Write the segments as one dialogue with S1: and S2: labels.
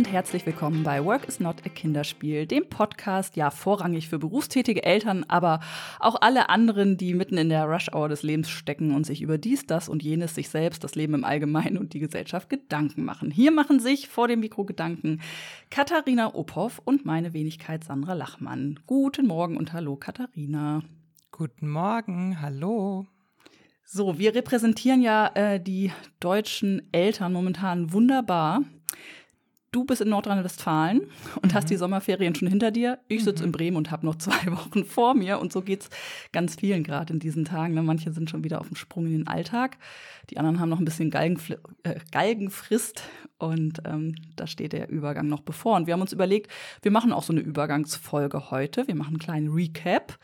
S1: und herzlich willkommen bei Work is Not a Kinderspiel, dem Podcast, ja vorrangig für berufstätige Eltern, aber auch alle anderen, die mitten in der Rush-Hour des Lebens stecken und sich über dies, das und jenes, sich selbst, das Leben im Allgemeinen und die Gesellschaft Gedanken machen. Hier machen sich vor dem Mikro Gedanken Katharina Ophoff und meine Wenigkeit Sandra Lachmann. Guten Morgen und hallo Katharina.
S2: Guten Morgen, hallo.
S1: So, wir repräsentieren ja äh, die deutschen Eltern momentan wunderbar du bist in Nordrhein-Westfalen und mhm. hast die mhm. Sommerferien schon hinter dir. Ich sitze mhm. in Bremen und habe noch zwei Wochen vor mir. Und so geht es ganz vielen gerade in diesen Tagen. Ne? Manche sind schon wieder auf dem Sprung in den Alltag. Die anderen haben noch ein bisschen Galgenfl äh, Galgenfrist. Und ähm, da steht der Übergang noch bevor. Und wir haben uns überlegt, wir machen auch so eine Übergangsfolge heute. Wir machen einen kleinen Recap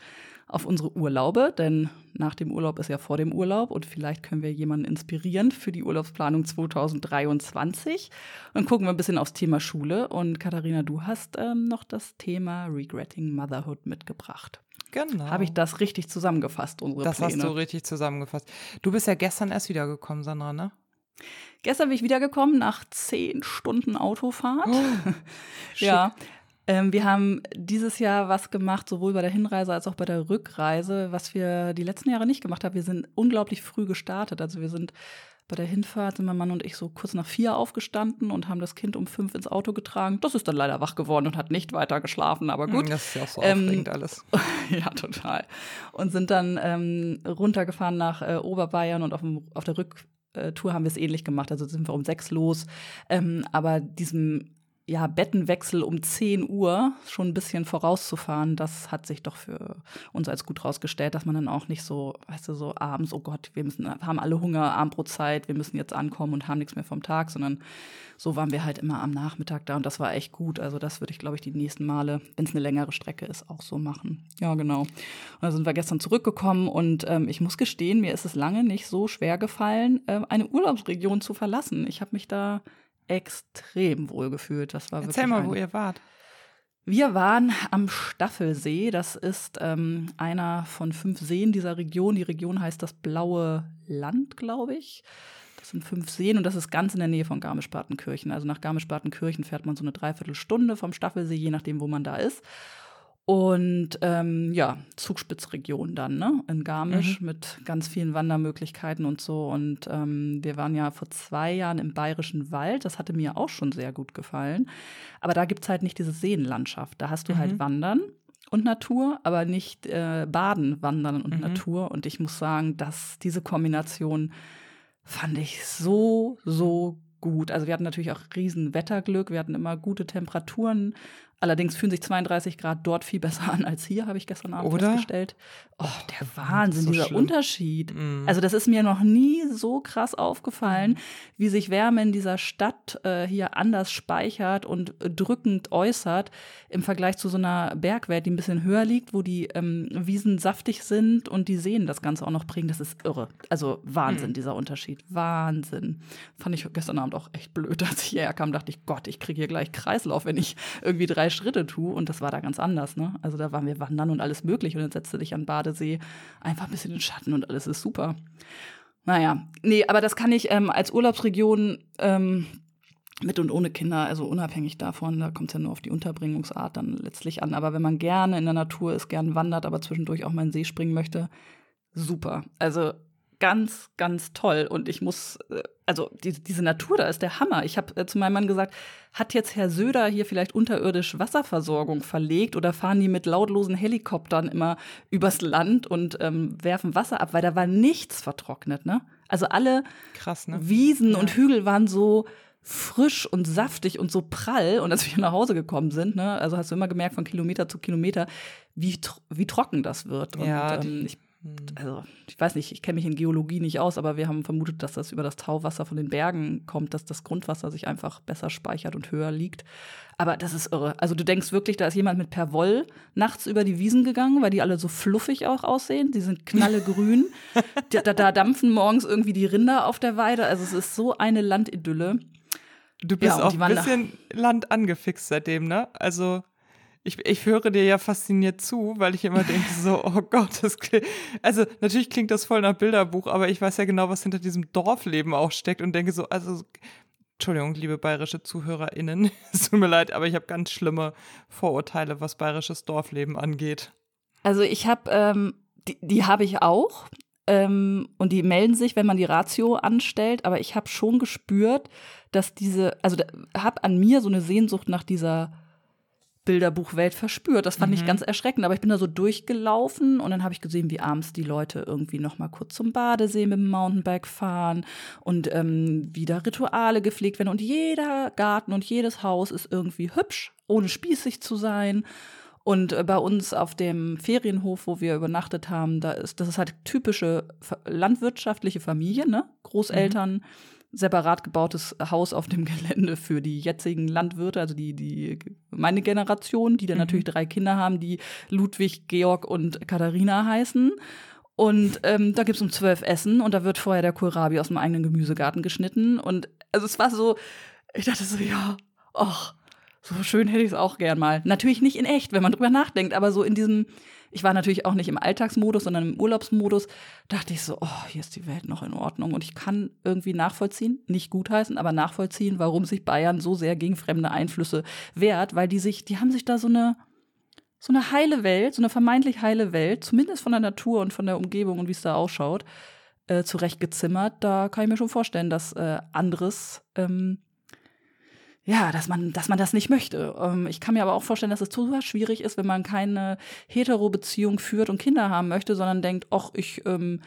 S1: auf unsere Urlaube, denn nach dem Urlaub ist ja vor dem Urlaub und vielleicht können wir jemanden inspirieren für die Urlaubsplanung 2023. Und gucken wir ein bisschen aufs Thema Schule. Und Katharina, du hast ähm, noch das Thema Regretting Motherhood mitgebracht.
S2: Genau.
S1: Habe ich das richtig zusammengefasst,
S2: unsere das Pläne? Das hast du richtig zusammengefasst. Du bist ja gestern erst wiedergekommen, Sandra, ne?
S1: Gestern bin ich wiedergekommen nach zehn Stunden Autofahrt. Oh, ja, ähm, wir haben dieses Jahr was gemacht, sowohl bei der Hinreise als auch bei der Rückreise, was wir die letzten Jahre nicht gemacht haben. Wir sind unglaublich früh gestartet. Also wir sind bei der Hinfahrt sind mein Mann und ich so kurz nach vier aufgestanden und haben das Kind um fünf ins Auto getragen. Das ist dann leider wach geworden und hat nicht weiter geschlafen, aber gut.
S2: Das ist ja auch so ähm, aufregend alles.
S1: ja, total. Und sind dann ähm, runtergefahren nach äh, Oberbayern und auf, dem, auf der Rücktour haben wir es ähnlich gemacht. Also sind wir um sechs los. Ähm, aber diesem ja, Bettenwechsel um 10 Uhr schon ein bisschen vorauszufahren, das hat sich doch für uns als gut rausgestellt, dass man dann auch nicht so, weißt du, so abends, oh Gott, wir müssen, haben alle Hunger, Abendbrotzeit, wir müssen jetzt ankommen und haben nichts mehr vom Tag, sondern so waren wir halt immer am Nachmittag da und das war echt gut. Also das würde ich, glaube ich, die nächsten Male, wenn es eine längere Strecke ist, auch so machen. Ja, genau. Und dann sind wir gestern zurückgekommen und ähm, ich muss gestehen, mir ist es lange nicht so schwer gefallen, äh, eine Urlaubsregion zu verlassen. Ich habe mich da extrem wohl gefühlt. Das war
S2: Erzähl mal, wo ihr wart.
S1: Wir waren am Staffelsee. Das ist ähm, einer von fünf Seen dieser Region. Die Region heißt das Blaue Land, glaube ich. Das sind fünf Seen und das ist ganz in der Nähe von Garmisch-Partenkirchen. Also nach Garmisch-Partenkirchen fährt man so eine Dreiviertelstunde vom Staffelsee, je nachdem, wo man da ist. Und ähm, ja, Zugspitzregion dann, ne? In Garmisch mhm. mit ganz vielen Wandermöglichkeiten und so. Und ähm, wir waren ja vor zwei Jahren im Bayerischen Wald. Das hatte mir auch schon sehr gut gefallen. Aber da gibt's halt nicht diese Seenlandschaft. Da hast du halt mhm. halt Wandern und Natur, aber nicht äh, Baden, Wandern und mhm. Natur. Und ich muss sagen, dass diese Kombination fand ich so, so gut. Also wir hatten natürlich auch riesen Wetterglück, wir hatten immer gute Temperaturen, Allerdings fühlen sich 32 Grad dort viel besser an als hier, habe ich gestern Abend Oder? festgestellt. Oh, der Wahnsinn, so dieser schlimm. Unterschied. Mm. Also das ist mir noch nie so krass aufgefallen, mm. wie sich Wärme in dieser Stadt äh, hier anders speichert und drückend äußert im Vergleich zu so einer Bergwelt, die ein bisschen höher liegt, wo die ähm, Wiesen saftig sind und die Seen das Ganze auch noch prägen. Das ist irre. Also Wahnsinn, mm. dieser Unterschied. Wahnsinn. Fand ich gestern Abend auch echt blöd, als ich hierher kam, dachte ich, Gott, ich kriege hier gleich Kreislauf, wenn ich irgendwie drei drei Schritte tue. Und das war da ganz anders. Ne? Also da waren wir wandern und alles möglich. Und dann setzte dich an Badesee einfach ein bisschen in den Schatten und alles ist super. Naja, nee, aber das kann ich ähm, als Urlaubsregion ähm, mit und ohne Kinder, also unabhängig davon, da kommt es ja nur auf die Unterbringungsart dann letztlich an. Aber wenn man gerne in der Natur ist, gern wandert, aber zwischendurch auch mal in den See springen möchte, super. Also ganz, ganz toll. Und ich muss, äh, also die, diese Natur da ist der Hammer. Ich habe äh, zu meinem Mann gesagt, hat jetzt Herr Söder hier vielleicht unterirdisch Wasserversorgung verlegt oder fahren die mit lautlosen Helikoptern immer übers Land und ähm, werfen Wasser ab, weil da war nichts vertrocknet, ne? Also alle
S2: Krass, ne?
S1: Wiesen ja. und Hügel waren so frisch und saftig und so prall. Und als wir nach Hause gekommen sind, ne, also hast du immer gemerkt von Kilometer zu Kilometer, wie, wie trocken das wird. Und
S2: ja, ähm, ich.
S1: Also ich weiß nicht, ich kenne mich in Geologie nicht aus, aber wir haben vermutet, dass das über das Tauwasser von den Bergen kommt, dass das Grundwasser sich einfach besser speichert und höher liegt. Aber das ist irre. Also du denkst wirklich, da ist jemand mit Perwoll nachts über die Wiesen gegangen, weil die alle so fluffig auch aussehen. Die sind knallegrün. da, da, dampfen morgens irgendwie die Rinder auf der Weide. Also es ist so eine Landidylle.
S2: Du bist ja, auch ein bisschen Land angefixt seitdem, ne? Also ich, ich höre dir ja fasziniert zu, weil ich immer denke so, oh Gott, das klingt, also natürlich klingt das voll nach Bilderbuch, aber ich weiß ja genau, was hinter diesem Dorfleben auch steckt und denke so, also Entschuldigung, liebe bayerische ZuhörerInnen, es tut mir leid, aber ich habe ganz schlimme Vorurteile, was bayerisches Dorfleben angeht.
S1: Also ich habe, ähm, die, die habe ich auch. Ähm, und die melden sich, wenn man die Ratio anstellt, aber ich habe schon gespürt, dass diese, also habe an mir so eine Sehnsucht nach dieser Bilderbuchwelt verspürt. Das fand mhm. ich ganz erschreckend. Aber ich bin da so durchgelaufen und dann habe ich gesehen, wie abends die Leute irgendwie noch mal kurz zum Badesee mit dem Mountainbike fahren und ähm, wieder Rituale gepflegt werden. Und jeder Garten und jedes Haus ist irgendwie hübsch, ohne spießig zu sein. Und äh, bei uns auf dem Ferienhof, wo wir übernachtet haben, da ist das ist halt typische landwirtschaftliche Familie, ne? Großeltern. Mhm separat gebautes Haus auf dem Gelände für die jetzigen Landwirte, also die, die meine Generation, die dann mhm. natürlich drei Kinder haben, die Ludwig, Georg und Katharina heißen. Und ähm, da gibt es um zwölf Essen und da wird vorher der Kohlrabi aus dem eigenen Gemüsegarten geschnitten. Und also es war so, ich dachte so, ja, ach, so schön hätte ich es auch gern mal. Natürlich nicht in echt, wenn man drüber nachdenkt, aber so in diesem, ich war natürlich auch nicht im Alltagsmodus, sondern im Urlaubsmodus, dachte ich so, oh, hier ist die Welt noch in Ordnung. Und ich kann irgendwie nachvollziehen, nicht gutheißen, aber nachvollziehen, warum sich Bayern so sehr gegen fremde Einflüsse wehrt, weil die sich, die haben sich da so eine, so eine heile Welt, so eine vermeintlich heile Welt, zumindest von der Natur und von der Umgebung und wie es da ausschaut, äh, zurechtgezimmert. Da kann ich mir schon vorstellen, dass äh, anderes ähm, ja, dass man, dass man das nicht möchte. Ähm, ich kann mir aber auch vorstellen, dass es super schwierig ist, wenn man keine hetero-Beziehung führt und Kinder haben möchte, sondern denkt, ach, ich ähm,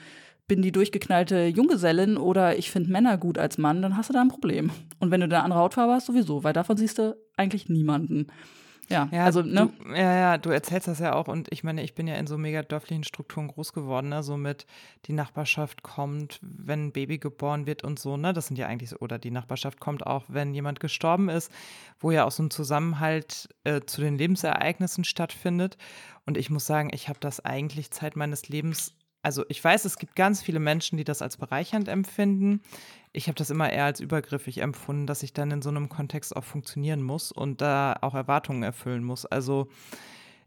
S1: bin die durchgeknallte Junggesellin oder ich finde Männer gut als Mann, dann hast du da ein Problem. Und wenn du eine andere Hautfarbe hast, sowieso, weil davon siehst du eigentlich niemanden. Ja,
S2: ja, also, ne? Du, ja, ja, du erzählst das ja auch und ich meine, ich bin ja in so mega dörflichen Strukturen groß geworden, ne? So mit die Nachbarschaft kommt, wenn ein Baby geboren wird und so, ne? Das sind ja eigentlich so, oder die Nachbarschaft kommt auch, wenn jemand gestorben ist, wo ja auch so ein Zusammenhalt äh, zu den Lebensereignissen stattfindet. Und ich muss sagen, ich habe das eigentlich Zeit meines Lebens also ich weiß, es gibt ganz viele Menschen, die das als bereichernd empfinden. Ich habe das immer eher als übergriffig empfunden, dass ich dann in so einem Kontext auch funktionieren muss und da auch Erwartungen erfüllen muss. Also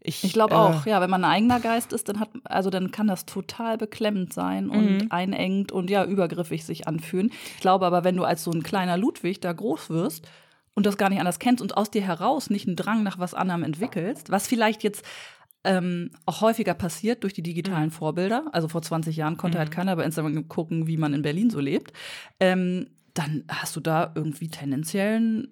S2: ich,
S1: ich glaube äh, auch, ja, wenn man ein eigener Geist ist, dann hat, also dann kann das total beklemmend sein und mhm. einengt und ja, übergriffig sich anfühlen. Ich glaube aber, wenn du als so ein kleiner Ludwig da groß wirst und das gar nicht anders kennst und aus dir heraus nicht einen Drang nach was anderem entwickelst, was vielleicht jetzt ähm, auch häufiger passiert durch die digitalen mhm. Vorbilder. Also vor 20 Jahren konnte halt mhm. halt keiner bei Instagram gucken, wie man in Berlin so lebt. Ähm, dann hast du da irgendwie tendenziell ein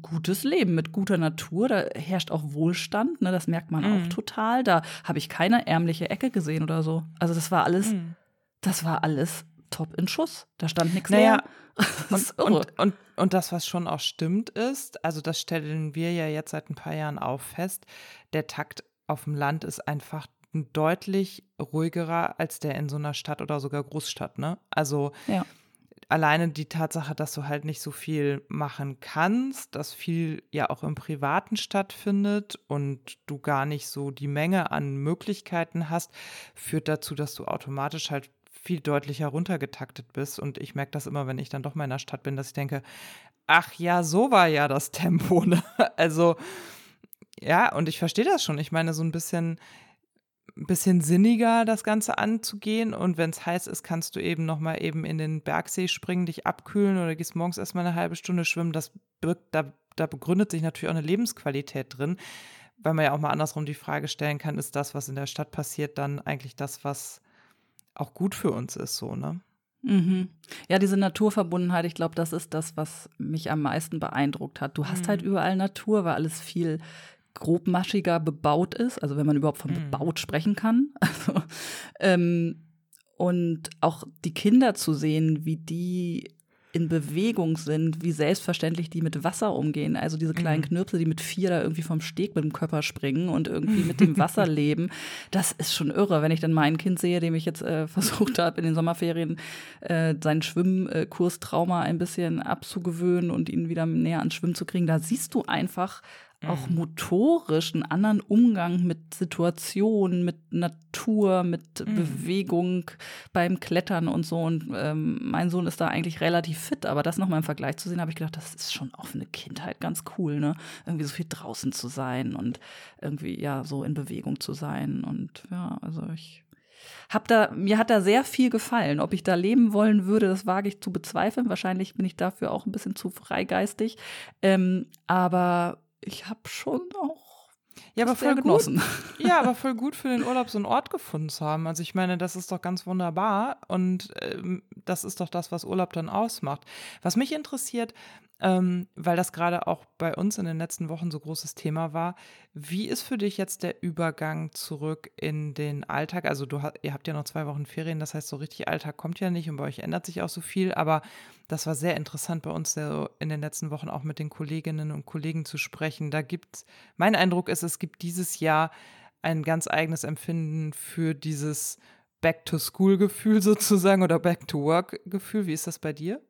S1: gutes Leben mit guter Natur. Da herrscht auch Wohlstand, ne? das merkt man mhm. auch total. Da habe ich keine ärmliche Ecke gesehen oder so. Also das war alles, mhm. das war alles top in Schuss. Da stand nichts naja,
S2: und, und, und, und das, was schon auch stimmt, ist, also das stellen wir ja jetzt seit ein paar Jahren auch fest, der Takt auf dem Land ist einfach deutlich ruhigerer als der in so einer Stadt oder sogar Großstadt, ne? Also ja. alleine die Tatsache, dass du halt nicht so viel machen kannst, dass viel ja auch im Privaten stattfindet und du gar nicht so die Menge an Möglichkeiten hast, führt dazu, dass du automatisch halt viel deutlicher runtergetaktet bist. Und ich merke das immer, wenn ich dann doch mal in der Stadt bin, dass ich denke, ach ja, so war ja das Tempo. Ne? Also ja, und ich verstehe das schon. Ich meine, so ein bisschen, bisschen sinniger das Ganze anzugehen. Und wenn es heiß ist, kannst du eben noch mal eben in den Bergsee springen, dich abkühlen oder gehst morgens erstmal eine halbe Stunde schwimmen. Das da, da begründet sich natürlich auch eine Lebensqualität drin, weil man ja auch mal andersrum die Frage stellen kann, ist das, was in der Stadt passiert, dann eigentlich das, was auch gut für uns ist, so, ne?
S1: Mhm. Ja, diese Naturverbundenheit, ich glaube, das ist das, was mich am meisten beeindruckt hat. Du hast halt mhm. halt überall Natur, weil alles viel grobmaschiger bebaut ist, also wenn man überhaupt von mhm. bebaut sprechen kann. Also, ähm, und auch die Kinder zu sehen, wie die in Bewegung sind, wie selbstverständlich die mit Wasser umgehen. Also diese kleinen mhm. Knirpse, die mit vier da irgendwie vom Steg mit dem Körper springen und irgendwie mit dem Wasser leben. Das ist schon irre, wenn ich dann mein Kind sehe, dem ich jetzt äh, versucht habe, in den Sommerferien äh, seinen Schwimmkurstrauma ein bisschen abzugewöhnen und ihn wieder näher ans Schwimmen zu kriegen. Da siehst du einfach, auch mhm. motorisch einen anderen Umgang mit Situationen, mit Natur, mit mhm. Bewegung beim Klettern und so. Und ähm, mein Sohn ist da eigentlich relativ fit, aber das nochmal im Vergleich zu sehen, habe ich gedacht, das ist schon auch für eine Kindheit ganz cool, ne? Irgendwie so viel draußen zu sein und irgendwie ja so in Bewegung zu sein. Und ja, also ich hab da, mir hat da sehr viel gefallen. Ob ich da leben wollen würde, das wage ich zu bezweifeln. Wahrscheinlich bin ich dafür auch ein bisschen zu freigeistig. Ähm, aber ich habe schon auch
S2: ja, aber voll genossen. Gut. Ja, aber voll gut für den Urlaub so einen Ort gefunden zu haben. Also ich meine, das ist doch ganz wunderbar und ähm, das ist doch das, was Urlaub dann ausmacht. Was mich interessiert, ähm, weil das gerade auch bei uns in den letzten Wochen so großes Thema war. Wie ist für dich jetzt der Übergang zurück in den Alltag? Also du, ihr habt ja noch zwei Wochen Ferien, das heißt, so richtig Alltag kommt ja nicht und bei euch ändert sich auch so viel. Aber das war sehr interessant bei uns in den letzten Wochen auch mit den Kolleginnen und Kollegen zu sprechen. Da gibt mein Eindruck ist, es gibt dieses Jahr ein ganz eigenes Empfinden für dieses Back-to-School-Gefühl sozusagen oder Back-to-Work-Gefühl. Wie ist das bei dir?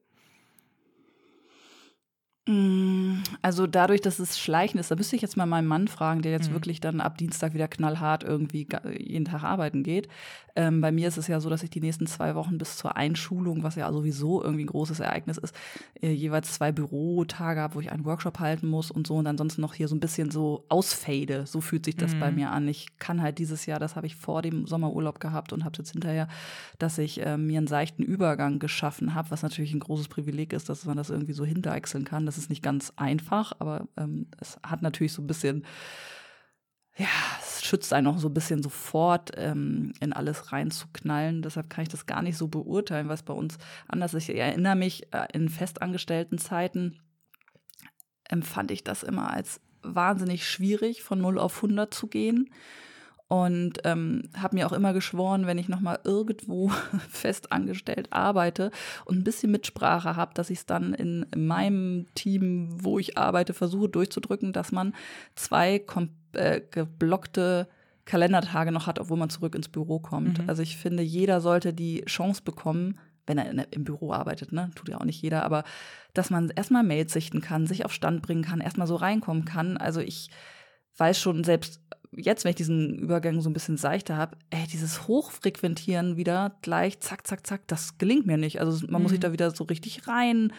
S1: Also dadurch, dass es schleichend ist, da müsste ich jetzt mal meinen Mann fragen, der jetzt mhm. wirklich dann ab Dienstag wieder knallhart irgendwie jeden Tag arbeiten geht. Ähm, bei mir ist es ja so, dass ich die nächsten zwei Wochen bis zur Einschulung, was ja sowieso irgendwie ein großes Ereignis ist, äh, jeweils zwei Bürotage habe, wo ich einen Workshop halten muss und so und ansonsten noch hier so ein bisschen so ausfade. So fühlt sich das mhm. bei mir an. Ich kann halt dieses Jahr, das habe ich vor dem Sommerurlaub gehabt und habe jetzt hinterher, dass ich äh, mir einen seichten Übergang geschaffen habe, was natürlich ein großes Privileg ist, dass man das irgendwie so hinterdeichseln kann. Das ist nicht ganz einfach, aber ähm, es hat natürlich so ein bisschen, ja, es schützt einen auch so ein bisschen sofort ähm, in alles reinzuknallen. Deshalb kann ich das gar nicht so beurteilen, was bei uns anders ist. Ich erinnere mich, äh, in festangestellten Zeiten empfand ich das immer als wahnsinnig schwierig, von 0 auf 100 zu gehen und ähm, habe mir auch immer geschworen, wenn ich noch mal irgendwo fest angestellt arbeite und ein bisschen Mitsprache habe, dass ich es dann in, in, meinem Team, wo ich arbeite, versuche durchzudrücken, dass man zwei äh, geblockte Kalendertage noch hat, obwohl man zurück ins Büro kommt. Mhm. Also ich finde, jeder sollte die Chance bekommen, wenn er in, im Büro arbeitet, ne, tut ja auch nicht jeder, aber dass man erstmal Mails sichten kann, sich auf Stand bringen kann, erstmal so reinkommen kann. Also ich weiß schon selbst jetzt, wenn ich diesen Übergang so ein bisschen seichter habe, ey, dieses Hochfrequentieren wieder gleich, zack, zack, zack, das gelingt mir nicht. Also man mhm. muss sich mhm. da wieder so richtig rein.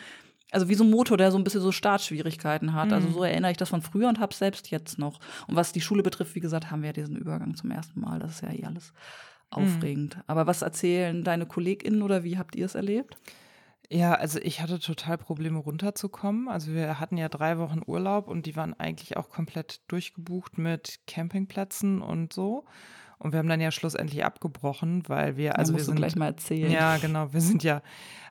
S1: Also wie so ein Motor, der so ein bisschen so Startschwierigkeiten hat. Also mhm. Also so erinnere ich das von früher und habe selbst jetzt noch. Und was die Schule betrifft, wie gesagt, haben wir ja diesen Übergang zum ersten Mal. Das ist ja eh alles mhm. aufregend. Mhm. Aber was erzählen deine KollegInnen oder wie habt ihr es erlebt?
S2: Ja, also ich hatte total Probleme runterzukommen. Also wir hatten ja drei Wochen Urlaub und die waren eigentlich auch komplett durchgebucht mit Campingplätzen und so. Und wir haben dann ja schlussendlich abgebrochen, weil wir, also
S1: ja,
S2: wir sind
S1: gleich mal erzählen.
S2: Ja, genau. Wir sind ja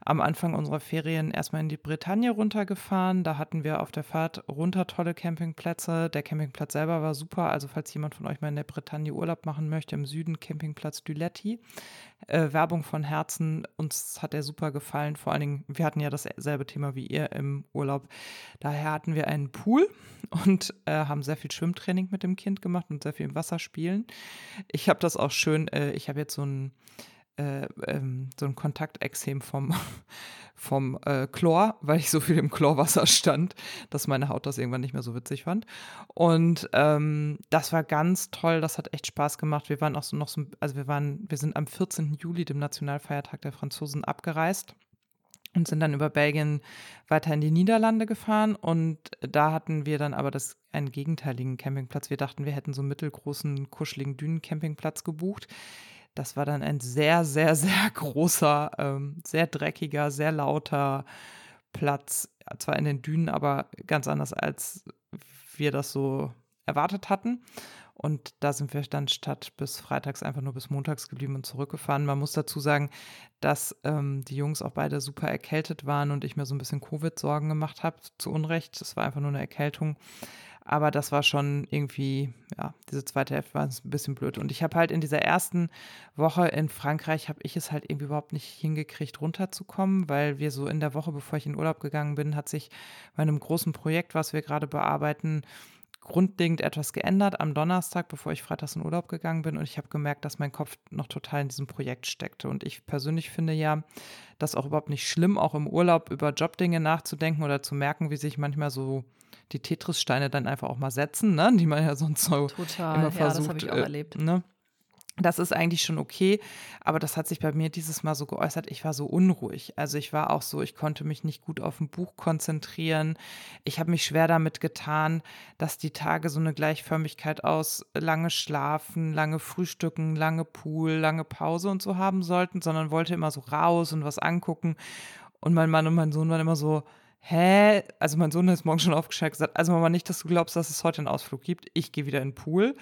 S2: am Anfang unserer Ferien erstmal in die Bretagne runtergefahren. Da hatten wir auf der Fahrt runter tolle Campingplätze. Der Campingplatz selber war super. Also falls jemand von euch mal in der Bretagne Urlaub machen möchte, im Süden Campingplatz Duletti. Äh, Werbung von Herzen. Uns hat er super gefallen. Vor allen Dingen, wir hatten ja dasselbe Thema wie ihr im Urlaub. Daher hatten wir einen Pool und äh, haben sehr viel Schwimmtraining mit dem Kind gemacht und sehr viel im Wasser spielen. Ich habe das auch schön, äh, ich habe jetzt so ein äh, ähm, so ein Kontaktexem vom, vom äh, Chlor, weil ich so viel im Chlorwasser stand, dass meine Haut das irgendwann nicht mehr so witzig fand. Und ähm, das war ganz toll, das hat echt Spaß gemacht. Wir waren auch so noch so, also wir waren, wir sind am 14. Juli, dem Nationalfeiertag der Franzosen, abgereist und sind dann über Belgien weiter in die Niederlande gefahren und da hatten wir dann aber das einen gegenteiligen Campingplatz. Wir dachten, wir hätten so einen mittelgroßen, kuscheligen Dünencampingplatz gebucht. Das war dann ein sehr, sehr, sehr großer, ähm, sehr dreckiger, sehr lauter Platz. Zwar in den Dünen, aber ganz anders, als wir das so erwartet hatten. Und da sind wir dann statt bis freitags einfach nur bis montags geblieben und zurückgefahren. Man muss dazu sagen, dass ähm, die Jungs auch beide super erkältet waren und ich mir so ein bisschen Covid-Sorgen gemacht habe. Zu Unrecht. Es war einfach nur eine Erkältung. Aber das war schon irgendwie, ja, diese zweite Hälfte war ein bisschen blöd. Und ich habe halt in dieser ersten Woche in Frankreich, habe ich es halt irgendwie überhaupt nicht hingekriegt, runterzukommen, weil wir so in der Woche, bevor ich in Urlaub gegangen bin, hat sich bei einem großen Projekt, was wir gerade bearbeiten, grundlegend etwas geändert am Donnerstag, bevor ich freitags in Urlaub gegangen bin. Und ich habe gemerkt, dass mein Kopf noch total in diesem Projekt steckte. Und ich persönlich finde ja, das auch überhaupt nicht schlimm, auch im Urlaub über Jobdinge nachzudenken oder zu merken, wie sich manchmal so die Tetris-Steine dann einfach auch mal setzen, ne? die man ja sonst so Total, immer versucht. Ja, das habe ich auch
S1: äh, erlebt. Ne?
S2: Das ist eigentlich schon okay, aber das hat sich bei mir dieses Mal so geäußert, ich war so unruhig. Also ich war auch so, ich konnte mich nicht gut auf ein Buch konzentrieren. Ich habe mich schwer damit getan, dass die Tage so eine Gleichförmigkeit aus lange schlafen, lange frühstücken, lange Pool, lange Pause und so haben sollten, sondern wollte immer so raus und was angucken. Und mein Mann und mein Sohn waren immer so, hä? Also mein Sohn ist morgen schon aufgeschaltet gesagt, also Mama, nicht, dass du glaubst, dass es heute einen Ausflug gibt. Ich gehe wieder in den Pool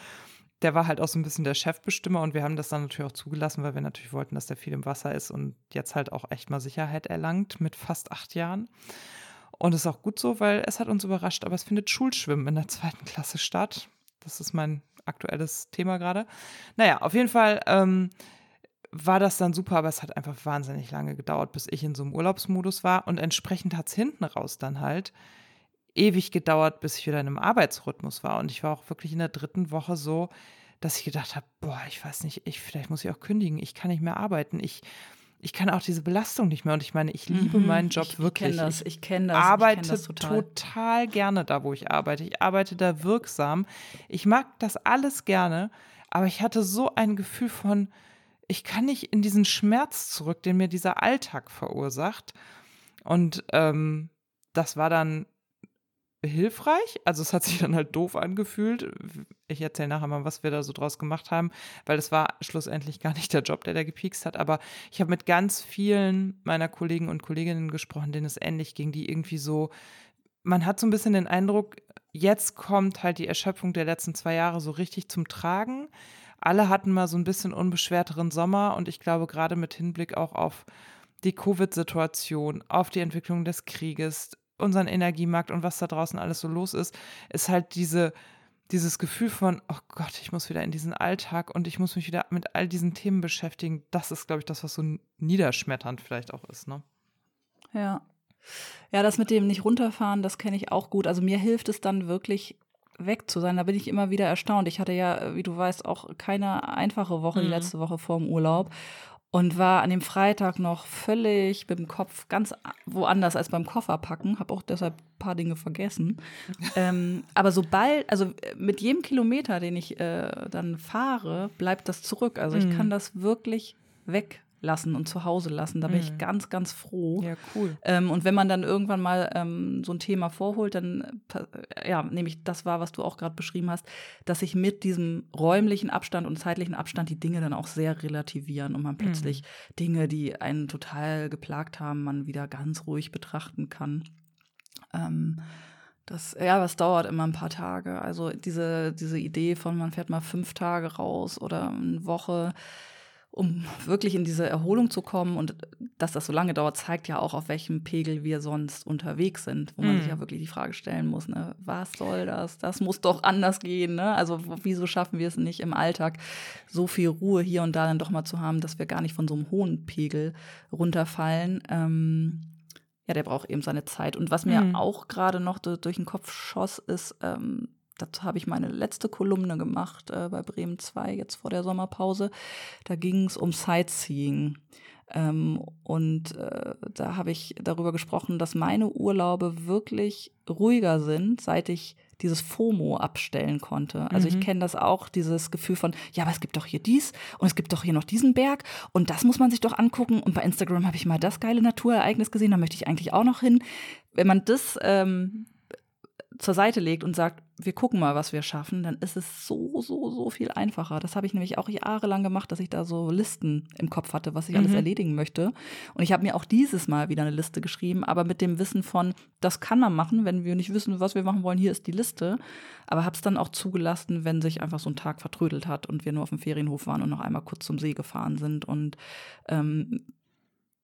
S2: der war halt auch so ein bisschen der Chefbestimmer und wir haben das dann natürlich auch zugelassen, weil wir natürlich wollten, dass der viel im Wasser ist und jetzt halt auch echt mal Sicherheit erlangt mit fast acht Jahren. Und das ist auch gut so, weil es hat uns überrascht, aber es findet Schulschwimmen in der zweiten Klasse statt. Das ist mein aktuelles Thema gerade. Naja, auf jeden Fall ähm, war das dann super, aber es hat einfach wahnsinnig lange gedauert, bis ich in so einem Urlaubsmodus war. Und entsprechend hat es hinten raus dann halt ewig gedauert, bis ich wieder in einem Arbeitsrhythmus war. Und ich war auch wirklich in der dritten Woche so, dass ich gedacht habe, boah, ich weiß nicht, ich, vielleicht muss ich auch kündigen, ich kann nicht mehr arbeiten, ich, ich kann auch diese Belastung nicht mehr. Und ich meine, ich liebe mhm, meinen Job
S1: ich,
S2: wirklich.
S1: Ich kenne das, ich kenne das.
S2: Arbeite
S1: kenn das
S2: total. total gerne da, wo ich arbeite. Ich arbeite da wirksam. Ich mag das alles gerne, aber ich hatte so ein Gefühl von, ich kann nicht in diesen Schmerz zurück, den mir dieser Alltag verursacht. Und ähm, das war dann hilfreich. Also es hat sich dann halt doof angefühlt. Ich erzähle nachher mal, was wir da so draus gemacht haben, weil es war schlussendlich gar nicht der Job, der da gepiekst hat. Aber ich habe mit ganz vielen meiner Kollegen und Kolleginnen gesprochen, denen es ähnlich ging, die irgendwie so, man hat so ein bisschen den Eindruck, jetzt kommt halt die Erschöpfung der letzten zwei Jahre so richtig zum Tragen. Alle hatten mal so ein bisschen unbeschwerteren Sommer und ich glaube gerade mit Hinblick auch auf die Covid-Situation, auf die Entwicklung des Krieges, unseren Energiemarkt und was da draußen alles so los ist, ist halt diese, dieses Gefühl von, oh Gott, ich muss wieder in diesen Alltag und ich muss mich wieder mit all diesen Themen beschäftigen. Das ist, glaube ich, das, was so niederschmetternd vielleicht auch ist, ne?
S1: Ja. Ja, das mit dem nicht runterfahren, das kenne ich auch gut. Also mir hilft es dann wirklich weg zu sein. Da bin ich immer wieder erstaunt. Ich hatte ja, wie du weißt, auch keine einfache Woche, mhm. die letzte Woche vor dem Urlaub und war an dem Freitag noch völlig mit dem Kopf ganz woanders als beim Kofferpacken, habe auch deshalb ein paar Dinge vergessen. ähm, aber sobald, also mit jedem Kilometer, den ich äh, dann fahre, bleibt das zurück. Also ich mhm. kann das wirklich weg lassen und zu Hause lassen. Da bin mhm. ich ganz, ganz froh.
S2: Ja, cool.
S1: Ähm, und wenn man dann irgendwann mal ähm, so ein Thema vorholt, dann, ja, nämlich das war, was du auch gerade beschrieben hast, dass sich mit diesem räumlichen Abstand und zeitlichen Abstand die Dinge dann auch sehr relativieren und man plötzlich mhm. Dinge, die einen total geplagt haben, man wieder ganz ruhig betrachten kann. Ähm, das, ja, das dauert immer ein paar Tage. Also diese, diese Idee von, man fährt mal fünf Tage raus oder eine Woche, um wirklich in diese Erholung zu kommen. Und dass das so lange dauert, zeigt ja auch, auf welchem Pegel wir sonst unterwegs sind, wo man mm. sich mhm. ja wirklich die Frage stellen muss, ne, was soll das? Das muss doch anders gehen. Ne? Also wieso schaffen wir es nicht im Alltag, so viel Ruhe hier und da dann doch mal zu haben, dass wir gar nicht von so einem hohen Pegel runterfallen? Ähm, ja, der braucht eben seine Zeit. Und was mir mm. auch gerade noch durch den Kopf schoss, ist, ähm, dazu habe ich meine letzte Kolumne gemacht äh, bei Bremen 2, jetzt vor der Sommerpause. Da ging es um Sightseeing. Ähm, und äh, da habe ich darüber gesprochen, dass meine Urlaube wirklich ruhiger sind, seit ich dieses FOMO abstellen konnte. Also mhm. ich kenne das auch, dieses Gefühl von, ja, aber es gibt doch hier dies und es gibt doch hier noch diesen Berg und das muss man sich doch angucken. Und bei Instagram habe ich mal das geile Naturereignis gesehen, da möchte ich eigentlich auch noch hin. Wenn man das ähm, zur Seite legt und sagt, wir gucken mal, was wir schaffen, dann ist es so, so, so viel einfacher. Das habe ich nämlich auch jahrelang gemacht, dass ich da so Listen im Kopf hatte, was ich mhm. alles erledigen möchte. Und ich habe mir auch dieses Mal wieder eine Liste geschrieben, aber mit dem Wissen von, das kann man machen, wenn wir nicht wissen, was wir machen wollen, hier ist die Liste. Aber habe es dann auch zugelassen, wenn sich einfach so ein Tag vertrödelt hat und wir nur auf dem Ferienhof waren und noch einmal kurz zum See gefahren sind. Und ähm,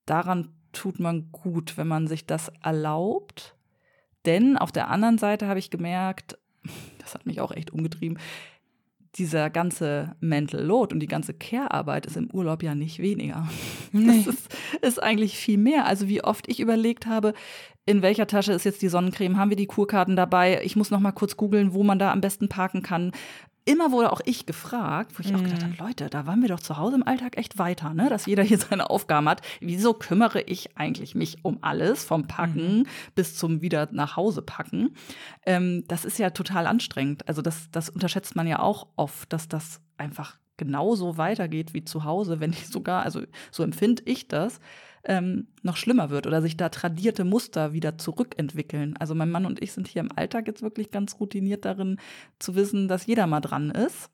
S1: daran tut man gut, wenn man sich das erlaubt denn auf der anderen Seite habe ich gemerkt, das hat mich auch echt umgetrieben, dieser ganze Mental Load und die ganze Care-Arbeit ist im Urlaub ja nicht weniger. Nee. Das ist, ist, eigentlich viel mehr. Also wie oft ich überlegt habe, in welcher Tasche ist jetzt die Sonnencreme? Haben wir die Kurkarten dabei? Ich muss noch mal kurz googeln, wo man da am besten parken kann immer wurde auch ich gefragt, wo ich auch gedacht habe, mhm. Leute, da waren wir doch zu Hause im Alltag echt weiter, ne? dass jeder hier seine Aufgaben hat. Wieso kümmere ich eigentlich mich um alles, vom Packen mhm. bis zum wieder nach Hause packen? Ähm, das ist ja total anstrengend. Also das, das unterschätzt man ja auch oft, dass das einfach genauso weitergeht wie zu Hause, wenn nicht sogar, also so empfinde ich das, ähm, noch schlimmer wird oder sich da tradierte Muster wieder zurückentwickeln. Also mein Mann und ich sind hier im Alltag jetzt wirklich ganz routiniert darin zu wissen, dass jeder mal dran ist.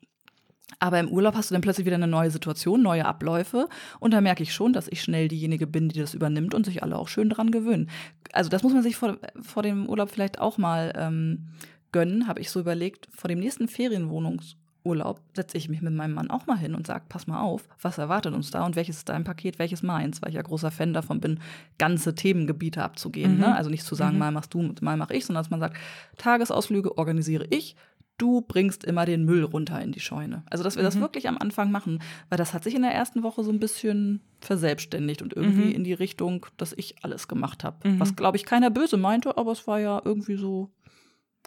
S1: Aber im Urlaub hast du dann plötzlich wieder eine neue Situation, neue Abläufe. Und da merke ich schon, dass ich schnell diejenige bin, die das übernimmt und sich alle auch schön dran gewöhnen. Also das muss man sich vor, vor dem Urlaub vielleicht auch mal ähm, gönnen, habe ich so überlegt. Vor dem nächsten Ferienwohnungs Urlaub setze ich mich mit meinem Mann auch mal hin und sage, pass mal auf, was erwartet uns da und welches ist dein Paket, welches meins, weil ich ja großer Fan davon bin, ganze Themengebiete abzugehen. Ne? Mhm. Ne? Also nicht zu sagen, mhm. mal machst du, mal mach ich, sondern dass man sagt, Tagesausflüge organisiere ich, du bringst immer den Müll runter in die Scheune. Also, dass wir mhm. das wirklich am Anfang machen, weil das hat sich in der ersten Woche so ein bisschen verselbstständigt und irgendwie mhm. in die Richtung, dass ich alles gemacht habe. Mhm. Was, glaube ich, keiner böse meinte, aber es war ja irgendwie so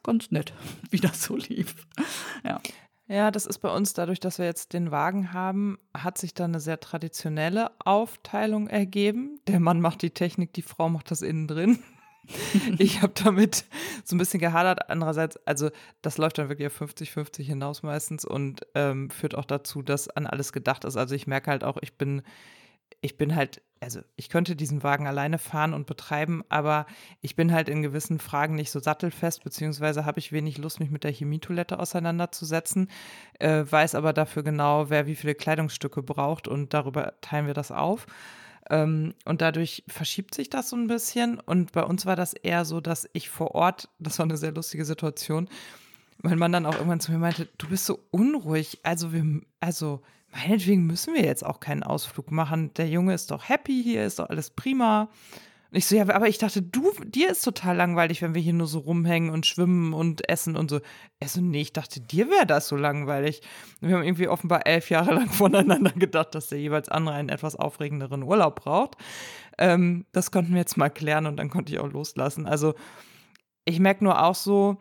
S1: ganz nett, wie das so lief. Ja.
S2: Ja, das ist bei uns dadurch, dass wir jetzt den Wagen haben, hat sich da eine sehr traditionelle Aufteilung ergeben. Der Mann macht die Technik, die Frau macht das innen drin. ich habe damit so ein bisschen gehadert. Andererseits, also das läuft dann wirklich auf 50-50 hinaus meistens und ähm, führt auch dazu, dass an alles gedacht ist. Also ich merke halt auch, ich bin ich bin halt, also ich könnte diesen Wagen alleine fahren und betreiben, aber ich bin halt in gewissen Fragen nicht so sattelfest, beziehungsweise habe ich wenig Lust, mich mit der Chemietoilette auseinanderzusetzen, äh, weiß aber dafür genau, wer wie viele Kleidungsstücke braucht und darüber teilen wir das auf. Ähm, und dadurch verschiebt sich das so ein bisschen. Und bei uns war das eher so, dass ich vor Ort, das war eine sehr lustige Situation, mein Mann dann auch irgendwann zu mir meinte, du bist so unruhig. Also wir, also meinetwegen müssen wir jetzt auch keinen Ausflug machen. Der Junge ist doch happy, hier ist doch alles prima. Und ich so, ja, aber ich dachte, du, dir ist total langweilig, wenn wir hier nur so rumhängen und schwimmen und essen und so. Er so, nee, ich dachte, dir wäre das so langweilig. Und wir haben irgendwie offenbar elf Jahre lang voneinander gedacht, dass der jeweils andere einen etwas aufregenderen Urlaub braucht. Ähm, das konnten wir jetzt mal klären und dann konnte ich auch loslassen. Also ich merke nur auch so,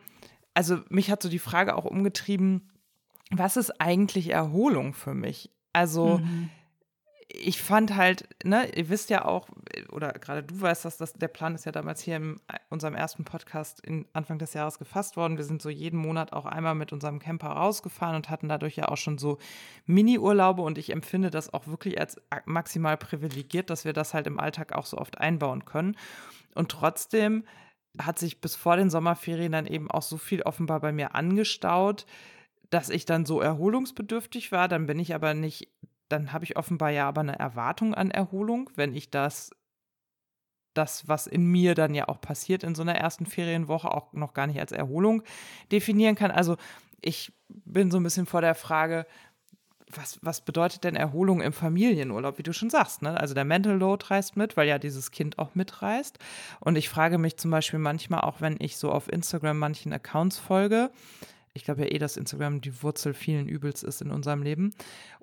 S2: also mich hat so die Frage auch umgetrieben, was ist eigentlich Erholung für mich? Also, mhm. ich fand halt, ne, ihr wisst ja auch, oder gerade du weißt, dass das, der Plan ist ja damals hier in unserem ersten Podcast in Anfang des Jahres gefasst worden. Wir sind so jeden Monat auch einmal mit unserem Camper rausgefahren und hatten dadurch ja auch schon so Mini-Urlaube und ich empfinde das auch wirklich als maximal privilegiert, dass wir das halt im Alltag auch so oft einbauen können. Und trotzdem hat sich bis vor den Sommerferien dann eben auch so viel offenbar bei mir angestaut, dass ich dann so erholungsbedürftig war, dann bin ich aber nicht, dann habe ich offenbar ja aber eine Erwartung an Erholung, wenn ich das, das, was in mir dann ja auch passiert in so einer ersten Ferienwoche, auch noch gar nicht als Erholung definieren kann. Also ich bin so ein bisschen vor der Frage, was, was bedeutet denn Erholung im Familienurlaub, wie du schon sagst? Ne? Also der Mental Load reist mit, weil ja dieses Kind auch mitreist. Und ich frage mich zum Beispiel manchmal auch, wenn ich so auf Instagram manchen Accounts folge, ich glaube ja eh, dass Instagram die Wurzel vielen Übels ist in unserem Leben.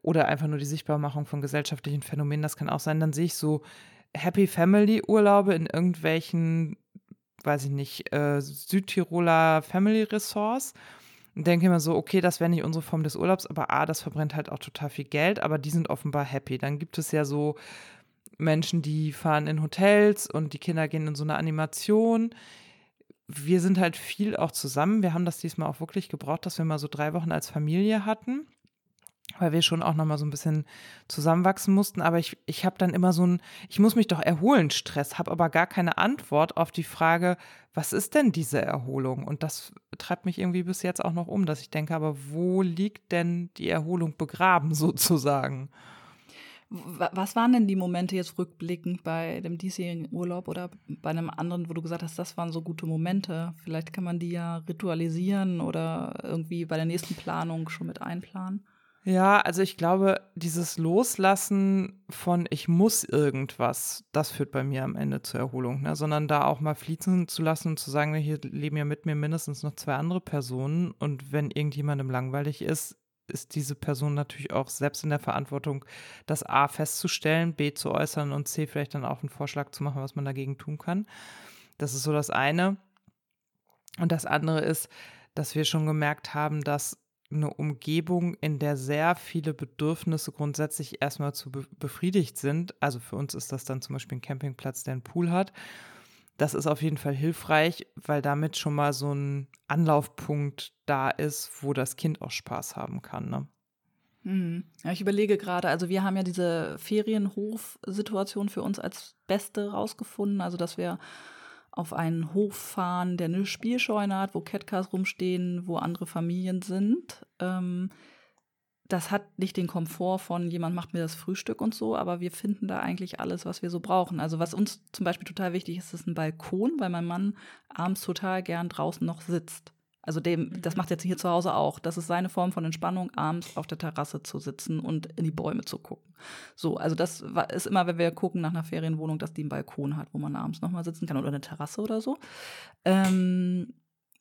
S2: Oder einfach nur die Sichtbarmachung von gesellschaftlichen Phänomenen, das kann auch sein. Dann sehe ich so Happy Family Urlaube in irgendwelchen, weiß ich nicht, äh, Südtiroler Family Resorts. Und denke immer so, okay, das wäre nicht unsere Form des Urlaubs, aber A, das verbrennt halt auch total viel Geld, aber die sind offenbar happy. Dann gibt es ja so Menschen, die fahren in Hotels und die Kinder gehen in so eine Animation wir sind halt viel auch zusammen. Wir haben das diesmal auch wirklich gebraucht, dass wir mal so drei Wochen als Familie hatten, weil wir schon auch noch mal so ein bisschen zusammenwachsen mussten. Aber ich, ich habe dann immer so ein, ich muss mich doch erholen, Stress, habe aber gar keine Antwort auf die Frage, was ist denn diese Erholung? Und das treibt mich irgendwie bis jetzt auch noch um, dass ich denke, aber wo liegt denn die Erholung begraben sozusagen?
S1: Was waren denn die Momente jetzt rückblickend bei dem diesjährigen Urlaub oder bei einem anderen, wo du gesagt hast, das waren so gute Momente? Vielleicht kann man die ja ritualisieren oder irgendwie bei der nächsten Planung schon mit einplanen.
S2: Ja, also ich glaube, dieses Loslassen von ich muss irgendwas, das führt bei mir am Ende zur Erholung, ne? sondern da auch mal fließen zu lassen und zu sagen, hier leben ja mit mir mindestens noch zwei andere Personen und wenn irgendjemandem langweilig ist, ist diese Person natürlich auch selbst in der Verantwortung, das A festzustellen, B zu äußern und C vielleicht dann auch einen Vorschlag zu machen, was man dagegen tun kann. Das ist so das eine. Und das andere ist, dass wir schon gemerkt haben, dass eine Umgebung, in der sehr viele Bedürfnisse grundsätzlich erstmal zu be befriedigt sind. Also für uns ist das dann zum Beispiel ein Campingplatz, der einen Pool hat das ist auf jeden Fall hilfreich, weil damit schon mal so ein Anlaufpunkt da ist, wo das Kind auch Spaß haben kann. Ne?
S1: Hm. Ja, ich überlege gerade, also wir haben ja diese Ferienhof-Situation für uns als beste rausgefunden, also dass wir auf einen Hof fahren, der eine Spielscheune hat, wo Catcars rumstehen, wo andere Familien sind. Ähm, das hat nicht den Komfort von jemand macht mir das Frühstück und so, aber wir finden da eigentlich alles, was wir so brauchen. Also was uns zum Beispiel total wichtig ist, ist ein Balkon, weil mein Mann abends total gern draußen noch sitzt. Also dem, das mhm. macht er jetzt hier zu Hause auch. Das ist seine Form von Entspannung, abends auf der Terrasse zu sitzen und in die Bäume zu gucken. So, also das ist immer, wenn wir gucken nach einer Ferienwohnung, dass die einen Balkon hat, wo man abends nochmal sitzen kann oder eine Terrasse oder so. Ähm,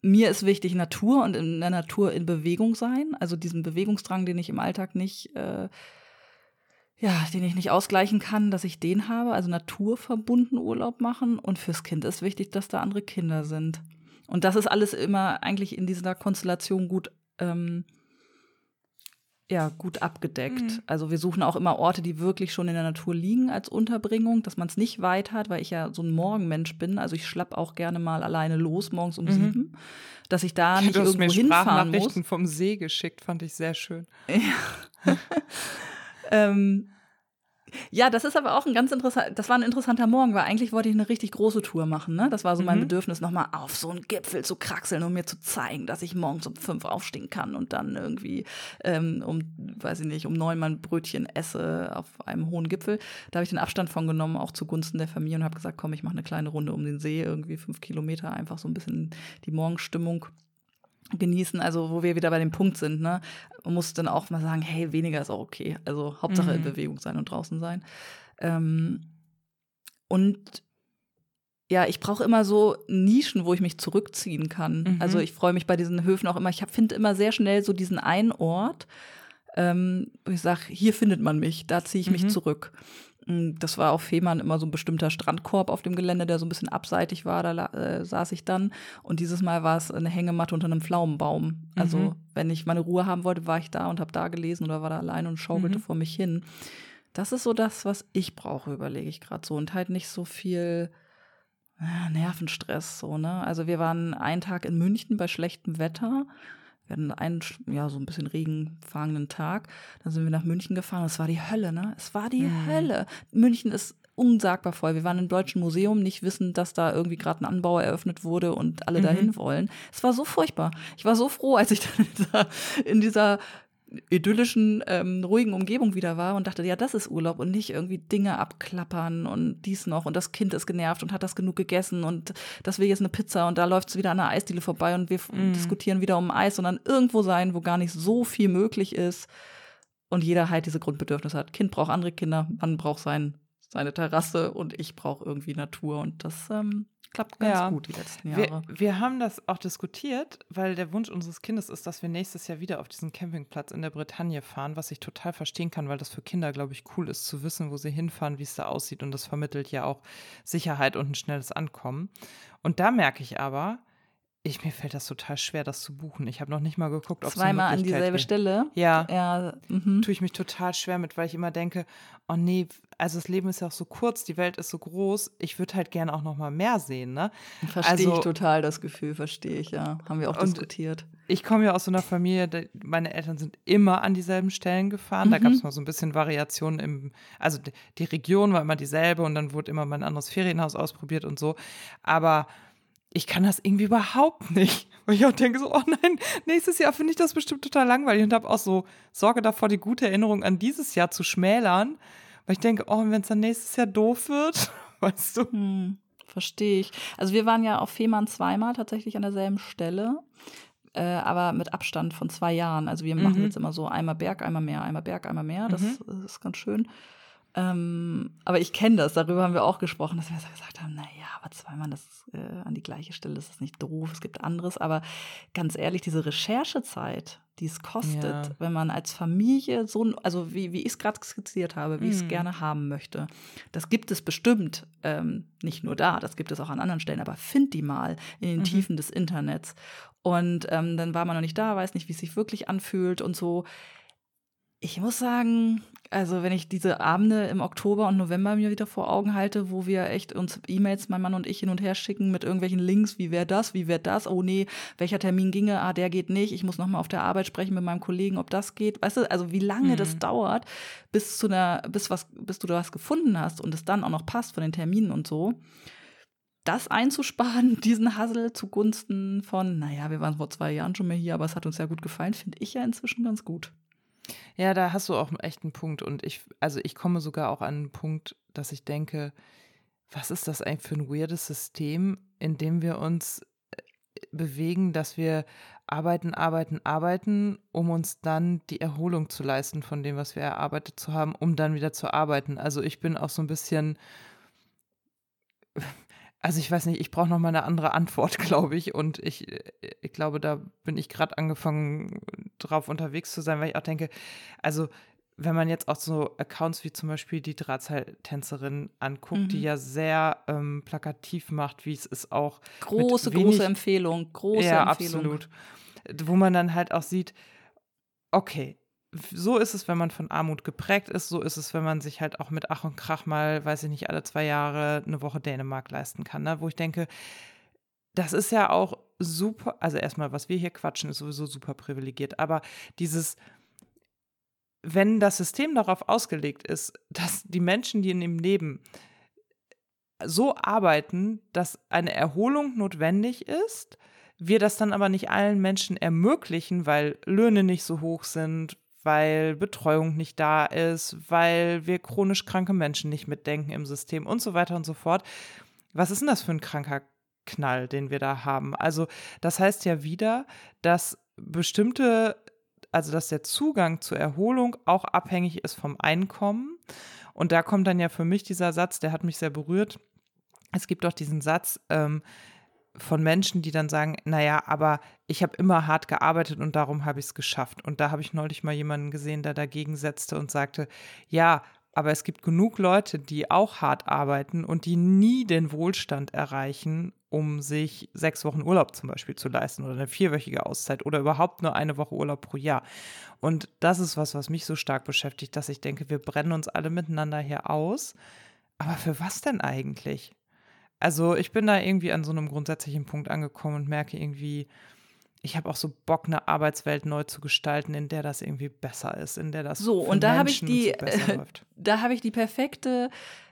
S1: mir ist wichtig Natur und in der Natur in Bewegung sein. Also diesen Bewegungsdrang, den ich im Alltag nicht, äh, ja, den ich nicht ausgleichen kann, dass ich den habe. Also naturverbunden Urlaub machen. Und fürs Kind ist wichtig, dass da andere Kinder sind. Und das ist alles immer eigentlich in dieser Konstellation gut, ähm, ja, gut abgedeckt. Mhm. Also wir suchen auch immer Orte, die wirklich schon in der Natur liegen als Unterbringung, dass man es nicht weit hat, weil ich ja so ein Morgenmensch bin. Also ich schlapp auch gerne mal alleine los, morgens um mhm. sieben, dass ich da nicht irgendwo mir hinfahren muss.
S2: vom See geschickt, fand ich sehr schön.
S1: Ja. ähm, ja, das ist aber auch ein ganz interessant, das war ein interessanter Morgen, weil eigentlich wollte ich eine richtig große Tour machen. Ne? Das war so mein mhm. Bedürfnis, nochmal auf so einen Gipfel zu kraxeln, um mir zu zeigen, dass ich morgens um fünf aufstehen kann und dann irgendwie ähm, um, weiß ich nicht, um neun mein Brötchen esse auf einem hohen Gipfel. Da habe ich den Abstand von genommen, auch zugunsten der Familie und habe gesagt, komm, ich mache eine kleine Runde um den See, irgendwie fünf Kilometer, einfach so ein bisschen die Morgenstimmung genießen, also wo wir wieder bei dem Punkt sind, ne? Man muss dann auch mal sagen, hey, weniger ist auch okay. Also Hauptsache mhm. in Bewegung sein und draußen sein. Ähm, und ja, ich brauche immer so Nischen, wo ich mich zurückziehen kann. Mhm. Also ich freue mich bei diesen Höfen auch immer. Ich finde immer sehr schnell so diesen einen Ort, ähm, wo ich sage, hier findet man mich, da ziehe ich mich mhm. zurück. Hm, das war auf Fehmarn immer so ein bestimmter Strandkorb auf dem Gelände, der so ein bisschen abseitig war. Da äh, saß ich dann. Und dieses Mal war es eine Hängematte unter einem Pflaumenbaum. Also, mhm. wenn ich meine Ruhe haben wollte, war ich da und habe da gelesen oder war da allein und schaukelte mhm. vor mich hin. Das ist so das, was ich brauche, überlege ich gerade so. Und halt nicht so viel äh, Nervenstress, so, ne? Also, wir waren einen Tag in München bei schlechtem Wetter. Wir hatten einen, ja, so ein bisschen regenfangenen Tag. Dann sind wir nach München gefahren. Es war die Hölle, ne? Es war die mhm. Hölle. München ist unsagbar voll. Wir waren im Deutschen Museum, nicht wissend, dass da irgendwie gerade ein Anbau eröffnet wurde und alle mhm. dahin wollen. Es war so furchtbar. Ich war so froh, als ich dann in dieser, in dieser idyllischen, ähm, ruhigen Umgebung wieder war und dachte, ja, das ist Urlaub und nicht irgendwie Dinge abklappern und dies noch und das Kind ist genervt und hat das genug gegessen und das will jetzt eine Pizza und da läuft es wieder an der Eisdiele vorbei und wir mm. diskutieren wieder um Eis, sondern irgendwo sein, wo gar nicht so viel möglich ist und jeder halt diese Grundbedürfnisse hat. Kind braucht andere Kinder, Mann braucht sein, seine Terrasse und ich brauche irgendwie Natur und das ähm, klappt ganz ja. gut die letzten
S2: Jahre. Wir, wir, haben das auch diskutiert, weil der Wunsch unseres Kindes ist, dass wir nächstes Jahr wieder auf diesen Campingplatz in der Bretagne fahren, was ich total verstehen kann, weil das für Kinder, glaube ich, cool ist zu wissen, wo sie hinfahren, wie es da aussieht und das vermittelt ja auch Sicherheit und ein schnelles Ankommen. Und da merke ich aber, ich, mir fällt das total schwer, das zu buchen. Ich habe noch nicht mal geguckt, ob
S1: es Zweimal an dieselbe gibt. Stelle?
S2: Ja. ja mhm. Tue ich mich total schwer mit, weil ich immer denke, oh nee, also das Leben ist ja auch so kurz, die Welt ist so groß. Ich würde halt gerne auch noch mal mehr sehen, ne?
S1: Verstehe also, ich total das Gefühl, verstehe ich, ja. Haben wir auch diskutiert.
S2: Ich komme ja aus so einer Familie, meine Eltern sind immer an dieselben Stellen gefahren. Mhm. Da gab es mal so ein bisschen Variationen im, also die Region war immer dieselbe und dann wurde immer mal ein anderes Ferienhaus ausprobiert und so. Aber ich kann das irgendwie überhaupt nicht. Weil ich auch denke so, oh nein, nächstes Jahr finde ich das bestimmt total langweilig und habe auch so Sorge davor, die gute Erinnerung an dieses Jahr zu schmälern. Weil ich denke, oh, wenn es dann nächstes Jahr doof wird, weißt du. Hm,
S1: verstehe ich. Also wir waren ja auf Fehmarn zweimal tatsächlich an derselben Stelle. Äh, aber mit Abstand von zwei Jahren. Also wir machen mhm. jetzt immer so einmal Berg, einmal Meer, einmal Berg, einmal Meer. Das, mhm. das ist ganz schön. Ähm, aber ich kenne das, darüber haben wir auch gesprochen, dass wir gesagt haben, naja, aber zweimal das äh, an die gleiche Stelle, das ist nicht doof, es gibt anderes. Aber ganz ehrlich, diese Recherchezeit, die es kostet, ja. wenn man als Familie so, also wie, wie ich es gerade skizziert habe, wie mhm. ich es gerne haben möchte, das gibt es bestimmt ähm, nicht nur da, das gibt es auch an anderen Stellen, aber find die mal in den mhm. Tiefen des Internets. Und ähm, dann war man noch nicht da, weiß nicht, wie es sich wirklich anfühlt und so. Ich muss sagen, Also wenn ich diese Abende im Oktober und November mir wieder vor Augen halte, wo wir echt uns E-Mails, mein Mann und ich, hin und her schicken mit irgendwelchen Links, wie wäre das, wie wäre das, oh nee, welcher Termin ginge, ah, der geht nicht, ich muss nochmal auf der Arbeit sprechen mit meinem Kollegen, ob das geht. Weißt du, also wie lange mhm. das dauert, bis zu einer, bis was, bis du da was gefunden hast und es dann auch noch passt von den Terminen und so das einzusparen, diesen Hassel zugunsten von, naja, wir waren vor zwei Jahren schon mehr hier, aber es hat uns ja gut gefallen, finde ich ja inzwischen ganz gut.
S2: Ja, da hast du auch echt einen Punkt. Und ich, also ich komme sogar auch an einen Punkt, dass ich denke, was ist das eigentlich für ein weirdes System, in dem wir uns äh, bewegen, dass wir arbeiten, arbeiten, arbeiten, um uns dann die Erholung zu leisten von dem, was wir erarbeitet zu haben, um dann wieder zu arbeiten. Also ich bin auch so ein bisschen also ich weiß nicht, ich brauche noch mal eine andere Antwort, glaube ich. Und ich, ich glaube, da bin ich gerade angefangen, drauf unterwegs zu sein, weil ich auch denke, also wenn man jetzt auch so Accounts wie zum Beispiel die Drahtseiltänzerin anguckt, mhm. die ja sehr ähm, plakativ macht, wie es ist auch.
S1: Große, wenig, große Empfehlung, große
S2: ja,
S1: Empfehlung.
S2: absolut. Wo man dann halt auch sieht, okay, so ist es, wenn man von Armut geprägt ist, so ist es, wenn man sich halt auch mit Ach und Krach mal, weiß ich nicht, alle zwei Jahre eine Woche Dänemark leisten kann, ne? wo ich denke, das ist ja auch super, also erstmal, was wir hier quatschen, ist sowieso super privilegiert, aber dieses, wenn das System darauf ausgelegt ist, dass die Menschen, die in dem Leben so arbeiten, dass eine Erholung notwendig ist, wir das dann aber nicht allen Menschen ermöglichen, weil Löhne nicht so hoch sind, weil Betreuung nicht da ist, weil wir chronisch kranke Menschen nicht mitdenken im System und so weiter und so fort. Was ist denn das für ein kranker Knall, den wir da haben? Also das heißt ja wieder, dass bestimmte, also dass der Zugang zur Erholung auch abhängig ist vom Einkommen. Und da kommt dann ja für mich dieser Satz, der hat mich sehr berührt. Es gibt auch diesen Satz, ähm, von Menschen, die dann sagen, naja, aber ich habe immer hart gearbeitet und darum habe ich es geschafft. Und da habe ich neulich mal jemanden gesehen, der dagegen setzte und sagte, ja, aber es gibt genug Leute, die auch hart arbeiten und die nie den Wohlstand erreichen, um sich sechs Wochen Urlaub zum Beispiel zu leisten oder eine vierwöchige Auszeit oder überhaupt nur eine Woche Urlaub pro Jahr. Und das ist was, was mich so stark beschäftigt, dass ich denke, wir brennen uns alle miteinander hier aus. Aber für was denn eigentlich? Also ich bin da irgendwie an so einem grundsätzlichen Punkt angekommen und merke irgendwie, ich habe auch so Bock, eine Arbeitswelt neu zu gestalten, in der das irgendwie besser ist, in der das
S1: so und da habe ich die, äh, da habe ich die perfekte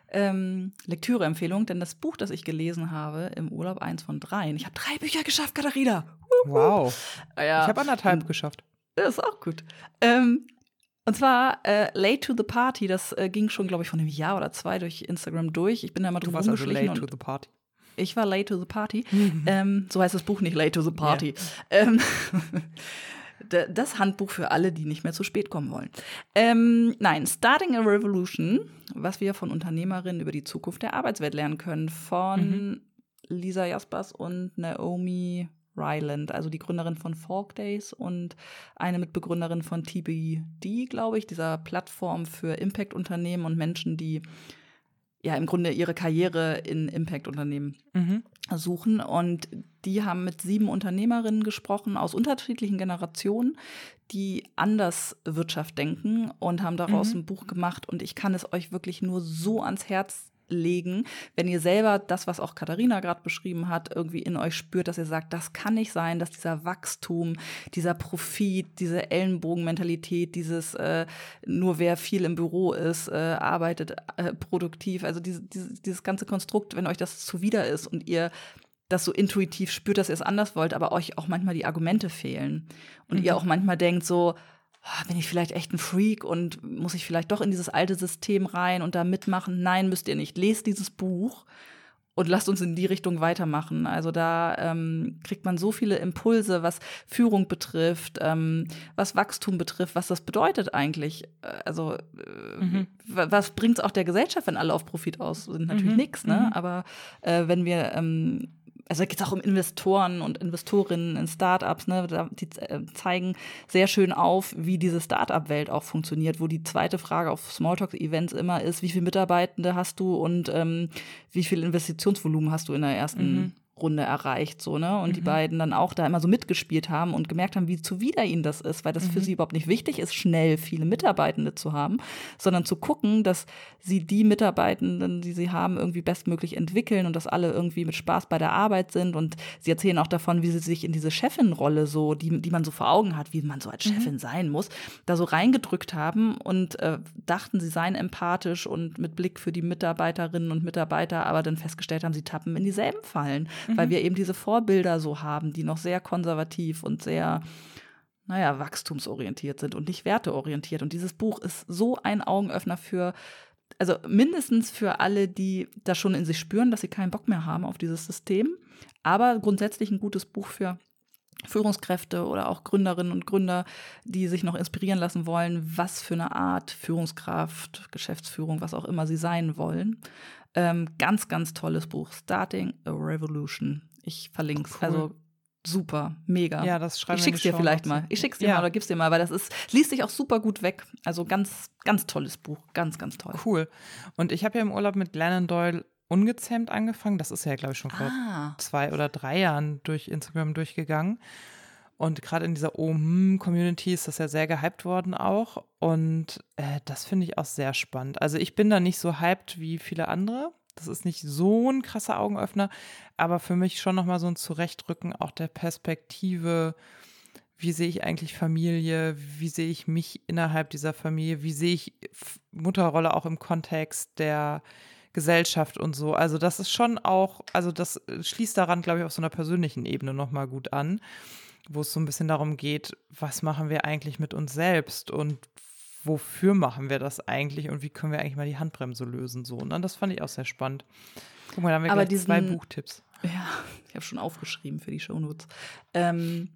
S1: ähm, Lektüreempfehlung, denn das Buch, das ich gelesen habe im Urlaub, eins von dreien. Ich habe drei Bücher geschafft, Katharina.
S2: Wow. Ja. Ich habe anderthalb geschafft.
S1: Das ist auch gut. Ähm, und zwar äh, Late to the Party, das äh, ging schon, glaube ich, von einem Jahr oder zwei durch Instagram durch. Ich bin da mal drüber rumgeschlichen. Also late to the Party. Ich war late to the party. Mhm. Ähm, so heißt das Buch nicht late to the party. Yeah. Ähm, das Handbuch für alle, die nicht mehr zu spät kommen wollen. Ähm, nein, Starting a Revolution, was wir von Unternehmerinnen über die Zukunft der Arbeitswelt lernen können, von mhm. Lisa Jaspers und Naomi Ryland, also die Gründerin von Fork Days und eine Mitbegründerin von TBD, glaube ich, dieser Plattform für Impact-Unternehmen und Menschen, die ja im Grunde ihre Karriere in Impact-Unternehmen mhm. suchen. Und die haben mit sieben Unternehmerinnen gesprochen aus unterschiedlichen Generationen, die anders Wirtschaft denken und haben daraus mhm. ein Buch gemacht. Und ich kann es euch wirklich nur so ans Herz legen, wenn ihr selber das, was auch Katharina gerade beschrieben hat, irgendwie in euch spürt, dass ihr sagt, das kann nicht sein, dass dieser Wachstum, dieser Profit, diese Ellenbogenmentalität, dieses äh, nur wer viel im Büro ist, äh, arbeitet äh, produktiv, also diese, diese, dieses ganze Konstrukt, wenn euch das zuwider ist und ihr das so intuitiv spürt, dass ihr es anders wollt, aber euch auch manchmal die Argumente fehlen und mhm. ihr auch manchmal denkt so, bin ich vielleicht echt ein Freak und muss ich vielleicht doch in dieses alte System rein und da mitmachen? Nein, müsst ihr nicht. Lest dieses Buch und lasst uns in die Richtung weitermachen. Also da ähm, kriegt man so viele Impulse, was Führung betrifft, ähm, was Wachstum betrifft, was das bedeutet eigentlich. Äh, also äh, mhm. was bringt es auch der Gesellschaft, wenn alle auf Profit aus sind? Natürlich mhm. nichts, ne? Mhm. Aber äh, wenn wir ähm, also geht es auch um Investoren und Investorinnen in Startups, ne? Die äh, zeigen sehr schön auf, wie diese Startup-Welt auch funktioniert, wo die zweite Frage auf Smalltalk-Events immer ist, wie viele Mitarbeitende hast du und ähm, wie viel Investitionsvolumen hast du in der ersten mhm. Abschlussrunde erreicht, so, ne? Und mhm. die beiden dann auch da immer so mitgespielt haben und gemerkt haben, wie zuwider ihnen das ist, weil das mhm. für sie überhaupt nicht wichtig ist, schnell viele Mitarbeitende zu haben, sondern zu gucken, dass sie die Mitarbeitenden, die sie haben, irgendwie bestmöglich entwickeln und dass alle irgendwie mit Spaß bei der Arbeit sind. Und sie erzählen auch davon, wie sie sich in diese Chefin-Rolle so, die, die man so vor Augen hat, wie man so als mhm. Chefin mhm. sein muss, da so reingedrückt haben und äh, dachten, sie seien empathisch und mit Blick für die Mitarbeiterinnen und Mitarbeiter, aber dann festgestellt haben, sie tappen in dieselben Fallen, mhm. weil wir eben diese Vorbilder so haben, die noch sehr konservativ und sehr naja, wachstumsorientiert sind und nicht werteorientiert. Und dieses Buch ist so ein Augenöffner für, also mindestens für alle, die das schon in sich spüren, dass sie keinen Bock mehr haben auf dieses System, aber grundsätzlich ein gutes Buch für Führungskräfte oder auch Gründerinnen und Gründer, die sich noch inspirieren lassen wollen, was für eine Art Führungskraft, Geschäftsführung, was auch immer sie sein wollen. Ähm, ganz, ganz tolles Buch, Starting a Revolution. Ich verlinke es. Cool. Also super, mega.
S2: Ja, das schreibe
S1: ich schick's dir vielleicht mal. Ich schick's dir ja. mal oder gib's dir mal, weil das ist liest sich auch super gut weg. Also ganz ganz tolles Buch, ganz ganz toll.
S2: Cool. Und ich habe ja im Urlaub mit Glennon Doyle ungezähmt angefangen. Das ist ja, glaube ich, schon vor ah. zwei oder drei Jahren durch Instagram durchgegangen. Und gerade in dieser OM-Community ist das ja sehr gehypt worden auch. Und äh, das finde ich auch sehr spannend. Also ich bin da nicht so hyped wie viele andere. Das ist nicht so ein krasser Augenöffner, aber für mich schon nochmal so ein Zurechtrücken auch der Perspektive. Wie sehe ich eigentlich Familie? Wie sehe ich mich innerhalb dieser Familie? Wie sehe ich Mutterrolle auch im Kontext der Gesellschaft und so. Also das ist schon auch, also das schließt daran, glaube ich, auf so einer persönlichen Ebene nochmal gut an, wo es so ein bisschen darum geht, was machen wir eigentlich mit uns selbst und wofür machen wir das eigentlich und wie können wir eigentlich mal die Handbremse lösen so. Und ne? das fand ich auch sehr spannend. Guck mal, da haben wir
S1: Aber
S2: gleich
S1: diesen,
S2: zwei Buchtipps.
S1: Ja, ich habe schon aufgeschrieben für die Shownotes. Ähm,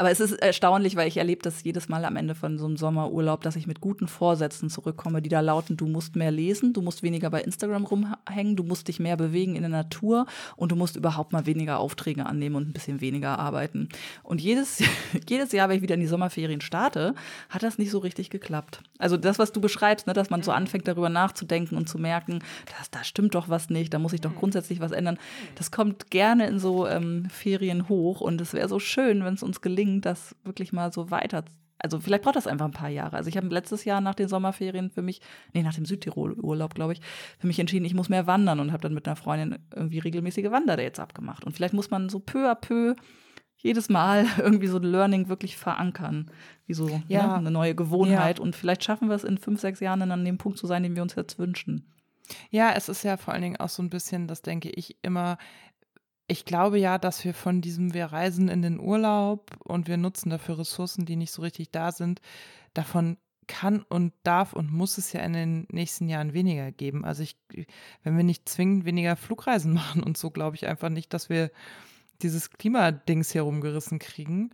S1: aber es ist erstaunlich, weil ich erlebe das jedes Mal am Ende von so einem Sommerurlaub, dass ich mit guten Vorsätzen zurückkomme, die da lauten, du musst mehr lesen, du musst weniger bei Instagram rumhängen, du musst dich mehr bewegen in der Natur und du musst überhaupt mal weniger Aufträge annehmen und ein bisschen weniger arbeiten. Und jedes, jedes Jahr, wenn ich wieder in die Sommerferien starte, hat das nicht so richtig geklappt. Also das, was du beschreibst, ne, dass man so anfängt, darüber nachzudenken und zu merken, das, da stimmt doch was nicht, da muss ich doch grundsätzlich was ändern. Das kommt gerne in so ähm, Ferien hoch und es wäre so schön, wenn es uns gelingt, zwingend, das wirklich mal so weiter. Also vielleicht braucht das einfach ein paar Jahre. Also ich habe letztes Jahr nach den Sommerferien für mich, nee, nach dem Südtirol-Urlaub, glaube ich, für mich entschieden, ich muss mehr wandern und habe dann mit einer Freundin irgendwie regelmäßige Wanderdates abgemacht. Und vielleicht muss man so peu à peu jedes Mal irgendwie so ein Learning wirklich verankern, wie so ne, ja. ne, eine neue Gewohnheit. Ja. Und vielleicht schaffen wir es in fünf, sechs Jahren dann an dem Punkt zu sein, den wir uns jetzt wünschen.
S2: Ja, es ist ja vor allen Dingen auch so ein bisschen, das denke ich immer, ich glaube ja, dass wir von diesem, wir reisen in den Urlaub und wir nutzen dafür Ressourcen, die nicht so richtig da sind, davon kann und darf und muss es ja in den nächsten Jahren weniger geben. Also ich, wenn wir nicht zwingend weniger Flugreisen machen und so, glaube ich einfach nicht, dass wir dieses Klimadings herumgerissen kriegen.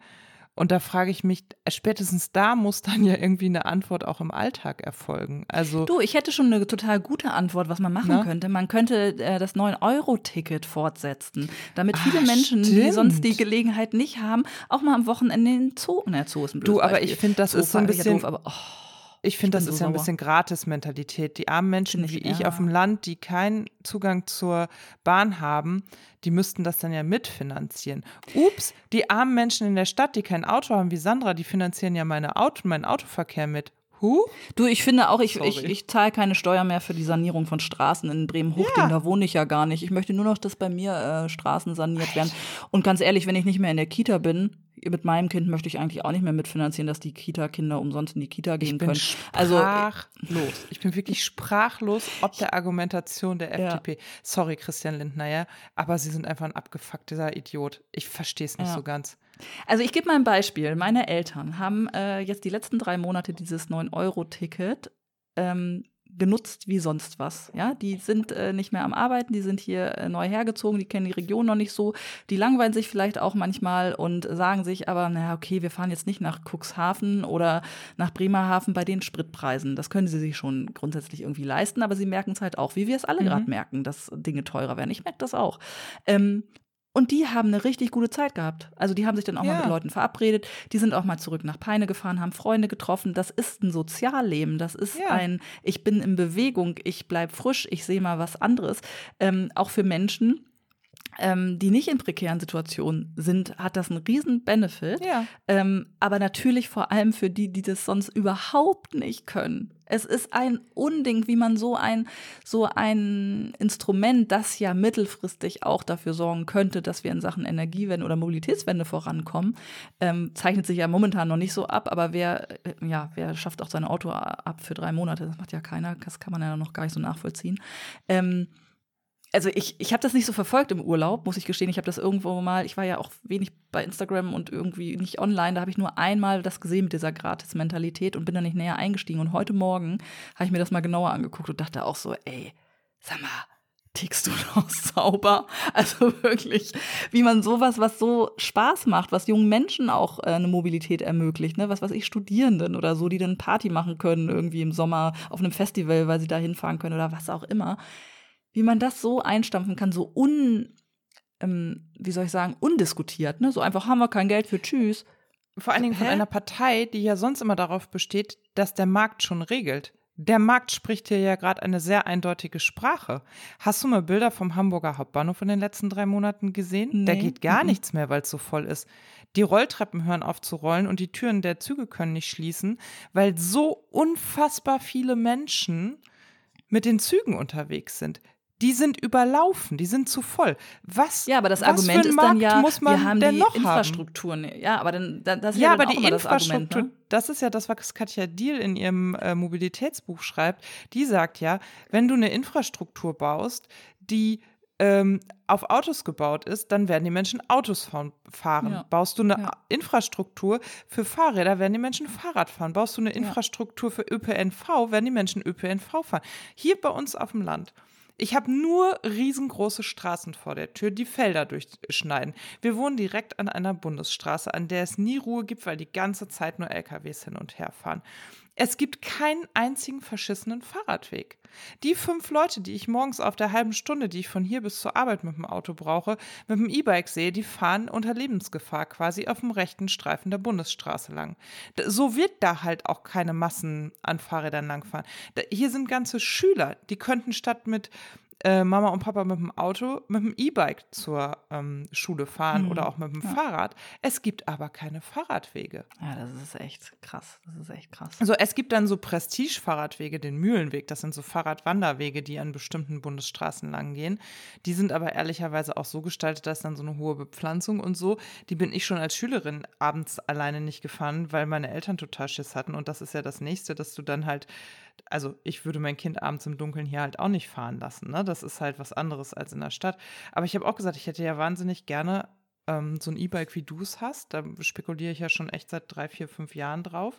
S2: Und da frage ich mich, spätestens da muss dann ja irgendwie eine Antwort auch im Alltag erfolgen. Also
S1: du, ich hätte schon eine total gute Antwort, was man machen na? könnte. Man könnte äh, das 9-Euro-Ticket fortsetzen, damit viele Ach, Menschen, stimmt. die sonst die Gelegenheit nicht haben, auch mal am Wochenende in den Zoo, na, Zoo ist ein
S2: Du, aber Beispiel. ich finde, das Zoo ist so ein bisschen, doof, aber, oh. Ich finde, das so ist ja ein bisschen Gratis-Mentalität. Die armen Menschen ich, wie ich ja. auf dem Land, die keinen Zugang zur Bahn haben, die müssten das dann ja mitfinanzieren. Ups, die armen Menschen in der Stadt, die kein Auto haben wie Sandra, die finanzieren ja meine Auto, meinen Autoverkehr mit. Huh?
S1: Du, ich finde auch, ich, ich, ich zahle keine Steuer mehr für die Sanierung von Straßen in Bremen-Hochding. Ja. Da wohne ich ja gar nicht. Ich möchte nur noch, dass bei mir äh, Straßen saniert werden. Und ganz ehrlich, wenn ich nicht mehr in der Kita bin, mit meinem Kind möchte ich eigentlich auch nicht mehr mitfinanzieren, dass die Kita-Kinder umsonst in die Kita gehen können.
S2: Also sprachlos. Ich bin wirklich sprachlos ob der Argumentation der FDP. Ja. Sorry, Christian Lindner, ja, aber sie sind einfach ein abgefuckter Idiot. Ich verstehe es nicht ja. so ganz.
S1: Also ich gebe mal ein Beispiel. Meine Eltern haben äh, jetzt die letzten drei Monate dieses 9-Euro-Ticket ähm, genutzt wie sonst was. Ja, die sind äh, nicht mehr am Arbeiten, die sind hier äh, neu hergezogen, die kennen die Region noch nicht so, die langweilen sich vielleicht auch manchmal und sagen sich aber, naja, okay, wir fahren jetzt nicht nach Cuxhaven oder nach Bremerhaven bei den Spritpreisen. Das können sie sich schon grundsätzlich irgendwie leisten, aber sie merken es halt auch, wie wir es alle mhm. gerade merken, dass Dinge teurer werden. Ich merke das auch. Ähm, und die haben eine richtig gute Zeit gehabt. Also die haben sich dann auch ja. mal mit Leuten verabredet. Die sind auch mal zurück nach Peine gefahren, haben Freunde getroffen. Das ist ein Sozialleben. Das ist ja. ein, ich bin in Bewegung, ich bleib frisch, ich sehe mal was anderes. Ähm, auch für Menschen, ähm, die nicht in prekären Situationen sind, hat das einen riesen Benefit.
S2: Ja.
S1: Ähm, aber natürlich vor allem für die, die das sonst überhaupt nicht können. Es ist ein Unding, wie man so ein, so ein Instrument, das ja mittelfristig auch dafür sorgen könnte, dass wir in Sachen Energiewende oder Mobilitätswende vorankommen, ähm, zeichnet sich ja momentan noch nicht so ab. Aber wer, äh, ja, wer schafft auch sein Auto ab für drei Monate? Das macht ja keiner. Das kann man ja noch gar nicht so nachvollziehen. Ähm, also ich, ich habe das nicht so verfolgt im Urlaub, muss ich gestehen. Ich habe das irgendwo mal, ich war ja auch wenig bei Instagram und irgendwie nicht online. Da habe ich nur einmal das gesehen mit dieser Gratis-Mentalität und bin da nicht näher eingestiegen. Und heute Morgen habe ich mir das mal genauer angeguckt und dachte auch so, ey, sag mal, tickst du noch sauber? Also wirklich, wie man sowas, was so Spaß macht, was jungen Menschen auch äh, eine Mobilität ermöglicht, ne? was weiß ich, Studierenden oder so, die dann Party machen können irgendwie im Sommer auf einem Festival, weil sie da hinfahren können oder was auch immer wie man das so einstampfen kann, so un, ähm, wie soll ich sagen, undiskutiert, ne? So einfach haben wir kein Geld für Tschüss.
S2: Vor allen Dingen von Hä? einer Partei, die ja sonst immer darauf besteht, dass der Markt schon regelt. Der Markt spricht hier ja gerade eine sehr eindeutige Sprache. Hast du mal Bilder vom Hamburger Hauptbahnhof in den letzten drei Monaten gesehen? Nee. Da geht gar mhm. nichts mehr, weil es so voll ist. Die Rolltreppen hören auf zu rollen und die Türen der Züge können nicht schließen, weil so unfassbar viele Menschen mit den Zügen unterwegs sind. Die sind überlaufen, die sind zu voll. Was?
S1: Ja, aber das Argument ist dann ja, muss man wir haben die Infrastrukturen. Haben? Ja, aber dann das ist ja, ja aber die Infrastruktur, das, ne?
S2: das ist ja das, was Katja Diel in ihrem äh, Mobilitätsbuch schreibt. Die sagt ja, wenn du eine Infrastruktur baust, die ähm, auf Autos gebaut ist, dann werden die Menschen Autos fahren. Ja. Baust du eine ja. Infrastruktur für Fahrräder, werden die Menschen Fahrrad fahren. Baust du eine Infrastruktur für ÖPNV, werden die Menschen ÖPNV fahren. Hier bei uns auf dem Land ich habe nur riesengroße Straßen vor der Tür, die Felder durchschneiden. Wir wohnen direkt an einer Bundesstraße, an der es nie Ruhe gibt, weil die ganze Zeit nur LKWs hin und her fahren. Es gibt keinen einzigen verschissenen Fahrradweg. Die fünf Leute, die ich morgens auf der halben Stunde, die ich von hier bis zur Arbeit mit dem Auto brauche, mit dem E-Bike sehe, die fahren unter Lebensgefahr quasi auf dem rechten Streifen der Bundesstraße lang. So wird da halt auch keine Massen an Fahrrädern langfahren. Hier sind ganze Schüler, die könnten statt mit äh, Mama und Papa mit dem Auto, mit dem E-Bike zur ähm, Schule fahren hm. oder auch mit dem ja. Fahrrad. Es gibt aber keine Fahrradwege.
S1: Ja, das ist echt krass. Das ist echt krass.
S2: Also es gibt dann so Prestige-Fahrradwege, den Mühlenweg. Das sind so Fahrradwanderwege, die an bestimmten Bundesstraßen lang gehen. Die sind aber ehrlicherweise auch so gestaltet, dass dann so eine hohe Bepflanzung und so. Die bin ich schon als Schülerin abends alleine nicht gefahren, weil meine Eltern total Schiss hatten. Und das ist ja das Nächste, dass du dann halt also ich würde mein Kind abends im Dunkeln hier halt auch nicht fahren lassen. Ne? Das ist halt was anderes als in der Stadt. Aber ich habe auch gesagt, ich hätte ja wahnsinnig gerne ähm, so ein E-Bike, wie du es hast. Da spekuliere ich ja schon echt seit drei, vier, fünf Jahren drauf.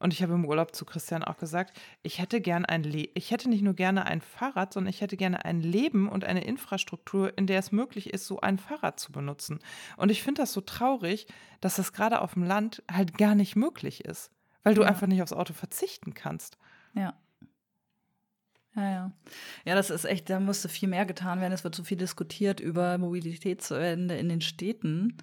S2: Und ich habe im Urlaub zu Christian auch gesagt, ich hätte gern ein Le ich hätte nicht nur gerne ein Fahrrad, sondern ich hätte gerne ein Leben und eine Infrastruktur, in der es möglich ist, so ein Fahrrad zu benutzen. Und ich finde das so traurig, dass das gerade auf dem Land halt gar nicht möglich ist, weil du ja. einfach nicht aufs Auto verzichten kannst.
S1: Ja. Ja, ja. Ja, das ist echt, da musste viel mehr getan werden. Es wird so viel diskutiert über Mobilitätswende in den Städten.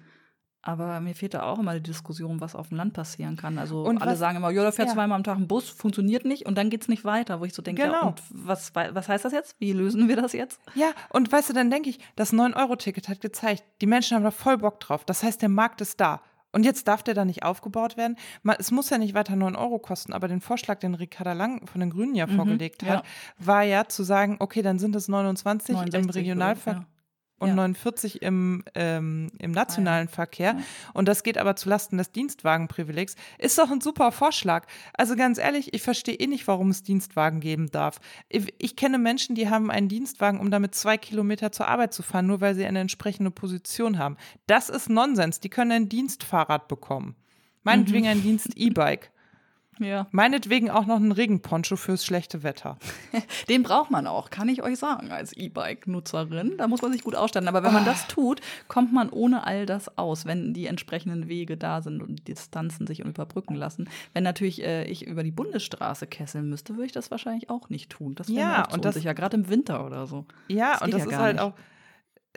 S1: Aber mir fehlt da auch immer die Diskussion, was auf dem Land passieren kann. Also und alle was, sagen immer, ja, da fährt ja. zweimal am Tag ein Bus, funktioniert nicht und dann geht es nicht weiter, wo ich so denke, genau. ja, und was, was heißt das jetzt? Wie lösen wir das jetzt?
S2: Ja, und weißt du, dann denke ich, das 9-Euro-Ticket hat gezeigt, die Menschen haben da voll Bock drauf. Das heißt, der Markt ist da. Und jetzt darf der da nicht aufgebaut werden. Es muss ja nicht weiter 9 Euro kosten, aber den Vorschlag, den Ricarda Lang von den Grünen ja mhm, vorgelegt hat, ja. war ja zu sagen, okay, dann sind es 29 im Regionalverkehr. Ja und ja. 49 im, ähm, im nationalen ah, ja. Verkehr. Ja. Und das geht aber zulasten des Dienstwagenprivilegs. Ist doch ein super Vorschlag. Also ganz ehrlich, ich verstehe eh nicht, warum es Dienstwagen geben darf. Ich, ich, kenne Menschen, die haben einen Dienstwagen, um damit zwei Kilometer zur Arbeit zu fahren, nur weil sie eine entsprechende Position haben. Das ist Nonsens. Die können ein Dienstfahrrad bekommen. Meinetwegen mhm. ein Dienst-E-Bike. Ja. Meinetwegen auch noch einen Regenponcho fürs schlechte Wetter.
S1: Den braucht man auch, kann ich euch sagen, als E-Bike-Nutzerin. Da muss man sich gut ausstatten. Aber wenn man das tut, kommt man ohne all das aus, wenn die entsprechenden Wege da sind und die Distanzen sich überbrücken lassen. Wenn natürlich äh, ich über die Bundesstraße kesseln müsste, würde ich das wahrscheinlich auch nicht tun. Das wäre ja, und das ja gerade im Winter oder so.
S2: Ja, das und das ja ist halt nicht. auch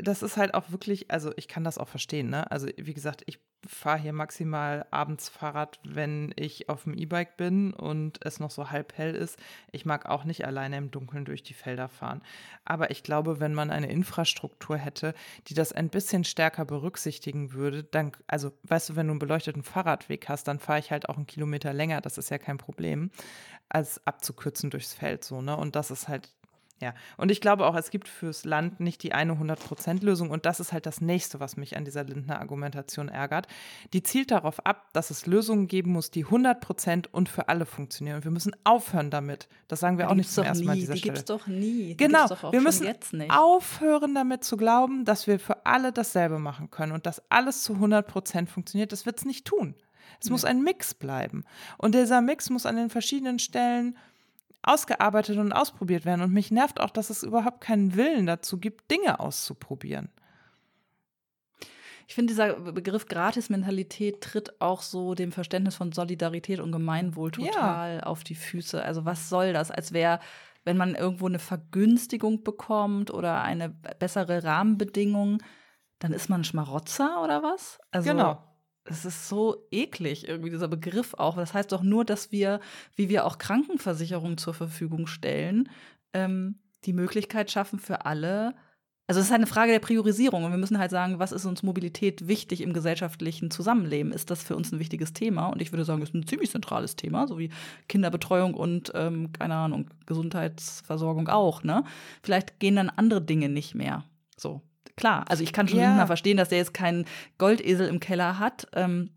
S2: das ist halt auch wirklich, also ich kann das auch verstehen, ne? Also wie gesagt, ich fahre hier maximal abends Fahrrad, wenn ich auf dem E-Bike bin und es noch so halb hell ist. Ich mag auch nicht alleine im Dunkeln durch die Felder fahren. Aber ich glaube, wenn man eine Infrastruktur hätte, die das ein bisschen stärker berücksichtigen würde, dann, also weißt du, wenn du einen beleuchteten Fahrradweg hast, dann fahre ich halt auch einen Kilometer länger, das ist ja kein Problem, als abzukürzen durchs Feld so, ne? Und das ist halt ja, und ich glaube auch, es gibt fürs Land nicht die eine 100%-Lösung. Und das ist halt das Nächste, was mich an dieser Lindner Argumentation ärgert. Die zielt darauf ab, dass es Lösungen geben muss, die 100% und für alle funktionieren. Und wir müssen aufhören damit. Das sagen wir
S1: die
S2: auch nicht zum ersten Mal
S1: an
S2: dieser
S1: die
S2: Stelle.
S1: Die gibt es doch nie.
S2: Genau,
S1: doch
S2: wir müssen aufhören damit zu glauben, dass wir für alle dasselbe machen können und dass alles zu 100% funktioniert. Das wird es nicht tun. Es nee. muss ein Mix bleiben. Und dieser Mix muss an den verschiedenen Stellen ausgearbeitet und ausprobiert werden. Und mich nervt auch, dass es überhaupt keinen Willen dazu gibt, Dinge auszuprobieren.
S1: Ich finde, dieser Begriff Gratis-Mentalität tritt auch so dem Verständnis von Solidarität und Gemeinwohl total ja. auf die Füße. Also was soll das? Als wäre, wenn man irgendwo eine Vergünstigung bekommt oder eine bessere Rahmenbedingung, dann ist man ein Schmarotzer oder was?
S2: Also, genau
S1: es ist so eklig, irgendwie dieser Begriff auch. Das heißt doch nur, dass wir, wie wir auch Krankenversicherungen zur Verfügung stellen, ähm, die Möglichkeit schaffen für alle. Also es ist eine Frage der Priorisierung und wir müssen halt sagen, was ist uns Mobilität wichtig im gesellschaftlichen Zusammenleben? Ist das für uns ein wichtiges Thema? Und ich würde sagen, es ist ein ziemlich zentrales Thema, so wie Kinderbetreuung und, ähm, keine Ahnung, Gesundheitsversorgung auch. Ne? Vielleicht gehen dann andere Dinge nicht mehr. So, klar, also ich kann schon ja. verstehen, dass der jetzt keinen Goldesel im Keller hat. Ähm,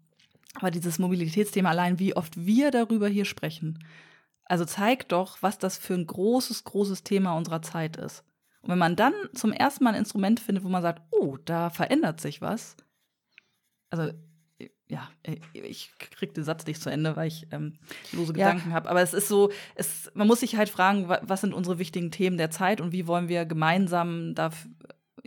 S1: aber dieses Mobilitätsthema allein, wie oft wir darüber hier sprechen, also zeigt doch, was das für ein großes, großes Thema unserer Zeit ist. Und wenn man dann zum ersten Mal ein Instrument findet, wo man sagt, oh, da verändert sich was, also ja, ich krieg den Satz nicht zu Ende, weil ich ähm, lose ja. Gedanken habe. Aber es ist so, es, man muss sich halt fragen, was sind unsere wichtigen Themen der Zeit und wie wollen wir gemeinsam dafür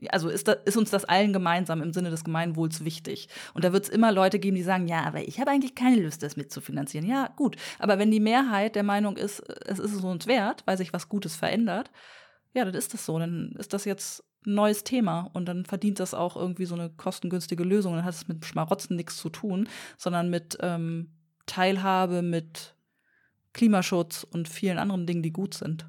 S1: also ist, da, ist, uns das allen gemeinsam im Sinne des Gemeinwohls wichtig. Und da wird es immer Leute geben, die sagen, ja, aber ich habe eigentlich keine Lust, das mitzufinanzieren. Ja, gut. Aber wenn die Mehrheit der Meinung ist, es ist es uns wert, weil sich was Gutes verändert, ja, dann ist das so. Dann ist das jetzt ein neues Thema und dann verdient das auch irgendwie so eine kostengünstige Lösung. Dann hat es mit Schmarotzen nichts zu tun, sondern mit ähm, Teilhabe, mit Klimaschutz und vielen anderen Dingen, die gut sind.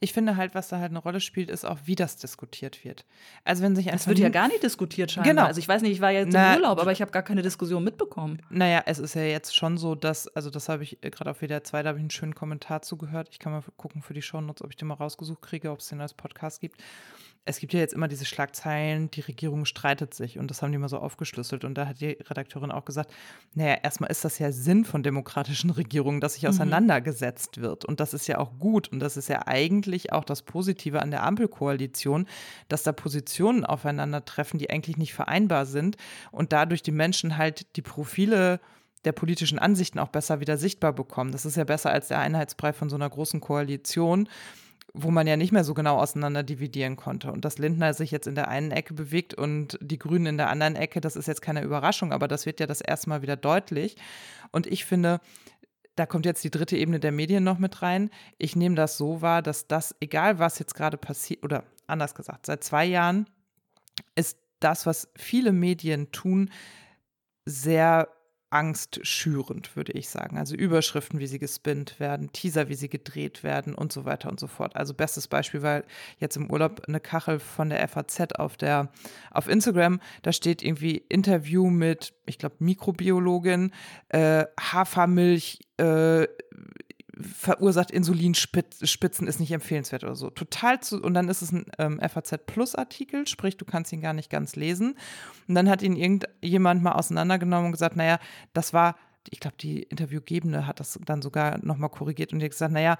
S2: Ich finde halt, was da halt eine Rolle spielt, ist auch, wie das diskutiert wird. Also wenn sich
S1: ein Es wird ja gar nicht diskutiert scheinbar. Genau. Also ich weiß nicht, ich war jetzt Na, im Urlaub, aber ich habe gar keine Diskussion mitbekommen.
S2: Naja, es ist ja jetzt schon so, dass, also das habe ich äh, gerade auf WDR 2, da habe ich einen schönen Kommentar zugehört. Ich kann mal gucken für die Shownotes, ob ich den mal rausgesucht kriege, ob es den als Podcast gibt es gibt ja jetzt immer diese Schlagzeilen, die Regierung streitet sich und das haben die mal so aufgeschlüsselt. Und da hat die Redakteurin auch gesagt, naja, erstmal ist das ja Sinn von demokratischen Regierungen, dass sich mhm. auseinandergesetzt wird. Und das ist ja auch gut. Und das ist ja eigentlich auch das Positive an der Ampelkoalition, dass da Positionen aufeinandertreffen, die eigentlich nicht vereinbar sind und dadurch die Menschen halt die Profile der politischen Ansichten auch besser wieder sichtbar bekommen. Das ist ja besser als der Einheitsbrei von so einer großen Koalition wo man ja nicht mehr so genau auseinander dividieren konnte. Und dass Lindner sich jetzt in der einen Ecke bewegt und die Grünen in der anderen Ecke, das ist jetzt keine Überraschung, aber das wird ja das erste Mal wieder deutlich. Und ich finde, da kommt jetzt die dritte Ebene der Medien noch mit rein. Ich nehme das so wahr, dass das, egal was jetzt gerade passiert, oder anders gesagt, seit zwei Jahren ist das, was viele Medien tun, sehr angstschürend, würde ich sagen. Also Überschriften, wie sie gespinnt werden, Teaser, wie sie gedreht werden und so weiter und so fort. Also bestes Beispiel war jetzt im Urlaub eine Kachel von der FAZ auf der auf Instagram. Da steht irgendwie Interview mit, ich glaube, Mikrobiologin, äh, Hafermilch, äh, verursacht Insulinspitzen, ist nicht empfehlenswert oder so. Total zu, und dann ist es ein ähm, FAZ Plus Artikel, sprich, du kannst ihn gar nicht ganz lesen. Und dann hat ihn irgendjemand mal auseinandergenommen und gesagt, naja, das war, ich glaube, die Interviewgebende hat das dann sogar nochmal korrigiert und hat gesagt, naja,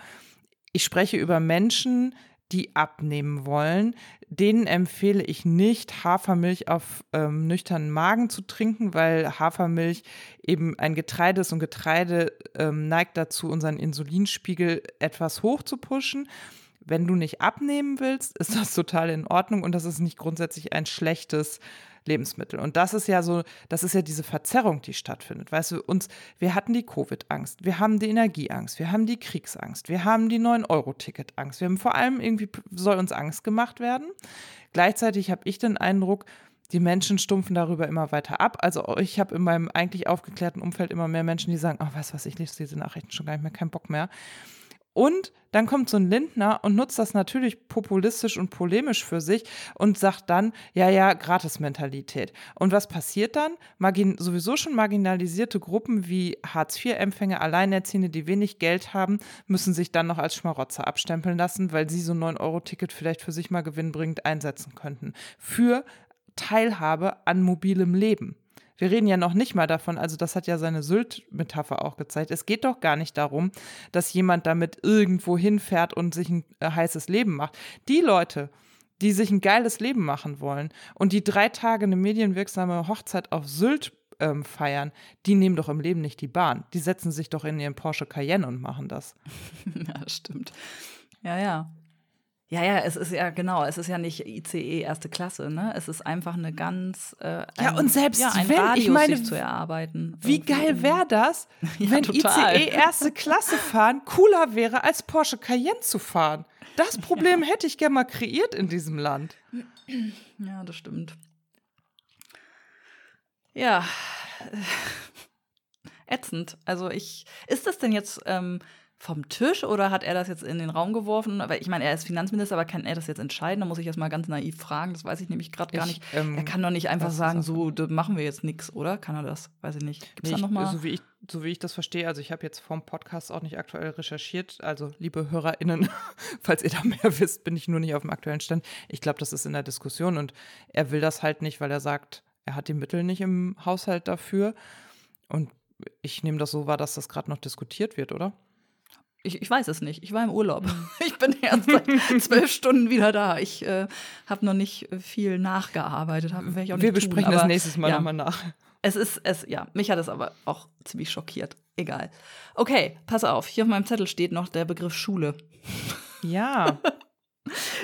S2: ich spreche über Menschen, die abnehmen wollen, denen empfehle ich nicht, Hafermilch auf ähm, nüchternen Magen zu trinken, weil Hafermilch eben ein Getreide ist und Getreide ähm, neigt dazu, unseren Insulinspiegel etwas hoch zu pushen. Wenn du nicht abnehmen willst, ist das total in Ordnung und das ist nicht grundsätzlich ein schlechtes Lebensmittel. Und das ist ja so, das ist ja diese Verzerrung, die stattfindet. Weißt du, uns, wir hatten die Covid-Angst, wir haben die Energieangst, wir haben die Kriegsangst, wir haben die 9-Euro-Ticket-Angst. Wir haben vor allem irgendwie, soll uns Angst gemacht werden. Gleichzeitig habe ich den Eindruck, die Menschen stumpfen darüber immer weiter ab. Also ich habe in meinem eigentlich aufgeklärten Umfeld immer mehr Menschen, die sagen, oh, weißt du was, ich lese diese Nachrichten schon gar nicht mehr, keinen Bock mehr. Und dann kommt so ein Lindner und nutzt das natürlich populistisch und polemisch für sich und sagt dann, ja, ja, Gratismentalität. Und was passiert dann? Margin sowieso schon marginalisierte Gruppen wie Hartz-IV-Empfänger, Alleinerziehende, die wenig Geld haben, müssen sich dann noch als Schmarotzer abstempeln lassen, weil sie so ein 9-Euro-Ticket vielleicht für sich mal gewinnbringend einsetzen könnten. Für Teilhabe an mobilem Leben. Wir reden ja noch nicht mal davon, also das hat ja seine Sylt-Metapher auch gezeigt. Es geht doch gar nicht darum, dass jemand damit irgendwo hinfährt und sich ein äh, heißes Leben macht. Die Leute, die sich ein geiles Leben machen wollen und die drei Tage eine medienwirksame Hochzeit auf Sylt ähm, feiern, die nehmen doch im Leben nicht die Bahn. Die setzen sich doch in ihren Porsche Cayenne und machen das.
S1: ja, stimmt. Ja, ja. Ja, ja, es ist ja genau, es ist ja nicht ICE erste Klasse, ne? Es ist einfach eine ganz
S2: äh, ein, ja und selbst ja,
S1: ein
S2: wenn
S1: Radius,
S2: ich meine,
S1: sich zu erarbeiten.
S2: Wie geil wäre das, ja, wenn total. ICE erste Klasse fahren cooler wäre als Porsche Cayenne zu fahren? Das Problem ja. hätte ich gerne mal kreiert in diesem Land.
S1: Ja, das stimmt. Ja, ätzend. Also ich, ist das denn jetzt ähm, vom Tisch oder hat er das jetzt in den Raum geworfen? Weil ich meine, er ist Finanzminister, aber kann er das jetzt entscheiden? Da muss ich jetzt mal ganz naiv fragen. Das weiß ich nämlich gerade gar nicht. Ähm, er kann doch nicht einfach sagen, so da machen wir jetzt nichts, oder? Kann er das? Weiß ich nicht.
S2: Gibt's nee, da noch mal? So wie ich so wie ich das verstehe, also ich habe jetzt vom Podcast auch nicht aktuell recherchiert. Also, liebe HörerInnen, falls ihr da mehr wisst, bin ich nur nicht auf dem aktuellen Stand. Ich glaube, das ist in der Diskussion und er will das halt nicht, weil er sagt, er hat die Mittel nicht im Haushalt dafür. Und ich nehme das so wahr, dass das gerade noch diskutiert wird, oder?
S1: Ich, ich, weiß es nicht. Ich war im Urlaub. Mhm. Ich bin erst seit zwölf Stunden wieder da. Ich äh, habe noch nicht viel nachgearbeitet. Hab,
S2: Wir nicht besprechen tun, das nächstes Mal ja, nochmal nach.
S1: Es ist, es, ja, mich hat es aber auch ziemlich schockiert. Egal. Okay, pass auf. Hier auf meinem Zettel steht noch der Begriff Schule.
S2: Ja.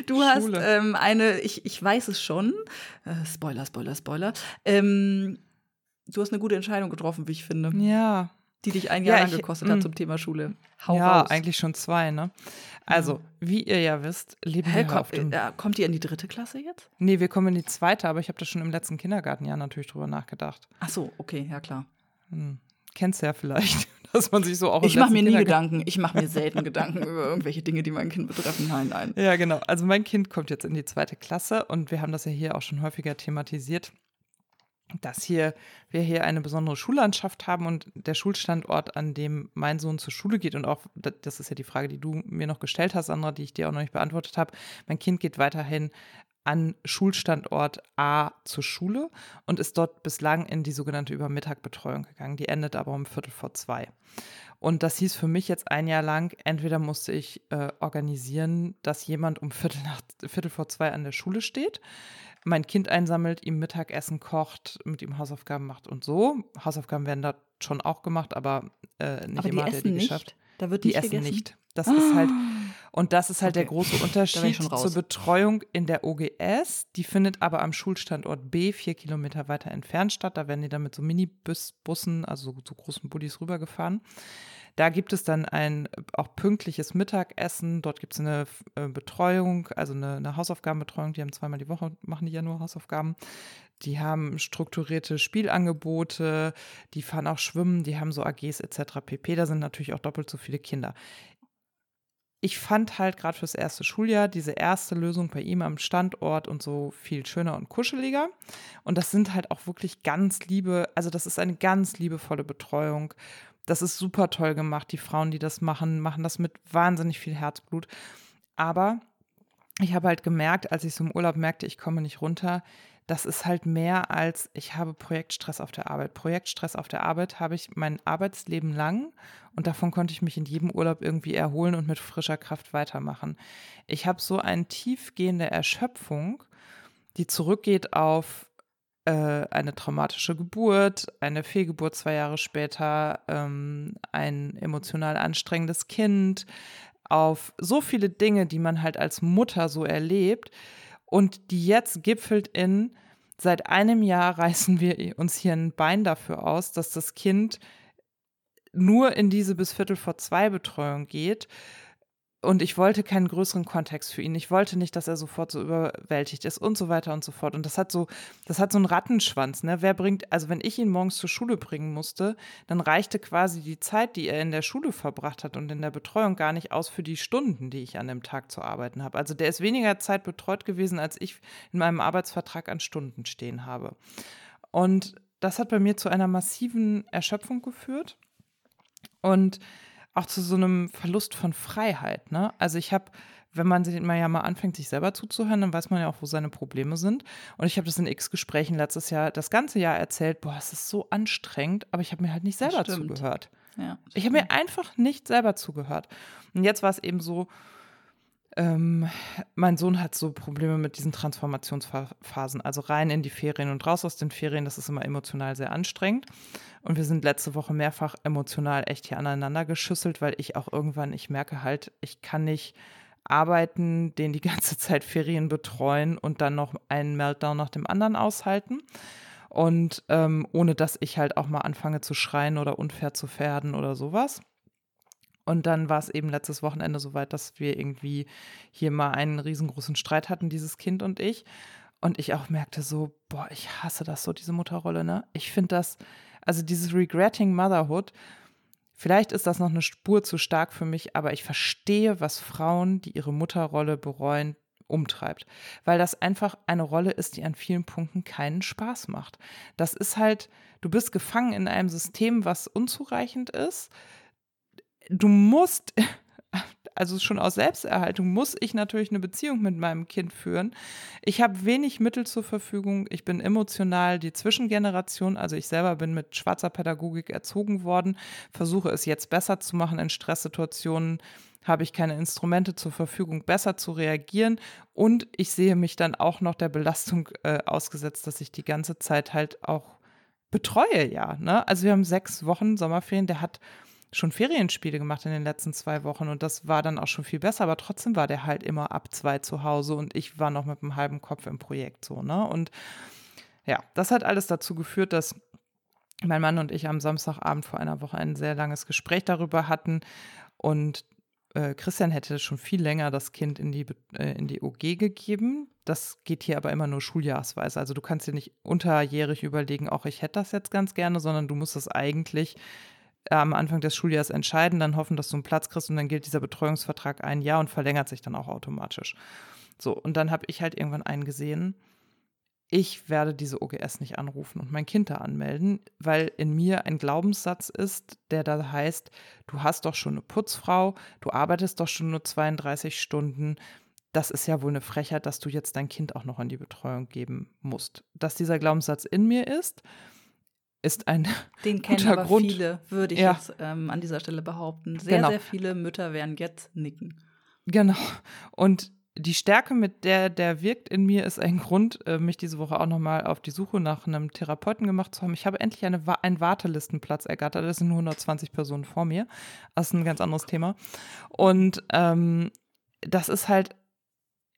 S1: Du Schule. hast ähm, eine, ich, ich weiß es schon. Äh, Spoiler, Spoiler, Spoiler. Ähm, du hast eine gute Entscheidung getroffen, wie ich finde.
S2: Ja
S1: die dich ein Jahr ja, lang gekostet hat mm. zum Thema Schule.
S2: Hau ja, raus. eigentlich schon zwei, ne? Also, wie ihr ja wisst, leben Hä, wir auf dem
S1: äh, Kommt ihr in die dritte Klasse jetzt?
S2: Nee, wir kommen in die zweite, aber ich habe da schon im letzten Kindergartenjahr natürlich drüber nachgedacht.
S1: Ach so, okay, ja klar.
S2: Hm. Kennst du ja vielleicht, dass man sich so auch
S1: Ich mache mir nie Gedanken. Ich mache mir selten Gedanken über irgendwelche Dinge, die mein Kind betreffen. Nein, nein.
S2: Ja, genau. Also mein Kind kommt jetzt in die zweite Klasse und wir haben das ja hier auch schon häufiger thematisiert dass hier wir hier eine besondere Schullandschaft haben und der Schulstandort, an dem mein Sohn zur Schule geht und auch, das ist ja die Frage, die du mir noch gestellt hast, Sandra, die ich dir auch noch nicht beantwortet habe. Mein Kind geht weiterhin an Schulstandort A zur Schule und ist dort bislang in die sogenannte Übermittagbetreuung gegangen. Die endet aber um Viertel vor zwei. Und das hieß für mich jetzt ein Jahr lang, entweder musste ich äh, organisieren, dass jemand um Viertel, nach, Viertel vor zwei an der Schule steht mein Kind einsammelt, ihm Mittagessen kocht, mit ihm Hausaufgaben macht und so. Hausaufgaben werden da schon auch gemacht, aber äh, nicht
S1: aber
S2: immer
S1: hat er die
S2: nicht? geschafft.
S1: Da wird
S2: die essen
S1: gegessen?
S2: nicht. Das ist halt und das ist halt okay. der große Unterschied zur Betreuung in der OGS. Die findet aber am Schulstandort B vier Kilometer weiter entfernt statt. Da werden die dann mit so Minibussen, also so großen Bullis rübergefahren. Da gibt es dann ein auch pünktliches Mittagessen. Dort gibt es eine äh, Betreuung, also eine, eine Hausaufgabenbetreuung. Die haben zweimal die Woche, machen die ja nur Hausaufgaben. Die haben strukturierte Spielangebote, die fahren auch schwimmen, die haben so AGs etc. pp. Da sind natürlich auch doppelt so viele Kinder ich fand halt gerade fürs erste Schuljahr diese erste Lösung bei ihm am Standort und so viel schöner und kuscheliger. Und das sind halt auch wirklich ganz liebe, also das ist eine ganz liebevolle Betreuung. Das ist super toll gemacht. Die Frauen, die das machen, machen das mit wahnsinnig viel Herzblut. Aber ich habe halt gemerkt, als ich so im Urlaub merkte, ich komme nicht runter, das ist halt mehr als ich habe Projektstress auf der Arbeit. Projektstress auf der Arbeit habe ich mein Arbeitsleben lang und davon konnte ich mich in jedem Urlaub irgendwie erholen und mit frischer Kraft weitermachen. Ich habe so eine tiefgehende Erschöpfung, die zurückgeht auf äh, eine traumatische Geburt, eine Fehlgeburt zwei Jahre später, ähm, ein emotional anstrengendes Kind, auf so viele Dinge, die man halt als Mutter so erlebt und die jetzt gipfelt in, Seit einem Jahr reißen wir uns hier ein Bein dafür aus, dass das Kind nur in diese bis Viertel vor zwei Betreuung geht und ich wollte keinen größeren Kontext für ihn. Ich wollte nicht, dass er sofort so überwältigt ist und so weiter und so fort. Und das hat so, das hat so einen Rattenschwanz, ne? Wer bringt, also wenn ich ihn morgens zur Schule bringen musste, dann reichte quasi die Zeit, die er in der Schule verbracht hat und in der Betreuung gar nicht aus für die Stunden, die ich an dem Tag zu arbeiten habe. Also der ist weniger Zeit betreut gewesen, als ich in meinem Arbeitsvertrag an Stunden stehen habe. Und das hat bei mir zu einer massiven Erschöpfung geführt. Und auch zu so einem Verlust von Freiheit. Ne? Also ich habe, wenn man sich mal ja mal anfängt, sich selber zuzuhören, dann weiß man ja auch, wo seine Probleme sind. Und ich habe das in x Gesprächen letztes Jahr, das ganze Jahr erzählt, boah, es ist so anstrengend, aber ich habe mir halt nicht selber zugehört. Ja, ich habe mir einfach nicht selber zugehört. Und jetzt war es eben so, ähm, mein Sohn hat so Probleme mit diesen Transformationsphasen, also rein in die Ferien und raus aus den Ferien. Das ist immer emotional sehr anstrengend. Und wir sind letzte Woche mehrfach emotional echt hier aneinander geschüsselt, weil ich auch irgendwann, ich merke halt, ich kann nicht arbeiten, den die ganze Zeit Ferien betreuen und dann noch einen Meltdown nach dem anderen aushalten. Und ähm, ohne dass ich halt auch mal anfange zu schreien oder unfair zu werden oder sowas. Und dann war es eben letztes Wochenende soweit, dass wir irgendwie hier mal einen riesengroßen Streit hatten, dieses Kind und ich. Und ich auch merkte so, boah, ich hasse das so, diese Mutterrolle, ne? Ich finde das, also dieses Regretting Motherhood, vielleicht ist das noch eine Spur zu stark für mich, aber ich verstehe, was Frauen, die ihre Mutterrolle bereuen, umtreibt. Weil das einfach eine Rolle ist, die an vielen Punkten keinen Spaß macht. Das ist halt, du bist gefangen in einem System, was unzureichend ist du musst, also schon aus Selbsterhaltung, muss ich natürlich eine Beziehung mit meinem Kind führen. Ich habe wenig Mittel zur Verfügung. Ich bin emotional die Zwischengeneration. Also ich selber bin mit schwarzer Pädagogik erzogen worden, versuche es jetzt besser zu machen in Stresssituationen habe ich keine Instrumente zur Verfügung, besser zu reagieren. Und ich sehe mich dann auch noch der Belastung äh, ausgesetzt, dass ich die ganze Zeit halt auch betreue, ja. Ne? Also wir haben sechs Wochen Sommerferien, der hat schon Ferienspiele gemacht in den letzten zwei Wochen und das war dann auch schon viel besser, aber trotzdem war der halt immer ab zwei zu Hause und ich war noch mit einem halben Kopf im Projekt so, ne? Und ja, das hat alles dazu geführt, dass mein Mann und ich am Samstagabend vor einer Woche ein sehr langes Gespräch darüber hatten und äh, Christian hätte schon viel länger das Kind in die, äh, in die OG gegeben. Das geht hier aber immer nur schuljahrsweise. Also du kannst dir nicht unterjährig überlegen, auch ich hätte das jetzt ganz gerne, sondern du musst es eigentlich am Anfang des Schuljahres entscheiden, dann hoffen, dass du einen Platz kriegst und dann gilt dieser Betreuungsvertrag ein Jahr und verlängert sich dann auch automatisch. So, und dann habe ich halt irgendwann eingesehen, ich werde diese OGS nicht anrufen und mein Kind da anmelden, weil in mir ein Glaubenssatz ist, der da heißt, du hast doch schon eine Putzfrau, du arbeitest doch schon nur 32 Stunden. Das ist ja wohl eine Frechheit, dass du jetzt dein Kind auch noch in die Betreuung geben musst. Dass dieser Glaubenssatz in mir ist, ist ein
S1: Den kennen guter aber Grund. viele, würde ich ja. jetzt ähm, an dieser Stelle behaupten. Sehr, genau. sehr viele Mütter werden jetzt nicken.
S2: Genau. Und die Stärke, mit der der wirkt in mir, ist ein Grund, äh, mich diese Woche auch nochmal auf die Suche nach einem Therapeuten gemacht zu haben. Ich habe endlich eine, einen Wartelistenplatz ergattert. Das sind nur 120 Personen vor mir. Das ist ein ganz anderes Thema. Und ähm, das ist halt,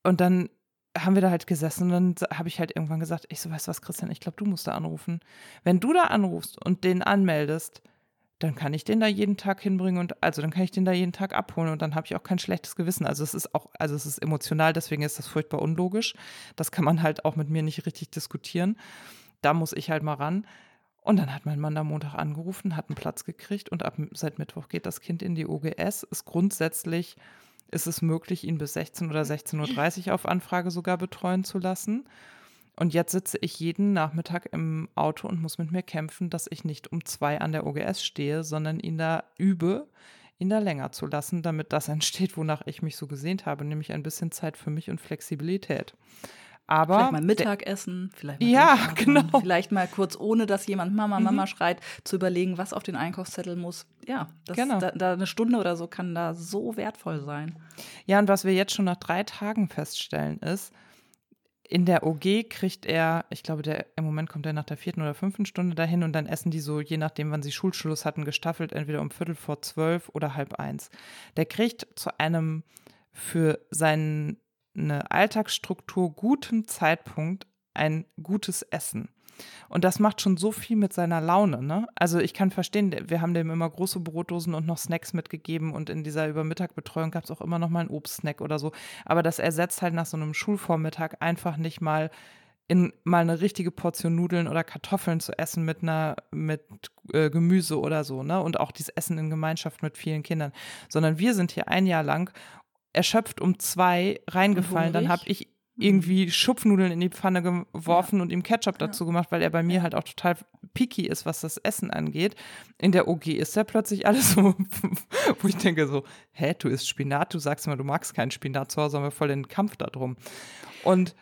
S2: und dann haben wir da halt gesessen und dann habe ich halt irgendwann gesagt, ich so, weißt du was, Christian, ich glaube, du musst da anrufen. Wenn du da anrufst und den anmeldest, dann kann ich den da jeden Tag hinbringen und also dann kann ich den da jeden Tag abholen und dann habe ich auch kein schlechtes Gewissen. Also es ist auch, also es ist emotional, deswegen ist das furchtbar unlogisch. Das kann man halt auch mit mir nicht richtig diskutieren. Da muss ich halt mal ran. Und dann hat mein Mann am Montag angerufen, hat einen Platz gekriegt und ab seit Mittwoch geht das Kind in die OGS, ist grundsätzlich ist es möglich, ihn bis 16 oder 16.30 Uhr auf Anfrage sogar betreuen zu lassen. Und jetzt sitze ich jeden Nachmittag im Auto und muss mit mir kämpfen, dass ich nicht um zwei an der OGS stehe, sondern ihn da übe, ihn da länger zu lassen, damit das entsteht, wonach ich mich so gesehnt habe, nämlich ein bisschen Zeit für mich und Flexibilität. Aber
S1: vielleicht mal Mittagessen, vielleicht mal
S2: ja, genau.
S1: vielleicht mal kurz, ohne dass jemand Mama, Mama mhm. schreit, zu überlegen, was auf den Einkaufszettel muss. Ja, das, genau. da, da eine Stunde oder so kann da so wertvoll sein.
S2: Ja, und was wir jetzt schon nach drei Tagen feststellen ist, in der OG kriegt er, ich glaube, der, im Moment kommt er nach der vierten oder fünften Stunde dahin und dann essen die so, je nachdem, wann sie Schulschluss hatten, gestaffelt, entweder um Viertel vor zwölf oder halb eins. Der kriegt zu einem für seinen eine Alltagsstruktur guten Zeitpunkt ein gutes Essen. Und das macht schon so viel mit seiner Laune. Ne? Also ich kann verstehen, wir haben dem immer große Brotdosen und noch Snacks mitgegeben und in dieser Übermittagbetreuung gab es auch immer noch mal einen Obstsnack oder so. Aber das ersetzt halt nach so einem Schulvormittag einfach nicht mal in mal eine richtige Portion Nudeln oder Kartoffeln zu essen mit einer mit äh, Gemüse oder so, ne? Und auch dieses Essen in Gemeinschaft mit vielen Kindern, sondern wir sind hier ein Jahr lang erschöpft um zwei reingefallen. Dann habe ich irgendwie Schupfnudeln in die Pfanne geworfen ja. und ihm Ketchup dazu gemacht, weil er bei mir halt auch total picky ist, was das Essen angeht. In der OG ist er plötzlich alles so, wo ich denke so, hä, du isst Spinat, du sagst mal, du magst keinen Spinat, zu Hause haben wir voll den Kampf darum. Und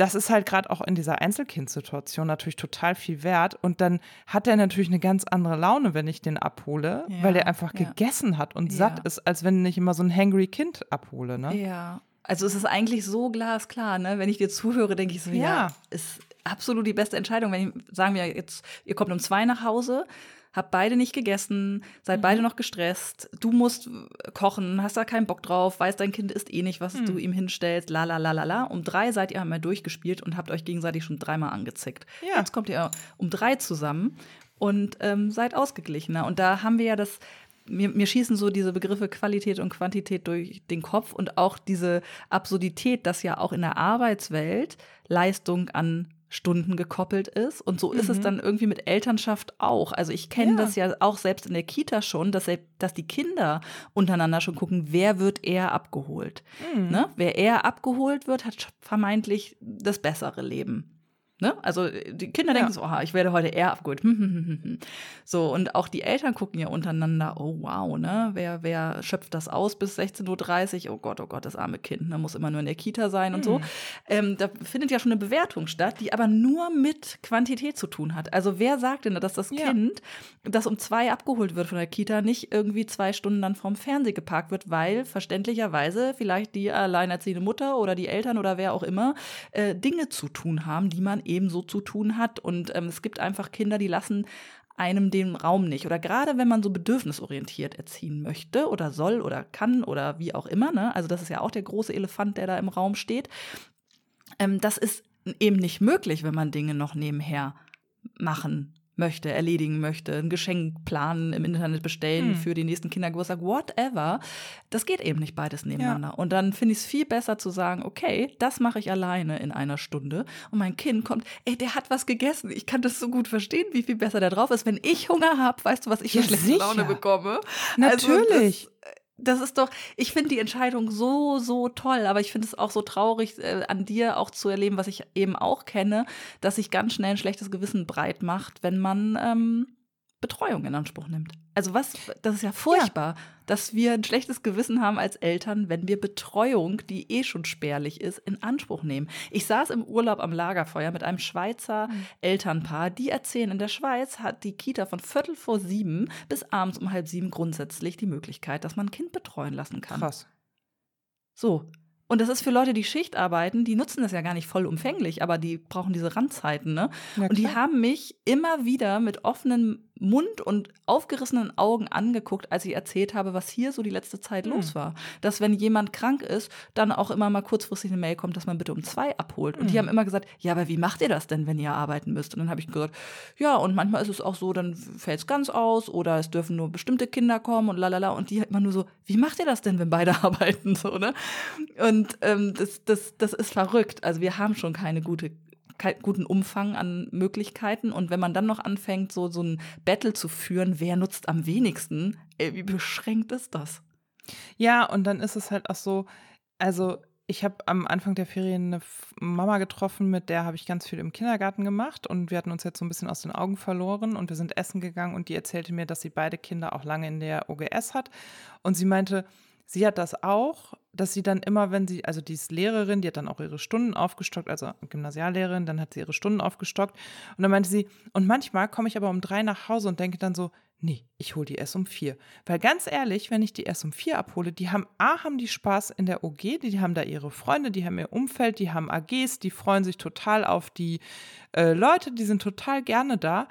S2: das ist halt gerade auch in dieser Einzelkindsituation natürlich total viel wert. Und dann hat er natürlich eine ganz andere Laune, wenn ich den abhole, ja, weil er einfach ja. gegessen hat und ja. satt ist, als wenn ich immer so ein hangry Kind abhole. Ne?
S1: Ja, also es ist eigentlich so glasklar, ne? Wenn ich dir zuhöre, denke ich so, ja, ja ist absolut die beste Entscheidung. Wenn ich, sagen wir jetzt, ihr kommt um zwei nach Hause, habt beide nicht gegessen, seid mhm. beide noch gestresst, du musst kochen, hast da keinen Bock drauf, weißt, dein Kind isst eh nicht, was mhm. du ihm hinstellst, la la la la la. Um drei seid ihr einmal durchgespielt und habt euch gegenseitig schon dreimal angezickt. Ja. Jetzt kommt ihr um drei zusammen und ähm, seid ausgeglichener. Und da haben wir ja das mir, mir schießen so diese Begriffe Qualität und Quantität durch den Kopf und auch diese Absurdität, dass ja auch in der Arbeitswelt Leistung an Stunden gekoppelt ist. Und so ist mhm. es dann irgendwie mit Elternschaft auch. Also ich kenne ja. das ja auch selbst in der Kita schon, dass, dass die Kinder untereinander schon gucken, wer wird eher abgeholt. Mhm. Ne? Wer eher abgeholt wird, hat vermeintlich das bessere Leben. Ne? Also die Kinder ja. denken so, oh, ich werde heute eher abgeholt. so, und auch die Eltern gucken ja untereinander, oh wow, ne? Wer, wer schöpft das aus bis 16.30 Uhr? Oh Gott, oh Gott, das arme Kind, ne? muss immer nur in der Kita sein mhm. und so. Mhm. Ähm, da findet ja schon eine Bewertung statt, die aber nur mit Quantität zu tun hat. Also wer sagt denn, dass das ja. Kind, das um zwei abgeholt wird von der Kita, nicht irgendwie zwei Stunden dann vorm Fernseher geparkt wird, weil verständlicherweise vielleicht die alleinerziehende Mutter oder die Eltern oder wer auch immer äh, Dinge zu tun haben, die man ebenso zu tun hat. Und ähm, es gibt einfach Kinder, die lassen einem den Raum nicht. Oder gerade wenn man so bedürfnisorientiert erziehen möchte oder soll oder kann oder wie auch immer. Ne? Also das ist ja auch der große Elefant, der da im Raum steht. Ähm, das ist eben nicht möglich, wenn man Dinge noch nebenher machen möchte, erledigen möchte, ein Geschenk planen, im Internet bestellen hm. für den nächsten Kindergeburtstag, whatever. Das geht eben nicht beides nebeneinander. Ja. Und dann finde ich es viel besser zu sagen, okay, das mache ich alleine in einer Stunde und mein Kind kommt, ey, der hat was gegessen. Ich kann das so gut verstehen, wie viel besser der drauf ist. Wenn ich Hunger habe, weißt du, was ich für ja, schlechte Laune bekomme?
S2: Natürlich.
S1: Also das, das ist doch, ich finde die Entscheidung so, so toll, aber ich finde es auch so traurig, äh, an dir auch zu erleben, was ich eben auch kenne, dass sich ganz schnell ein schlechtes Gewissen breit macht, wenn man ähm, Betreuung in Anspruch nimmt. Also was, das ist ja furchtbar, ja. dass wir ein schlechtes Gewissen haben als Eltern, wenn wir Betreuung, die eh schon spärlich ist, in Anspruch nehmen. Ich saß im Urlaub am Lagerfeuer mit einem Schweizer mhm. Elternpaar, die erzählen, in der Schweiz hat die Kita von Viertel vor sieben bis abends um halb sieben grundsätzlich die Möglichkeit, dass man ein Kind betreuen lassen kann.
S2: Krass.
S1: So, und das ist für Leute, die Schicht arbeiten, die nutzen das ja gar nicht vollumfänglich, aber die brauchen diese Randzeiten. Ne? Ja, und die haben mich immer wieder mit offenen Mund und aufgerissenen Augen angeguckt, als ich erzählt habe, was hier so die letzte Zeit mhm. los war. Dass, wenn jemand krank ist, dann auch immer mal kurzfristig eine Mail kommt, dass man bitte um zwei abholt. Und mhm. die haben immer gesagt, ja, aber wie macht ihr das denn, wenn ihr arbeiten müsst? Und dann habe ich gesagt, ja, und manchmal ist es auch so, dann fällt es ganz aus oder es dürfen nur bestimmte Kinder kommen und lalala. Und die hat immer nur so, wie macht ihr das denn, wenn beide arbeiten? So, ne? Und ähm, das, das, das ist verrückt. Also wir haben schon keine gute guten Umfang an Möglichkeiten. Und wenn man dann noch anfängt, so, so ein Battle zu führen, wer nutzt am wenigsten, ey, wie beschränkt ist das?
S2: Ja, und dann ist es halt auch so, also ich habe am Anfang der Ferien eine Mama getroffen, mit der habe ich ganz viel im Kindergarten gemacht. Und wir hatten uns jetzt so ein bisschen aus den Augen verloren. Und wir sind essen gegangen. Und die erzählte mir, dass sie beide Kinder auch lange in der OGS hat. Und sie meinte, sie hat das auch, dass sie dann immer, wenn sie, also die ist Lehrerin, die hat dann auch ihre Stunden aufgestockt, also Gymnasiallehrerin, dann hat sie ihre Stunden aufgestockt. Und dann meinte sie, und manchmal komme ich aber um drei nach Hause und denke dann so, nee, ich hole die erst um vier. Weil ganz ehrlich, wenn ich die erst um vier abhole, die haben, A, haben die Spaß in der OG, die, haben da ihre Freunde, die haben ihr Umfeld, die haben AGs, die freuen sich total auf die äh, Leute, die sind total gerne da.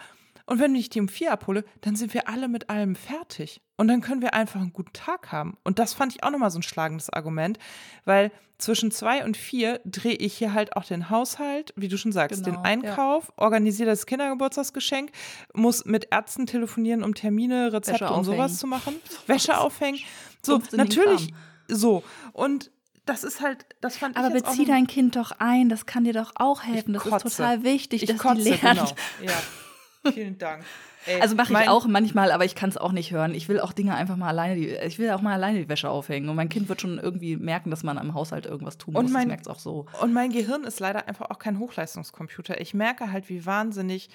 S2: Und wenn ich die um vier abhole, dann sind wir alle mit allem fertig. Und dann können wir einfach einen guten Tag haben. Und das fand ich auch nochmal so ein schlagendes Argument, weil zwischen zwei und vier drehe ich hier halt auch den Haushalt, wie du schon sagst, genau, den Einkauf, ja. organisiere das Kindergeburtstagsgeschenk, muss mit Ärzten telefonieren, um Termine, Rezepte und sowas zu machen, Wäsche aufhängen. So, natürlich so. Und das ist halt, das fand
S1: Aber
S2: ich
S1: bezieh dein Kind doch ein, das kann dir doch auch helfen. Das ist total wichtig,
S2: ich
S1: dass
S2: kotze,
S1: die lernt.
S2: Genau. Ja. Vielen Dank.
S1: Ey, also mache ich auch manchmal, aber ich kann es auch nicht hören. Ich will auch Dinge einfach mal alleine, die, ich will auch mal alleine die Wäsche aufhängen. Und mein Kind wird schon irgendwie merken, dass man am Haushalt irgendwas tun muss. Und mein, merkt es auch so.
S2: Und mein Gehirn ist leider einfach auch kein Hochleistungskomputer. Ich merke halt, wie wahnsinnig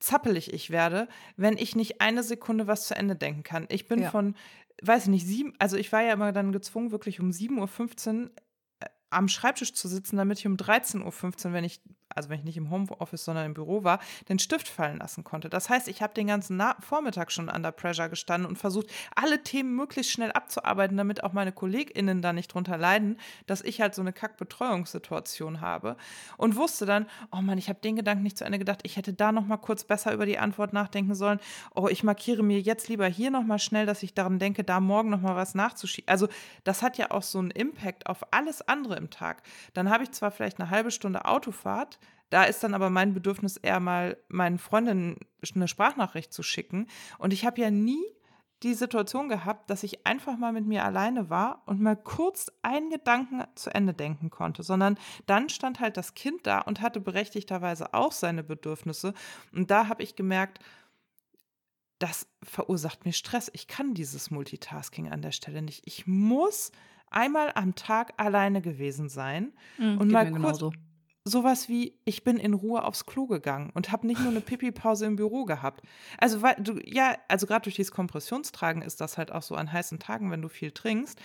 S2: zappelig ich werde, wenn ich nicht eine Sekunde was zu Ende denken kann. Ich bin ja. von, weiß ich nicht, sieben, also ich war ja immer dann gezwungen, wirklich um 7.15 Uhr äh, am Schreibtisch zu sitzen, damit ich um 13.15 Uhr, wenn ich also wenn ich nicht im Homeoffice, sondern im Büro war, den Stift fallen lassen konnte. Das heißt, ich habe den ganzen Na Vormittag schon under pressure gestanden und versucht, alle Themen möglichst schnell abzuarbeiten, damit auch meine KollegInnen da nicht drunter leiden, dass ich halt so eine Kackbetreuungssituation habe. Und wusste dann, oh Mann, ich habe den Gedanken nicht zu Ende gedacht, ich hätte da noch mal kurz besser über die Antwort nachdenken sollen. Oh, ich markiere mir jetzt lieber hier noch mal schnell, dass ich daran denke, da morgen noch mal was nachzuschieben. Also das hat ja auch so einen Impact auf alles andere im Tag. Dann habe ich zwar vielleicht eine halbe Stunde Autofahrt, da ist dann aber mein Bedürfnis eher mal meinen Freundinnen eine Sprachnachricht zu schicken. Und ich habe ja nie die Situation gehabt, dass ich einfach mal mit mir alleine war und mal kurz einen Gedanken zu Ende denken konnte, sondern dann stand halt das Kind da und hatte berechtigterweise auch seine Bedürfnisse. Und da habe ich gemerkt, das verursacht mir Stress. Ich kann dieses Multitasking an der Stelle nicht. Ich muss einmal am Tag alleine gewesen sein
S1: mhm, und mal kurz, genauso
S2: sowas wie, ich bin in Ruhe aufs Klo gegangen und habe nicht nur eine Pipi-Pause im Büro gehabt. Also, weil du, ja, also gerade durch dieses Kompressionstragen ist das halt auch so an heißen Tagen, wenn du viel trinkst.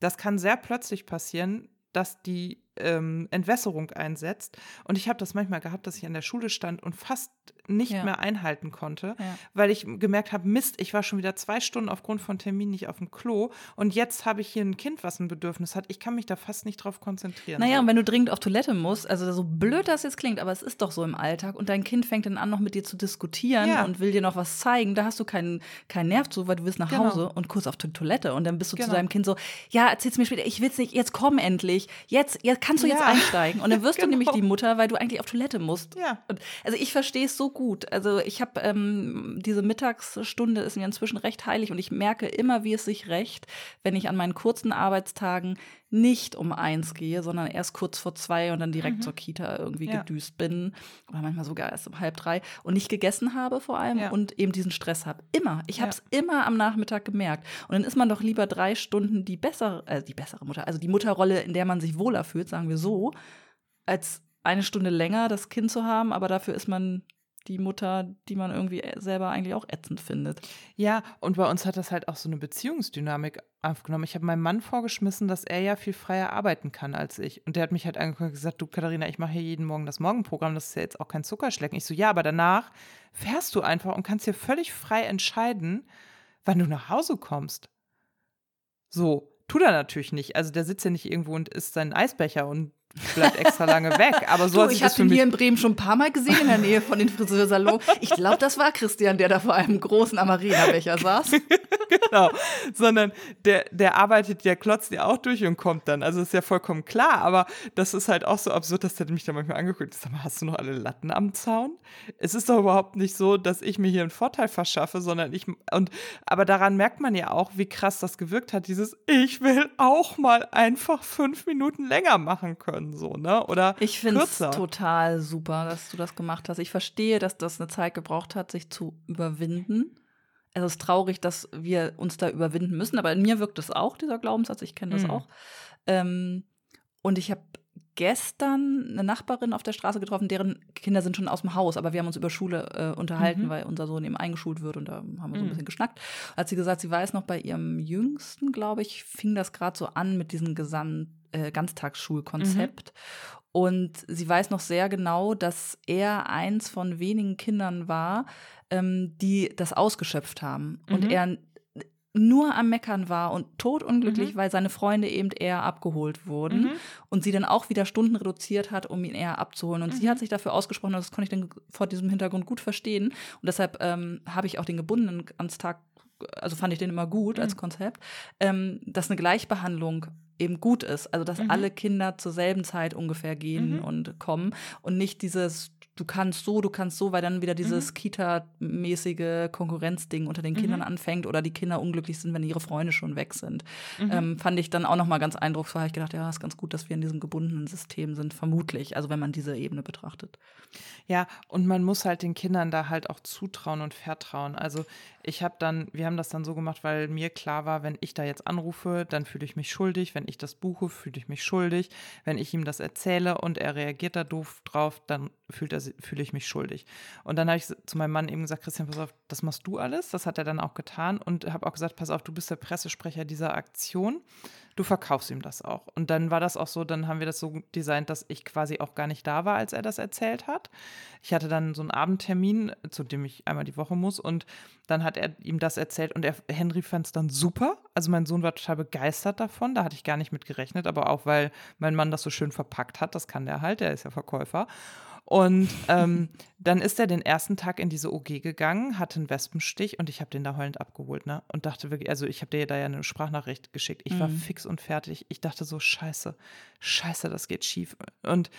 S2: Das kann sehr plötzlich passieren, dass die ähm, Entwässerung einsetzt. Und ich habe das manchmal gehabt, dass ich an der Schule stand und fast nicht ja. mehr einhalten konnte, ja. weil ich gemerkt habe, Mist, ich war schon wieder zwei Stunden aufgrund von Termin nicht auf dem Klo und jetzt habe ich hier ein Kind, was ein Bedürfnis hat. Ich kann mich da fast nicht drauf konzentrieren.
S1: Naja, und wenn du dringend auf Toilette musst, also so blöd das jetzt klingt, aber es ist doch so im Alltag und dein Kind fängt dann an, noch mit dir zu diskutieren ja. und will dir noch was zeigen, da hast du keinen, keinen Nerv zu, weil du willst nach genau. Hause und kurz auf die Toilette und dann bist du genau. zu deinem Kind so, ja, erzähl's mir später, ich will's nicht, jetzt komm endlich, jetzt, jetzt kannst du jetzt einsteigen und dann wirst genau. du nämlich die Mutter, weil du eigentlich auf Toilette musst.
S2: Ja.
S1: Und, also ich verstehe es so gut. Also ich habe ähm, diese Mittagsstunde ist mir inzwischen recht heilig und ich merke immer, wie es sich rächt, wenn ich an meinen kurzen Arbeitstagen nicht um eins gehe, sondern erst kurz vor zwei und dann direkt mhm. zur Kita irgendwie ja. gedüst bin. Oder manchmal sogar erst um halb drei und nicht gegessen habe vor allem ja. und eben diesen Stress habe. Immer. Ich habe es immer am Nachmittag gemerkt. Und dann ist man doch lieber drei Stunden die bessere, äh, die bessere Mutter, also die Mutterrolle, in der man sich wohler fühlt, sagen wir so, als eine Stunde länger das Kind zu haben, aber dafür ist man die Mutter, die man irgendwie selber eigentlich auch ätzend findet.
S2: Ja, und bei uns hat das halt auch so eine Beziehungsdynamik aufgenommen. Ich habe meinem Mann vorgeschmissen, dass er ja viel freier arbeiten kann als ich. Und der hat mich halt angeguckt und gesagt, du Katharina, ich mache hier jeden Morgen das Morgenprogramm, das ist ja jetzt auch kein Zuckerschlecken. Ich so, ja, aber danach fährst du einfach und kannst hier völlig frei entscheiden, wann du nach Hause kommst. So, tut er natürlich nicht. Also der sitzt ja nicht irgendwo und isst seinen Eisbecher und bleibt extra lange weg. Aber so
S1: du, ich habe ihn hier in Bremen schon ein paar Mal gesehen in der Nähe von den Friseursalons. Ich glaube, das war Christian, der da vor einem großen Amarena-Becher saß.
S2: genau. Sondern der, der arbeitet, der klotzt ja auch durch und kommt dann. Also ist ja vollkommen klar. Aber das ist halt auch so absurd, dass der mich da manchmal angeguckt hat. Sag mal, hast du noch alle Latten am Zaun? Es ist doch überhaupt nicht so, dass ich mir hier einen Vorteil verschaffe, sondern ich und aber daran merkt man ja auch, wie krass das gewirkt hat. Dieses Ich will auch mal einfach fünf Minuten länger machen können können, so, ne? Oder
S1: ich finde es total super, dass du das gemacht hast. Ich verstehe, dass das eine Zeit gebraucht hat, sich zu überwinden. Es ist traurig, dass wir uns da überwinden müssen, aber in mir wirkt es auch, dieser Glaubenssatz, ich kenne das mhm. auch. Ähm, und ich habe gestern eine Nachbarin auf der Straße getroffen, deren Kinder sind schon aus dem Haus, aber wir haben uns über Schule äh, unterhalten, mhm. weil unser Sohn eben eingeschult wird und da haben wir so ein mhm. bisschen geschnackt. Hat sie gesagt, sie weiß noch, bei ihrem Jüngsten, glaube ich, fing das gerade so an mit diesem Gesamt äh, Ganztagsschulkonzept. Mhm. Und sie weiß noch sehr genau, dass er eins von wenigen Kindern war, ähm, die das ausgeschöpft haben. Und mhm. er nur am Meckern war und totunglücklich, mhm. weil seine Freunde eben eher abgeholt wurden mhm. und sie dann auch wieder Stunden reduziert hat, um ihn eher abzuholen. Und mhm. sie hat sich dafür ausgesprochen, das konnte ich dann vor diesem Hintergrund gut verstehen. Und deshalb ähm, habe ich auch den Gebundenen ans Tag, also fand ich den immer gut als mhm. Konzept, ähm, dass eine Gleichbehandlung eben gut ist. Also dass mhm. alle Kinder zur selben Zeit ungefähr gehen mhm. und kommen und nicht dieses du kannst so, du kannst so, weil dann wieder dieses mhm. Kita-mäßige Konkurrenzding unter den mhm. Kindern anfängt oder die Kinder unglücklich sind, wenn ihre Freunde schon weg sind. Mhm. Ähm, fand ich dann auch noch mal ganz eindrucksvoll. Ich gedacht, ja, ist ganz gut, dass wir in diesem gebundenen System sind, vermutlich. Also wenn man diese Ebene betrachtet.
S2: Ja, und man muss halt den Kindern da halt auch zutrauen und vertrauen. Also ich habe dann, wir haben das dann so gemacht, weil mir klar war, wenn ich da jetzt anrufe, dann fühle ich mich schuldig. Wenn ich das buche, fühle ich mich schuldig. Wenn ich ihm das erzähle und er reagiert da doof drauf, dann fühlt er fühle ich mich schuldig. Und dann habe ich zu meinem Mann eben gesagt, Christian, pass auf, das machst du alles. Das hat er dann auch getan und habe auch gesagt, pass auf, du bist der Pressesprecher dieser Aktion. Du verkaufst ihm das auch. Und dann war das auch so, dann haben wir das so designt, dass ich quasi auch gar nicht da war, als er das erzählt hat. Ich hatte dann so einen Abendtermin, zu dem ich einmal die Woche muss und dann hat er ihm das erzählt und er, Henry fand es dann super. Also mein Sohn war total begeistert davon, da hatte ich gar nicht mit gerechnet, aber auch weil mein Mann das so schön verpackt hat, das kann der halt, der ist ja Verkäufer. Und ähm, dann ist er den ersten Tag in diese OG gegangen, hatte einen Wespenstich und ich habe den da heulend abgeholt, ne? Und dachte wirklich, also ich habe dir da ja eine Sprachnachricht geschickt. Ich war mhm. fix und fertig. Ich dachte so, scheiße, scheiße, das geht schief. Und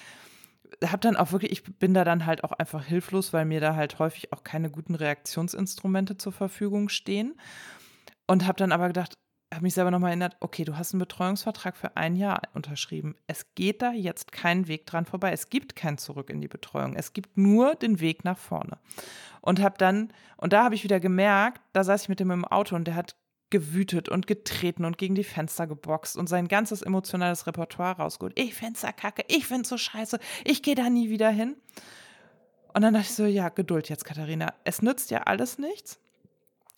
S2: habe dann auch wirklich, ich bin da dann halt auch einfach hilflos, weil mir da halt häufig auch keine guten Reaktionsinstrumente zur Verfügung stehen. Und habe dann aber gedacht, habe mich selber nochmal erinnert, okay, du hast einen Betreuungsvertrag für ein Jahr unterschrieben. Es geht da jetzt kein Weg dran vorbei. Es gibt kein Zurück in die Betreuung. Es gibt nur den Weg nach vorne. Und habe dann, und da habe ich wieder gemerkt, da saß ich mit dem im Auto und der hat gewütet und getreten und gegen die Fenster geboxt und sein ganzes emotionales Repertoire rausgeholt. Ich Fenster kacke, ich find's so scheiße, ich gehe da nie wieder hin. Und dann dachte ich so, ja, Geduld jetzt, Katharina. Es nützt ja alles nichts.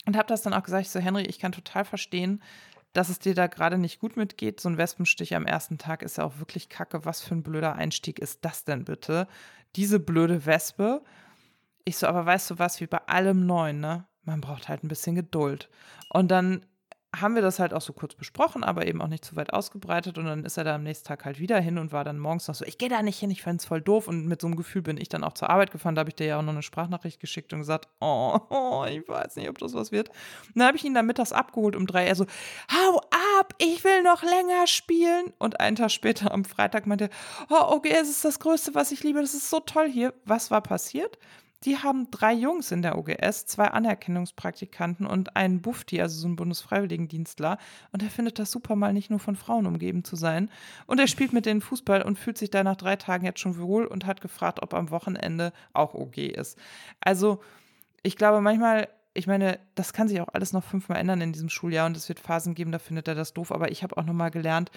S2: Und habe das dann auch gesagt, ich so, Henry, ich kann total verstehen, dass es dir da gerade nicht gut mitgeht. So ein Wespenstich am ersten Tag ist ja auch wirklich kacke. Was für ein blöder Einstieg ist das denn bitte? Diese blöde Wespe. Ich so, aber weißt du was, wie bei allem Neuen, ne? Man braucht halt ein bisschen Geduld. Und dann haben wir das halt auch so kurz besprochen, aber eben auch nicht zu weit ausgebreitet. Und dann ist er da am nächsten Tag halt wieder hin und war dann morgens noch so, ich gehe da nicht hin, ich fände es voll doof. Und mit so einem Gefühl bin ich dann auch zur Arbeit gefahren. Da habe ich dir ja auch noch eine Sprachnachricht geschickt und gesagt, oh, ich weiß nicht, ob das was wird. Und dann habe ich ihn dann mittags abgeholt um drei. Er so, hau ab, ich will noch länger spielen. Und einen Tag später am Freitag meinte er, oh, okay, es ist das Größte, was ich liebe, das ist so toll hier. Was war passiert? Die haben drei Jungs in der OGS, zwei Anerkennungspraktikanten und einen Bufti, also so einen Bundesfreiwilligendienstler. Und er findet das super, mal nicht nur von Frauen umgeben zu sein. Und er spielt mit denen Fußball und fühlt sich da nach drei Tagen jetzt schon wohl und hat gefragt, ob am Wochenende auch OG ist. Also, ich glaube manchmal, ich meine, das kann sich auch alles noch fünfmal ändern in diesem Schuljahr und es wird Phasen geben, da findet er das doof. Aber ich habe auch nochmal gelernt,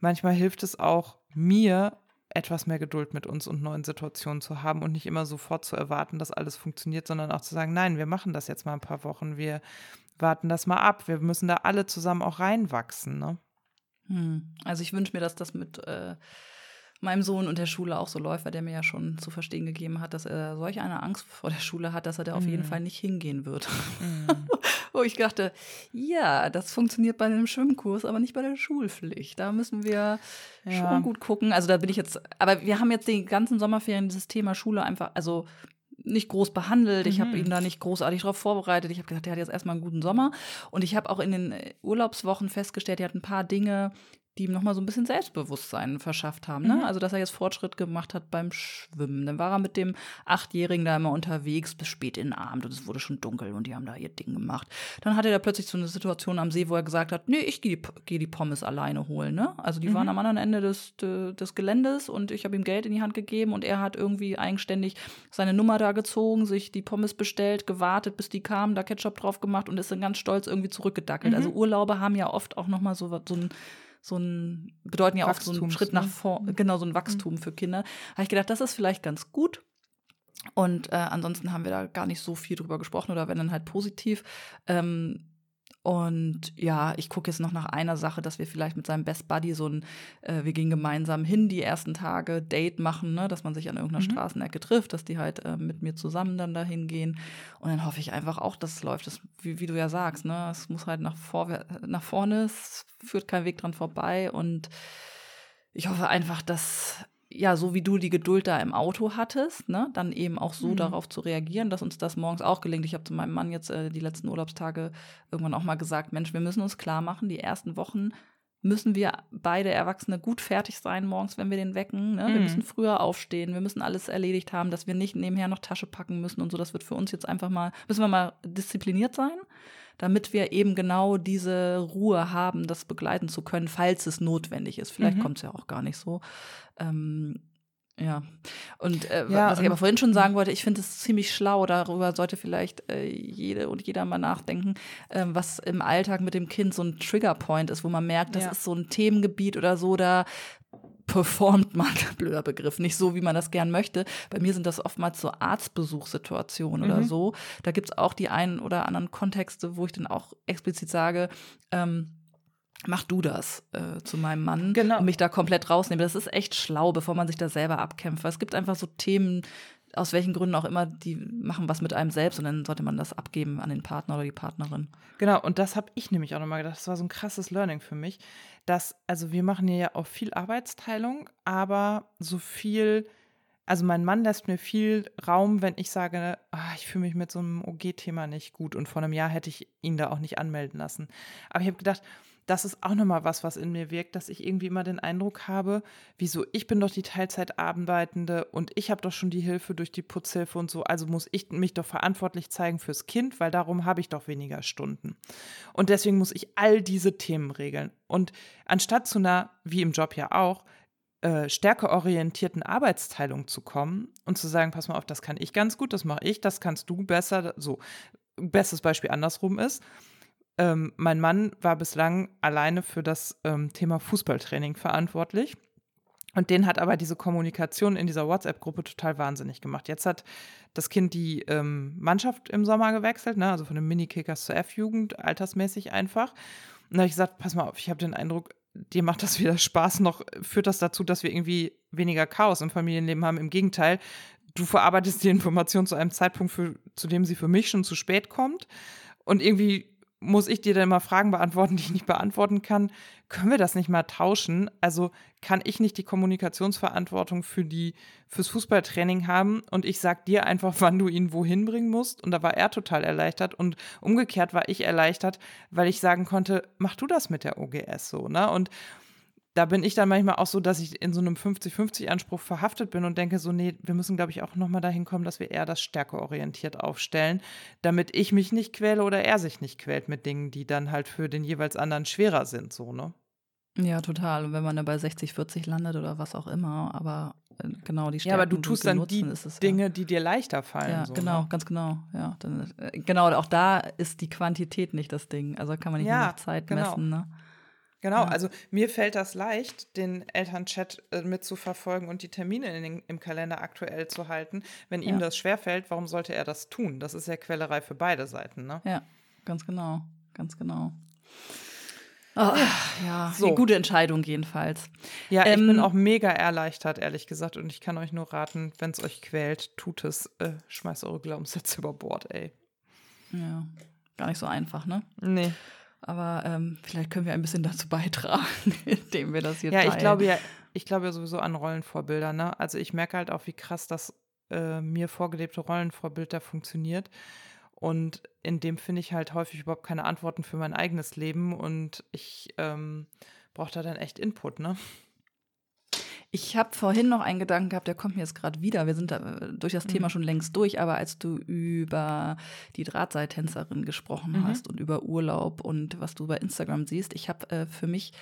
S2: manchmal hilft es auch mir, etwas mehr Geduld mit uns und neuen Situationen zu haben und nicht immer sofort zu erwarten, dass alles funktioniert, sondern auch zu sagen, nein, wir machen das jetzt mal ein paar Wochen, wir warten das mal ab, wir müssen da alle zusammen auch reinwachsen. Ne?
S1: Hm. Also ich wünsche mir, dass das mit äh, meinem Sohn und der Schule auch so läuft, weil der mir ja schon zu verstehen gegeben hat, dass er solch eine Angst vor der Schule hat, dass er da auf jeden hm. Fall nicht hingehen wird. Mhm. Wo ich dachte, ja, das funktioniert bei einem Schwimmkurs, aber nicht bei der Schulpflicht. Da müssen wir ja. schon gut gucken. Also da bin ich jetzt, aber wir haben jetzt die ganzen Sommerferien dieses Thema Schule einfach, also nicht groß behandelt. Ich habe mhm. ihn da nicht großartig darauf vorbereitet. Ich habe gesagt, er hat jetzt erstmal einen guten Sommer. Und ich habe auch in den Urlaubswochen festgestellt, er hat ein paar Dinge, die ihm nochmal so ein bisschen Selbstbewusstsein verschafft haben. Ne? Mhm. Also, dass er jetzt Fortschritt gemacht hat beim Schwimmen. Dann war er mit dem Achtjährigen da immer unterwegs bis spät in den Abend und es wurde schon dunkel und die haben da ihr Ding gemacht. Dann hatte er plötzlich so eine Situation am See, wo er gesagt hat, nee, ich gehe die, geh die Pommes alleine holen. Ne? Also, die mhm. waren am anderen Ende des, des Geländes und ich habe ihm Geld in die Hand gegeben und er hat irgendwie eigenständig seine Nummer da gezogen, sich die Pommes bestellt, gewartet, bis die kamen, da Ketchup drauf gemacht und ist dann ganz stolz irgendwie zurückgedackelt. Also, mhm. Also, Urlaube haben ja oft auch nochmal so, so ein so ein, bedeuten ja auch so einen Schritt nach ne? vorne, mhm. genau, so ein Wachstum mhm. für Kinder. Habe ich gedacht, das ist vielleicht ganz gut. Und äh, ansonsten haben wir da gar nicht so viel drüber gesprochen oder wenn dann halt positiv. Ähm, Und ja, ich gucke jetzt noch nach einer Sache, dass wir vielleicht mit seinem Best Buddy so ein, äh, wir gehen gemeinsam hin die ersten Tage, Date machen, ne? dass man sich an irgendeiner mhm. Straßenecke trifft, dass die halt äh, mit mir zusammen dann dahin gehen. Und dann hoffe ich einfach auch, dass es läuft. Das, wie, wie du ja sagst, ne? es muss halt nach, vor, nach vorne, es führt kein Weg dran vorbei. Und ich hoffe einfach, dass ja, so wie du die Geduld da im Auto hattest, ne, dann eben auch so mhm. darauf zu reagieren, dass uns das morgens auch gelingt. Ich habe zu meinem Mann jetzt äh, die letzten Urlaubstage irgendwann auch mal gesagt, Mensch, wir müssen uns klar machen, die ersten Wochen müssen wir beide Erwachsene gut fertig sein morgens, wenn wir den wecken. Ne? Mhm. Wir müssen früher aufstehen, wir müssen alles erledigt haben, dass wir nicht nebenher noch Tasche packen müssen und so. Das wird für uns jetzt einfach mal, müssen wir mal diszipliniert sein damit wir eben genau diese Ruhe haben, das begleiten zu können, falls es notwendig ist. Vielleicht mhm. kommt es ja auch gar nicht so. Ähm, ja. Und äh, ja, was ich aber vorhin schon sagen wollte, ich finde es ziemlich schlau, darüber sollte vielleicht äh, jede und jeder mal nachdenken, äh, was im Alltag mit dem Kind so ein Triggerpoint ist, wo man merkt, das ja. ist so ein Themengebiet oder so, da performt man, blöder Begriff, nicht so, wie man das gern möchte. Bei mir sind das oftmals so Arztbesuchssituationen mhm. oder so. Da gibt es auch die einen oder anderen Kontexte, wo ich dann auch explizit sage, ähm, mach du das äh, zu meinem Mann genau. und mich da komplett rausnehmen. Das ist echt schlau, bevor man sich da selber abkämpft. Es gibt einfach so Themen, aus welchen Gründen auch immer, die machen was mit einem selbst und dann sollte man das abgeben an den Partner oder die Partnerin.
S2: Genau, und das habe ich nämlich auch nochmal gedacht. Das war so ein krasses Learning für mich, dass, also wir machen hier ja auch viel Arbeitsteilung, aber so viel, also mein Mann lässt mir viel Raum, wenn ich sage, ah, ich fühle mich mit so einem OG-Thema nicht gut und vor einem Jahr hätte ich ihn da auch nicht anmelden lassen. Aber ich habe gedacht, das ist auch nochmal was, was in mir wirkt, dass ich irgendwie immer den Eindruck habe, wieso, ich bin doch die Teilzeitarbeitende und ich habe doch schon die Hilfe durch die Putzhilfe und so, also muss ich mich doch verantwortlich zeigen fürs Kind, weil darum habe ich doch weniger Stunden. Und deswegen muss ich all diese Themen regeln. Und anstatt zu einer, wie im Job ja auch, äh, stärkeorientierten Arbeitsteilung zu kommen und zu sagen, pass mal auf, das kann ich ganz gut, das mache ich, das kannst du besser, so. Bestes Beispiel andersrum ist, ähm, mein Mann war bislang alleine für das ähm, Thema Fußballtraining verantwortlich. Und den hat aber diese Kommunikation in dieser WhatsApp-Gruppe total wahnsinnig gemacht. Jetzt hat das Kind die ähm, Mannschaft im Sommer gewechselt, ne? also von den Minikickers zur F-Jugend, altersmäßig einfach. Und da habe ich gesagt, pass mal auf, ich habe den Eindruck, dir macht das wieder Spaß, noch führt das dazu, dass wir irgendwie weniger Chaos im Familienleben haben. Im Gegenteil, du verarbeitest die Information zu einem Zeitpunkt, für, zu dem sie für mich schon zu spät kommt. Und irgendwie muss ich dir dann mal Fragen beantworten, die ich nicht beantworten kann. Können wir das nicht mal tauschen? Also kann ich nicht die Kommunikationsverantwortung für die fürs Fußballtraining haben und ich sag dir einfach, wann du ihn wohin bringen musst? Und da war er total erleichtert und umgekehrt war ich erleichtert, weil ich sagen konnte, mach du das mit der OGS so, ne? Und da bin ich dann manchmal auch so, dass ich in so einem 50-50-Anspruch verhaftet bin und denke so, nee, wir müssen, glaube ich, auch nochmal dahin kommen, dass wir eher das stärkeorientiert aufstellen, damit ich mich nicht quäle oder er sich nicht quält mit Dingen, die dann halt für den jeweils anderen schwerer sind, so, ne?
S1: Ja, total. Und wenn man dann bei 60, 40 landet oder was auch immer, aber äh, genau die
S2: Stärken, Ja, aber du tust dann die es, Dinge, ja. die dir leichter fallen.
S1: Ja, so, genau, ne? ganz genau. Ja, dann, äh, genau, auch da ist die Quantität nicht das Ding. Also kann man nicht ja, nur Zeit genau. messen, ne?
S2: Genau, ja. also mir fällt das leicht, den Elternchat äh, mitzuverfolgen und die Termine den, im Kalender aktuell zu halten. Wenn ihm das schwerfällt, warum sollte er das tun? Das ist ja Quälerei für beide Seiten, ne?
S1: Ja, ganz genau, ganz genau. Oh, ja, so. gute Entscheidung jedenfalls.
S2: Ja, ähm, ich bin ähm, auch mega erleichtert, ehrlich gesagt. Und ich kann euch nur raten, wenn es euch quält, tut es. Äh, schmeißt eure Glaubenssätze über Bord, ey.
S1: Ja, gar nicht so einfach, ne?
S2: Nee.
S1: Aber ähm, vielleicht können wir ein bisschen dazu beitragen, indem wir das hier
S2: ja,
S1: teilen.
S2: ich glaube ja, ich glaube ja sowieso an Rollenvorbilder. Ne? Also ich merke halt auch, wie krass das äh, mir vorgelebte Rollenvorbild da funktioniert. Und in dem finde ich halt häufig überhaupt keine Antworten für mein eigenes Leben und ich ähm, brauche da dann echt Input, ne?
S1: Ich habe vorhin noch einen Gedanken gehabt, der kommt mir jetzt gerade wieder. Wir sind da äh, durch das mhm. Thema schon längst durch, aber als du über die Drahtseiltänzerin gesprochen mhm. hast und über Urlaub und was du bei Instagram siehst, ich habe äh, für mich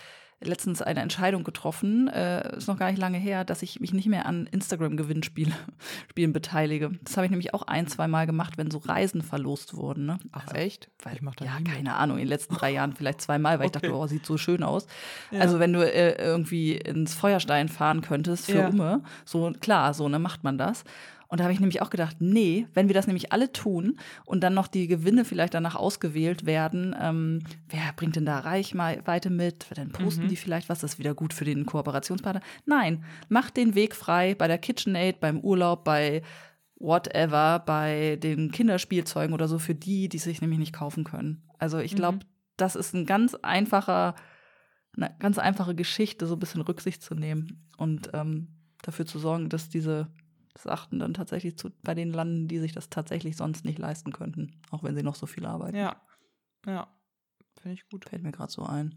S1: letztens eine Entscheidung getroffen, äh, ist noch gar nicht lange her, dass ich mich nicht mehr an Instagram-Gewinnspielen Spielen beteilige. Das habe ich nämlich auch ein, zwei Mal gemacht, wenn so Reisen verlost wurden. Ne?
S2: Ach also, echt?
S1: Weil, ich mach das Ja, keine Ahnung, in den letzten drei Jahren vielleicht zweimal, weil okay. ich dachte, oh, sieht so schön aus. Ja. Also wenn du äh, irgendwie ins Feuerstein fahren könntest für ja. Umme, so klar, so ne, macht man das. Und da habe ich nämlich auch gedacht, nee, wenn wir das nämlich alle tun und dann noch die Gewinne vielleicht danach ausgewählt werden, ähm, wer bringt denn da Reichweite mit? Dann posten mhm. die vielleicht was, das ist wieder gut für den Kooperationspartner. Nein, macht den Weg frei bei der KitchenAid, beim Urlaub, bei whatever, bei den Kinderspielzeugen oder so für die, die sich nämlich nicht kaufen können. Also ich glaube, mhm. das ist ein ganz einfacher, eine ganz einfache Geschichte, so ein bisschen Rücksicht zu nehmen und ähm, dafür zu sorgen, dass diese Sachen dann tatsächlich zu, bei denen landen, die sich das tatsächlich sonst nicht leisten könnten, auch wenn sie noch so viel arbeiten.
S2: Ja, ja, finde ich gut.
S1: Fällt mir gerade so ein.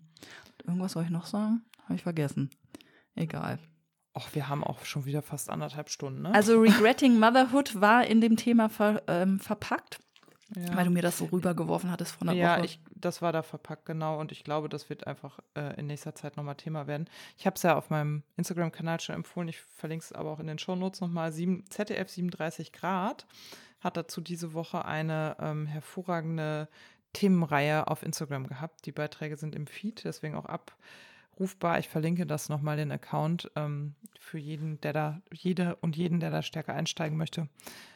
S1: Irgendwas soll ich noch sagen? Habe ich vergessen. Egal.
S2: Ach, wir haben auch schon wieder fast anderthalb Stunden, ne?
S1: Also Regretting Motherhood war in dem Thema ver, ähm, verpackt. Ja. Weil du mir das so rübergeworfen hattest von der
S2: ja,
S1: Woche.
S2: Ja, das war da verpackt, genau. Und ich glaube, das wird einfach äh, in nächster Zeit nochmal Thema werden. Ich habe es ja auf meinem Instagram-Kanal schon empfohlen. Ich verlinke es aber auch in den Shownotes nochmal. ZDF 37 Grad hat dazu diese Woche eine ähm, hervorragende Themenreihe auf Instagram gehabt. Die Beiträge sind im Feed, deswegen auch abrufbar. Ich verlinke das nochmal, den Account, ähm, für jeden, der da, jede und jeden, der da stärker einsteigen möchte.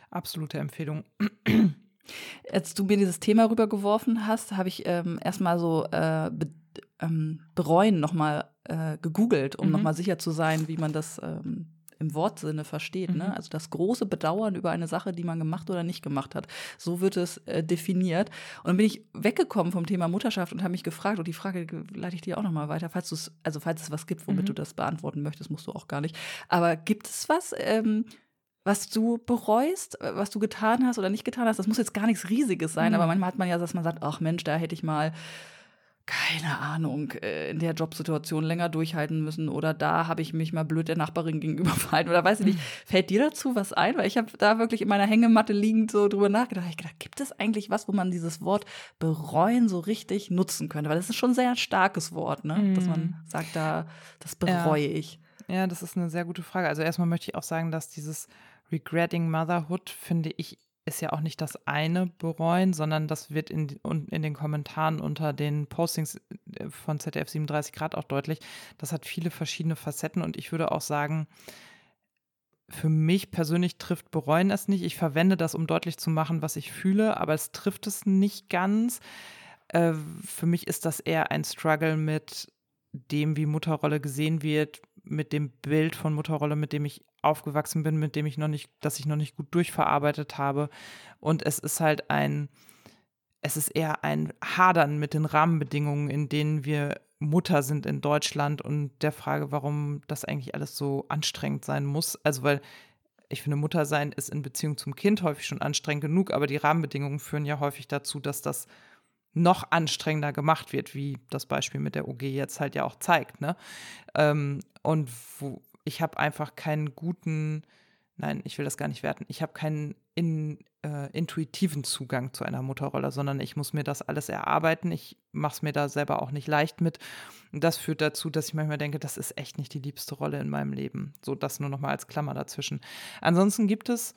S2: Absolute Empfehlung.
S1: Als du mir dieses Thema rübergeworfen hast, habe ich ähm, erstmal so äh, be ähm, bereuen nochmal äh, gegoogelt, um mhm. nochmal sicher zu sein, wie man das ähm, im Wortsinne versteht. Ne? Mhm. Ne? Also das große Bedauern über eine Sache, die man gemacht oder nicht gemacht hat. So wird es äh, definiert. Und dann bin ich weggekommen vom Thema Mutterschaft und habe mich gefragt, und die Frage leite ich dir auch nochmal weiter, falls du es, also falls es was gibt, womit mhm. du das beantworten möchtest, musst du auch gar nicht. Aber gibt es was, ähm, was du bereust, äh, was du getan hast oder nicht getan hast. Das muss jetzt gar nichts Riesiges sein, mhm. aber manchmal hat man ja, dass man sagt, ach Mensch, da hätte ich mal keine Ahnung, äh, in der Jobsituation länger durchhalten müssen oder da habe ich mich mal blöd der Nachbarin gegenüber verhalten oder weiß ich nicht. Mhm. Fällt dir dazu was ein? Weil ich habe da wirklich in meiner Hängematte liegend so drüber nachgedacht. Ich gedacht, gibt es eigentlich was, wo man dieses Wort bereuen so richtig nutzen könnte? Weil das ist schon ein sehr starkes Wort, ne? Mhm. Dass man mhm. sagt, da, das bereue
S2: ja.
S1: ich.
S2: Ja, das ist eine sehr gute Frage. Also erstmal möchte ich auch sagen, dass dieses Regretting Motherhood, finde ich, ist ja auch nicht das eine bereuen, sondern das wird in, in den Kommentaren unter den Postings äh, von ZDF 37 Grad auch deutlich. Das hat viele verschiedene Facetten und ich würde auch sagen, für mich persönlich trifft bereuen es nicht. Ich verwende das, um deutlich zu machen, was ich fühle, aber es trifft es nicht ganz. Äh, für mich ist das eher ein Struggle mit dem, wie Mutterrolle gesehen wird, mit dem Bild von Mutterrolle, mit dem ich aufgewachsen bin, mit dem ich noch nicht, dass ich noch nicht gut durchverarbeitet habe. Und es ist halt ein, es ist eher ein Hadern mit den Rahmenbedingungen, in denen wir Mutter sind in Deutschland und der Frage, warum das eigentlich alles so anstrengend sein muss. Also, weil ich finde, Mutter sein ist in Beziehung zum Kind häufig schon anstrengend genug, aber die Rahmenbedingungen führen ja häufig dazu, dass das noch anstrengender gemacht wird, wie das Beispiel mit der OG jetzt halt ja auch zeigt. Ne? Ähm, und wo, ich habe einfach keinen guten, nein, ich will das gar nicht werten, ich habe keinen in, äh, intuitiven Zugang zu einer Mutterrolle, sondern ich muss mir das alles erarbeiten. Ich mache es mir da selber auch nicht leicht mit. Und das führt dazu, dass ich manchmal denke, das ist echt nicht die liebste Rolle in meinem Leben. So das nur noch mal als Klammer dazwischen. Ansonsten gibt es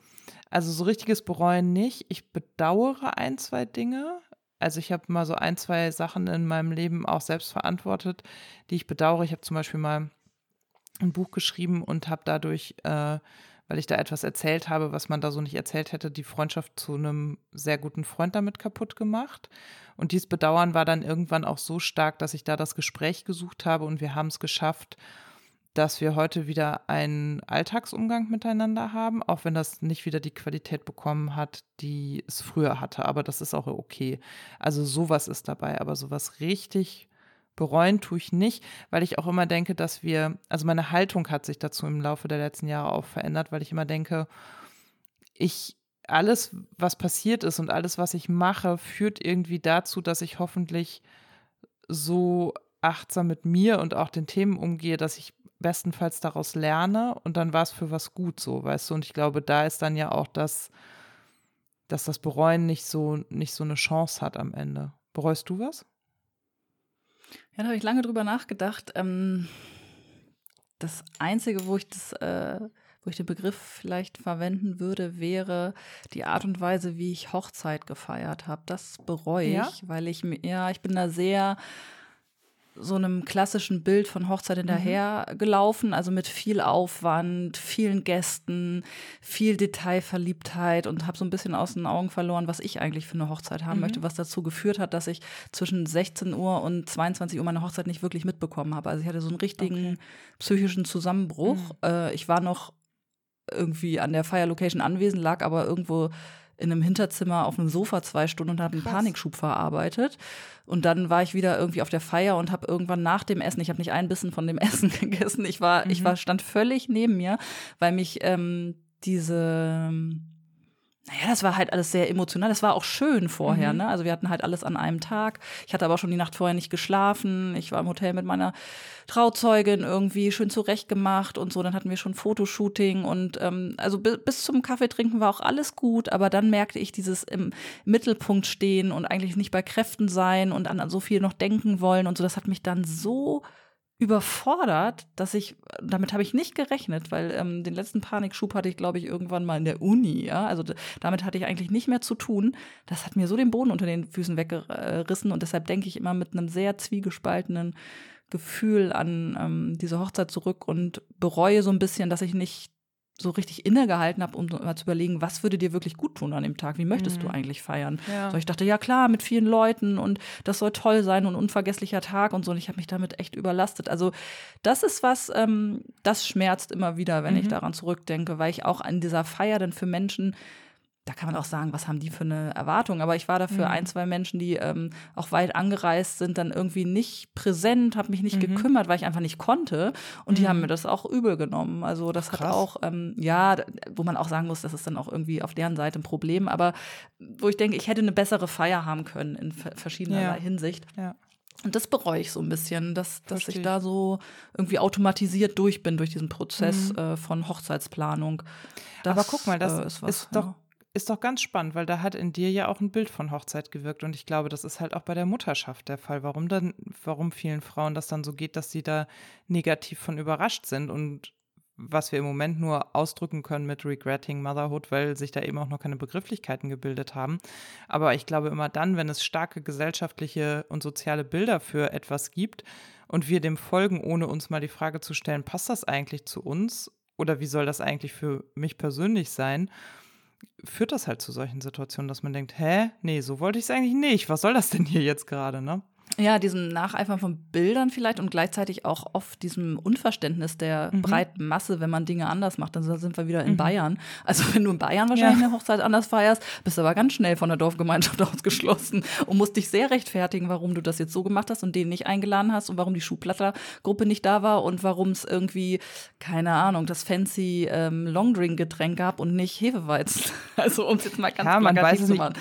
S2: also so richtiges Bereuen nicht. Ich bedauere ein, zwei Dinge also ich habe mal so ein, zwei Sachen in meinem Leben auch selbst verantwortet, die ich bedauere. Ich habe zum Beispiel mal ein Buch geschrieben und habe dadurch, äh, weil ich da etwas erzählt habe, was man da so nicht erzählt hätte, die Freundschaft zu einem sehr guten Freund damit kaputt gemacht. Und dieses Bedauern war dann irgendwann auch so stark, dass ich da das Gespräch gesucht habe und wir haben es geschafft, dass wir heute wieder einen Alltagsumgang miteinander haben, auch wenn das nicht wieder die Qualität bekommen hat, die es früher hatte. Aber das ist auch okay. Also sowas ist dabei, aber sowas richtig bereuen tue ich nicht, weil ich auch immer denke, dass wir, also meine Haltung hat sich dazu im Laufe der letzten Jahre auch verändert, weil ich immer denke, ich alles, was passiert ist und alles, was ich mache, führt irgendwie dazu, dass ich hoffentlich so achtsam mit mir und auch den Themen umgehe, dass ich bestenfalls daraus lerne und dann war es für was gut so, weißt du? Und ich glaube, da ist dann ja auch das, dass das Bereuen nicht so, nicht so eine Chance hat am Ende. Bereust du was?
S1: Ja, da habe ich lange drüber nachgedacht. Ähm, das Einzige, wo ich das, äh, wo ich den Begriff vielleicht verwenden würde, wäre die Art und Weise, wie ich Hochzeit gefeiert habe. Das bereue ich, ja? weil ich mir, ja, ich bin da sehr so einem klassischen Bild von Hochzeit hinterher mhm. gelaufen, also mit viel Aufwand, vielen Gästen, viel Detailverliebtheit und habe so ein bisschen aus den Augen verloren, was ich eigentlich für eine Hochzeit haben mhm. möchte, was dazu geführt hat, dass ich zwischen 16 Uhr und 22 Uhr meine Hochzeit nicht wirklich mitbekommen habe. Also ich hatte so einen richtigen okay. psychischen Zusammenbruch. Mhm. Äh, ich war noch irgendwie an der Feierlocation anwesend, lag aber irgendwo in einem Hinterzimmer auf einem Sofa zwei Stunden und habe einen Panikschub verarbeitet. Und dann war ich wieder irgendwie auf der Feier und habe irgendwann nach dem Essen, ich habe nicht ein bisschen von dem Essen gegessen, ich war, mhm. ich war, stand völlig neben mir, weil mich ähm, diese naja, das war halt alles sehr emotional. Das war auch schön vorher, mhm. ne? Also wir hatten halt alles an einem Tag. Ich hatte aber schon die Nacht vorher nicht geschlafen. Ich war im Hotel mit meiner Trauzeugin irgendwie schön zurechtgemacht und so. Dann hatten wir schon Fotoshooting und ähm, also bis zum Kaffeetrinken war auch alles gut. Aber dann merkte ich dieses im Mittelpunkt stehen und eigentlich nicht bei Kräften sein und an so viel noch denken wollen und so. Das hat mich dann so überfordert, dass ich, damit habe ich nicht gerechnet, weil ähm, den letzten Panikschub hatte ich, glaube ich, irgendwann mal in der Uni, ja. Also damit hatte ich eigentlich nicht mehr zu tun. Das hat mir so den Boden unter den Füßen weggerissen und deshalb denke ich immer mit einem sehr zwiegespaltenen Gefühl an ähm, diese Hochzeit zurück und bereue so ein bisschen, dass ich nicht so richtig innegehalten habe, um mal zu überlegen, was würde dir wirklich gut tun an dem Tag? Wie möchtest mhm. du eigentlich feiern? Ja. So, ich dachte, ja klar, mit vielen Leuten und das soll toll sein und unvergesslicher Tag und so. Und ich habe mich damit echt überlastet. Also das ist was, ähm, das schmerzt immer wieder, wenn mhm. ich daran zurückdenke, weil ich auch an dieser Feier dann für Menschen da kann man auch sagen, was haben die für eine Erwartung. Aber ich war dafür mhm. ein, zwei Menschen, die ähm, auch weit angereist sind, dann irgendwie nicht präsent, habe mich nicht mhm. gekümmert, weil ich einfach nicht konnte. Und mhm. die haben mhm. mir das auch übel genommen. Also das Krass. hat auch, ähm, ja, wo man auch sagen muss, das ist dann auch irgendwie auf deren Seite ein Problem. Aber wo ich denke, ich hätte eine bessere Feier haben können in verschiedener ja. Hinsicht. Ja. Und das bereue ich so ein bisschen, dass, dass ich da so irgendwie automatisiert durch bin durch diesen Prozess mhm. äh, von Hochzeitsplanung.
S2: Das, Aber guck mal, das äh, ist, was, ist doch ja ist doch ganz spannend, weil da hat in dir ja auch ein Bild von Hochzeit gewirkt. Und ich glaube, das ist halt auch bei der Mutterschaft der Fall. Warum dann, warum vielen Frauen das dann so geht, dass sie da negativ von überrascht sind und was wir im Moment nur ausdrücken können mit Regretting Motherhood, weil sich da eben auch noch keine Begrifflichkeiten gebildet haben. Aber ich glaube immer dann, wenn es starke gesellschaftliche und soziale Bilder für etwas gibt und wir dem folgen, ohne uns mal die Frage zu stellen, passt das eigentlich zu uns? Oder wie soll das eigentlich für mich persönlich sein? Führt das halt zu solchen Situationen, dass man denkt, hä, nee, so wollte ich es eigentlich nicht. Was soll das denn hier jetzt gerade, ne?
S1: Ja, diesem Nacheifern von Bildern vielleicht und gleichzeitig auch oft diesem Unverständnis der mhm. breiten Masse, wenn man Dinge anders macht. Dann sind wir wieder in mhm. Bayern. Also wenn du in Bayern wahrscheinlich ja. eine Hochzeit anders feierst, bist du aber ganz schnell von der Dorfgemeinschaft ausgeschlossen und musst dich sehr rechtfertigen, warum du das jetzt so gemacht hast und den nicht eingeladen hast und warum die Schuhplattergruppe nicht da war und warum es irgendwie, keine Ahnung, das fancy ähm, Longdrink-Getränk gab und nicht Hefeweizen. Also um es jetzt mal ganz ja, man weiß zu machen.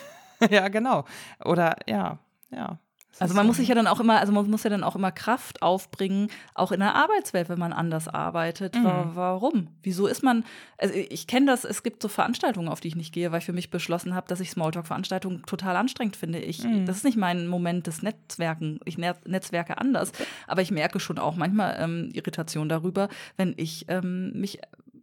S2: ja, genau. Oder ja, ja.
S1: Also man muss sich ja dann auch immer, also man muss ja dann auch immer Kraft aufbringen, auch in der Arbeitswelt, wenn man anders arbeitet. Mhm. Warum? Wieso ist man, also ich kenne das, es gibt so Veranstaltungen, auf die ich nicht gehe, weil ich für mich beschlossen habe, dass ich Smalltalk-Veranstaltungen total anstrengend finde. Ich, mhm. Das ist nicht mein Moment des Netzwerken. Ich netzwerke anders. Aber ich merke schon auch manchmal ähm, Irritation darüber, wenn ich ähm, mich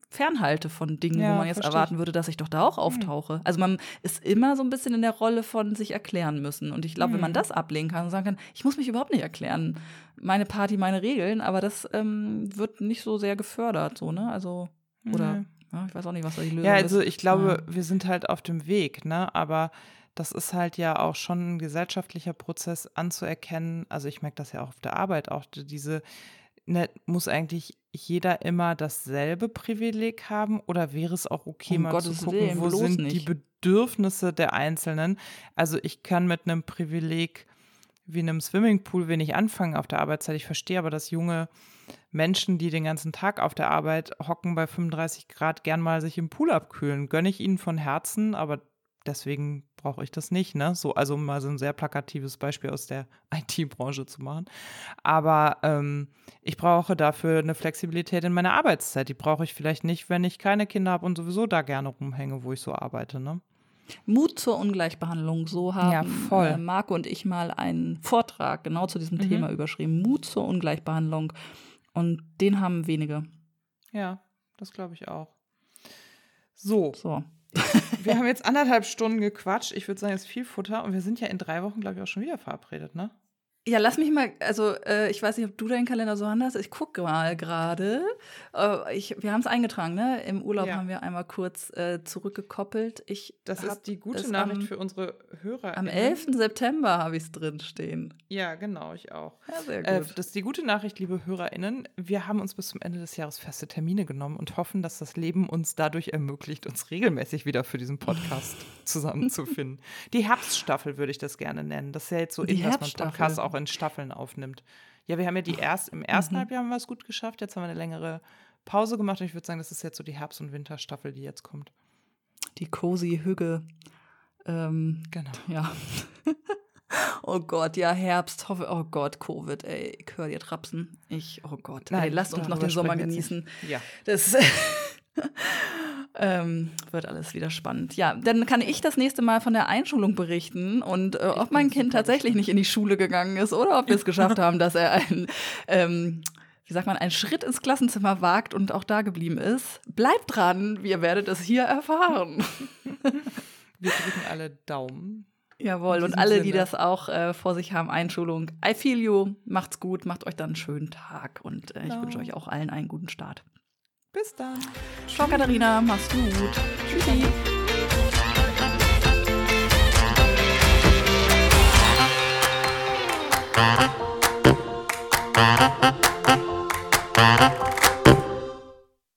S1: fernhalte von Dingen, ja, wo man jetzt erwarten würde, dass ich doch da auch hm. auftauche. Mhm. Also man ist immer so ein bisschen in der Rolle von sich erklären müssen. Und ich glaube, mhm. wenn man hm. das ablehnen kann und sagen kann, ich muss mich überhaupt nicht erklären, meine Party, meine Regeln, aber das ähm, wird nicht so sehr gefördert, so, ne? Also, oder, ja, ich weiß auch nicht, was da die Lösung ist.
S2: Ja, also ich glaube, ja. wir sind halt auf dem Weg, ne? Aber das ist halt ja auch schon ein gesellschaftlicher Prozess anzuerkennen. Also ich merke das ja auch auf der Arbeit, auch diese ne, muss eigentlich jeder immer dasselbe Privileg haben oder wäre es auch okay, um mal Gottes zu gucken, Willen, wo sind nicht. die Bedürfnisse der Einzelnen? Also ich kann mit einem Privileg wie einem Swimmingpool wenig anfangen auf der Arbeitszeit. Ich verstehe aber, dass junge Menschen, die den ganzen Tag auf der Arbeit hocken bei 35 Grad, gern mal sich im Pool abkühlen. Gönne ich ihnen von Herzen, aber deswegen brauche ich das nicht, ne? So, also mal so ein sehr plakatives Beispiel aus der IT-Branche zu machen. Aber ähm, ich brauche dafür eine Flexibilität in meiner Arbeitszeit. Die brauche ich vielleicht nicht, wenn ich keine Kinder habe und sowieso da gerne rumhänge, wo ich so arbeite, ne?
S1: Mut zur Ungleichbehandlung. So haben ja, äh, Marco und ich mal einen Vortrag genau zu diesem mhm. Thema überschrieben. Mut zur Ungleichbehandlung. Und den haben wenige.
S2: Ja, das glaube ich auch. So. So. wir haben jetzt anderthalb Stunden gequatscht. Ich würde sagen, jetzt viel Futter. Und wir sind ja in drei Wochen, glaube ich, auch schon wieder verabredet, ne?
S1: Ja, lass mich mal, also äh, ich weiß nicht, ob du deinen Kalender so hast. Ich gucke mal gerade. Äh, ich, wir haben es eingetragen, ne? Im Urlaub ja. haben wir einmal kurz äh, zurückgekoppelt. Ich
S2: das ist die gute Nachricht am, für unsere Hörer.
S1: Am 11. September habe ich es drin stehen.
S2: Ja, genau, ich auch.
S1: Ja, sehr
S2: äh, gut. das ist die gute Nachricht, liebe HörerInnen. Wir haben uns bis zum Ende des Jahres feste Termine genommen und hoffen, dass das Leben uns dadurch ermöglicht, uns regelmäßig wieder für diesen Podcast zusammenzufinden. Die Herbststaffel würde ich das gerne nennen. Das ist ja jetzt so in, dass man Podcasts auch in Staffeln aufnimmt. Ja, wir haben ja die erst, im ersten mhm. Halbjahr haben wir es gut geschafft, jetzt haben wir eine längere Pause gemacht und ich würde sagen, das ist jetzt so die Herbst- und Winterstaffel, die jetzt kommt.
S1: Die cozy Hüge. Ähm,
S2: genau.
S1: Ja. oh Gott, ja, Herbst, hoffe, oh Gott, Covid, ey, ich höre dir trapsen. Ich, oh Gott, Nein, ey, lasst uns noch den Sommer genießen.
S2: Ja.
S1: Das Ähm, wird alles wieder spannend. Ja, dann kann ich das nächste Mal von der Einschulung berichten und äh, ob mein Kind tatsächlich nicht in die Schule gegangen ist oder ob wir es geschafft haben, dass er ein, ähm, wie sagt man, einen Schritt ins Klassenzimmer wagt und auch da geblieben ist. Bleibt dran, wir werdet es hier erfahren.
S2: Wir drücken alle Daumen.
S1: Jawohl, und alle, Sinne. die das auch äh, vor sich haben, Einschulung. I feel you. Macht's gut, macht euch dann einen schönen Tag und äh, ich no. wünsche euch auch allen einen guten Start.
S2: Bis dann.
S1: Ciao, Katharina. Mach's gut. Tschüssi. Thank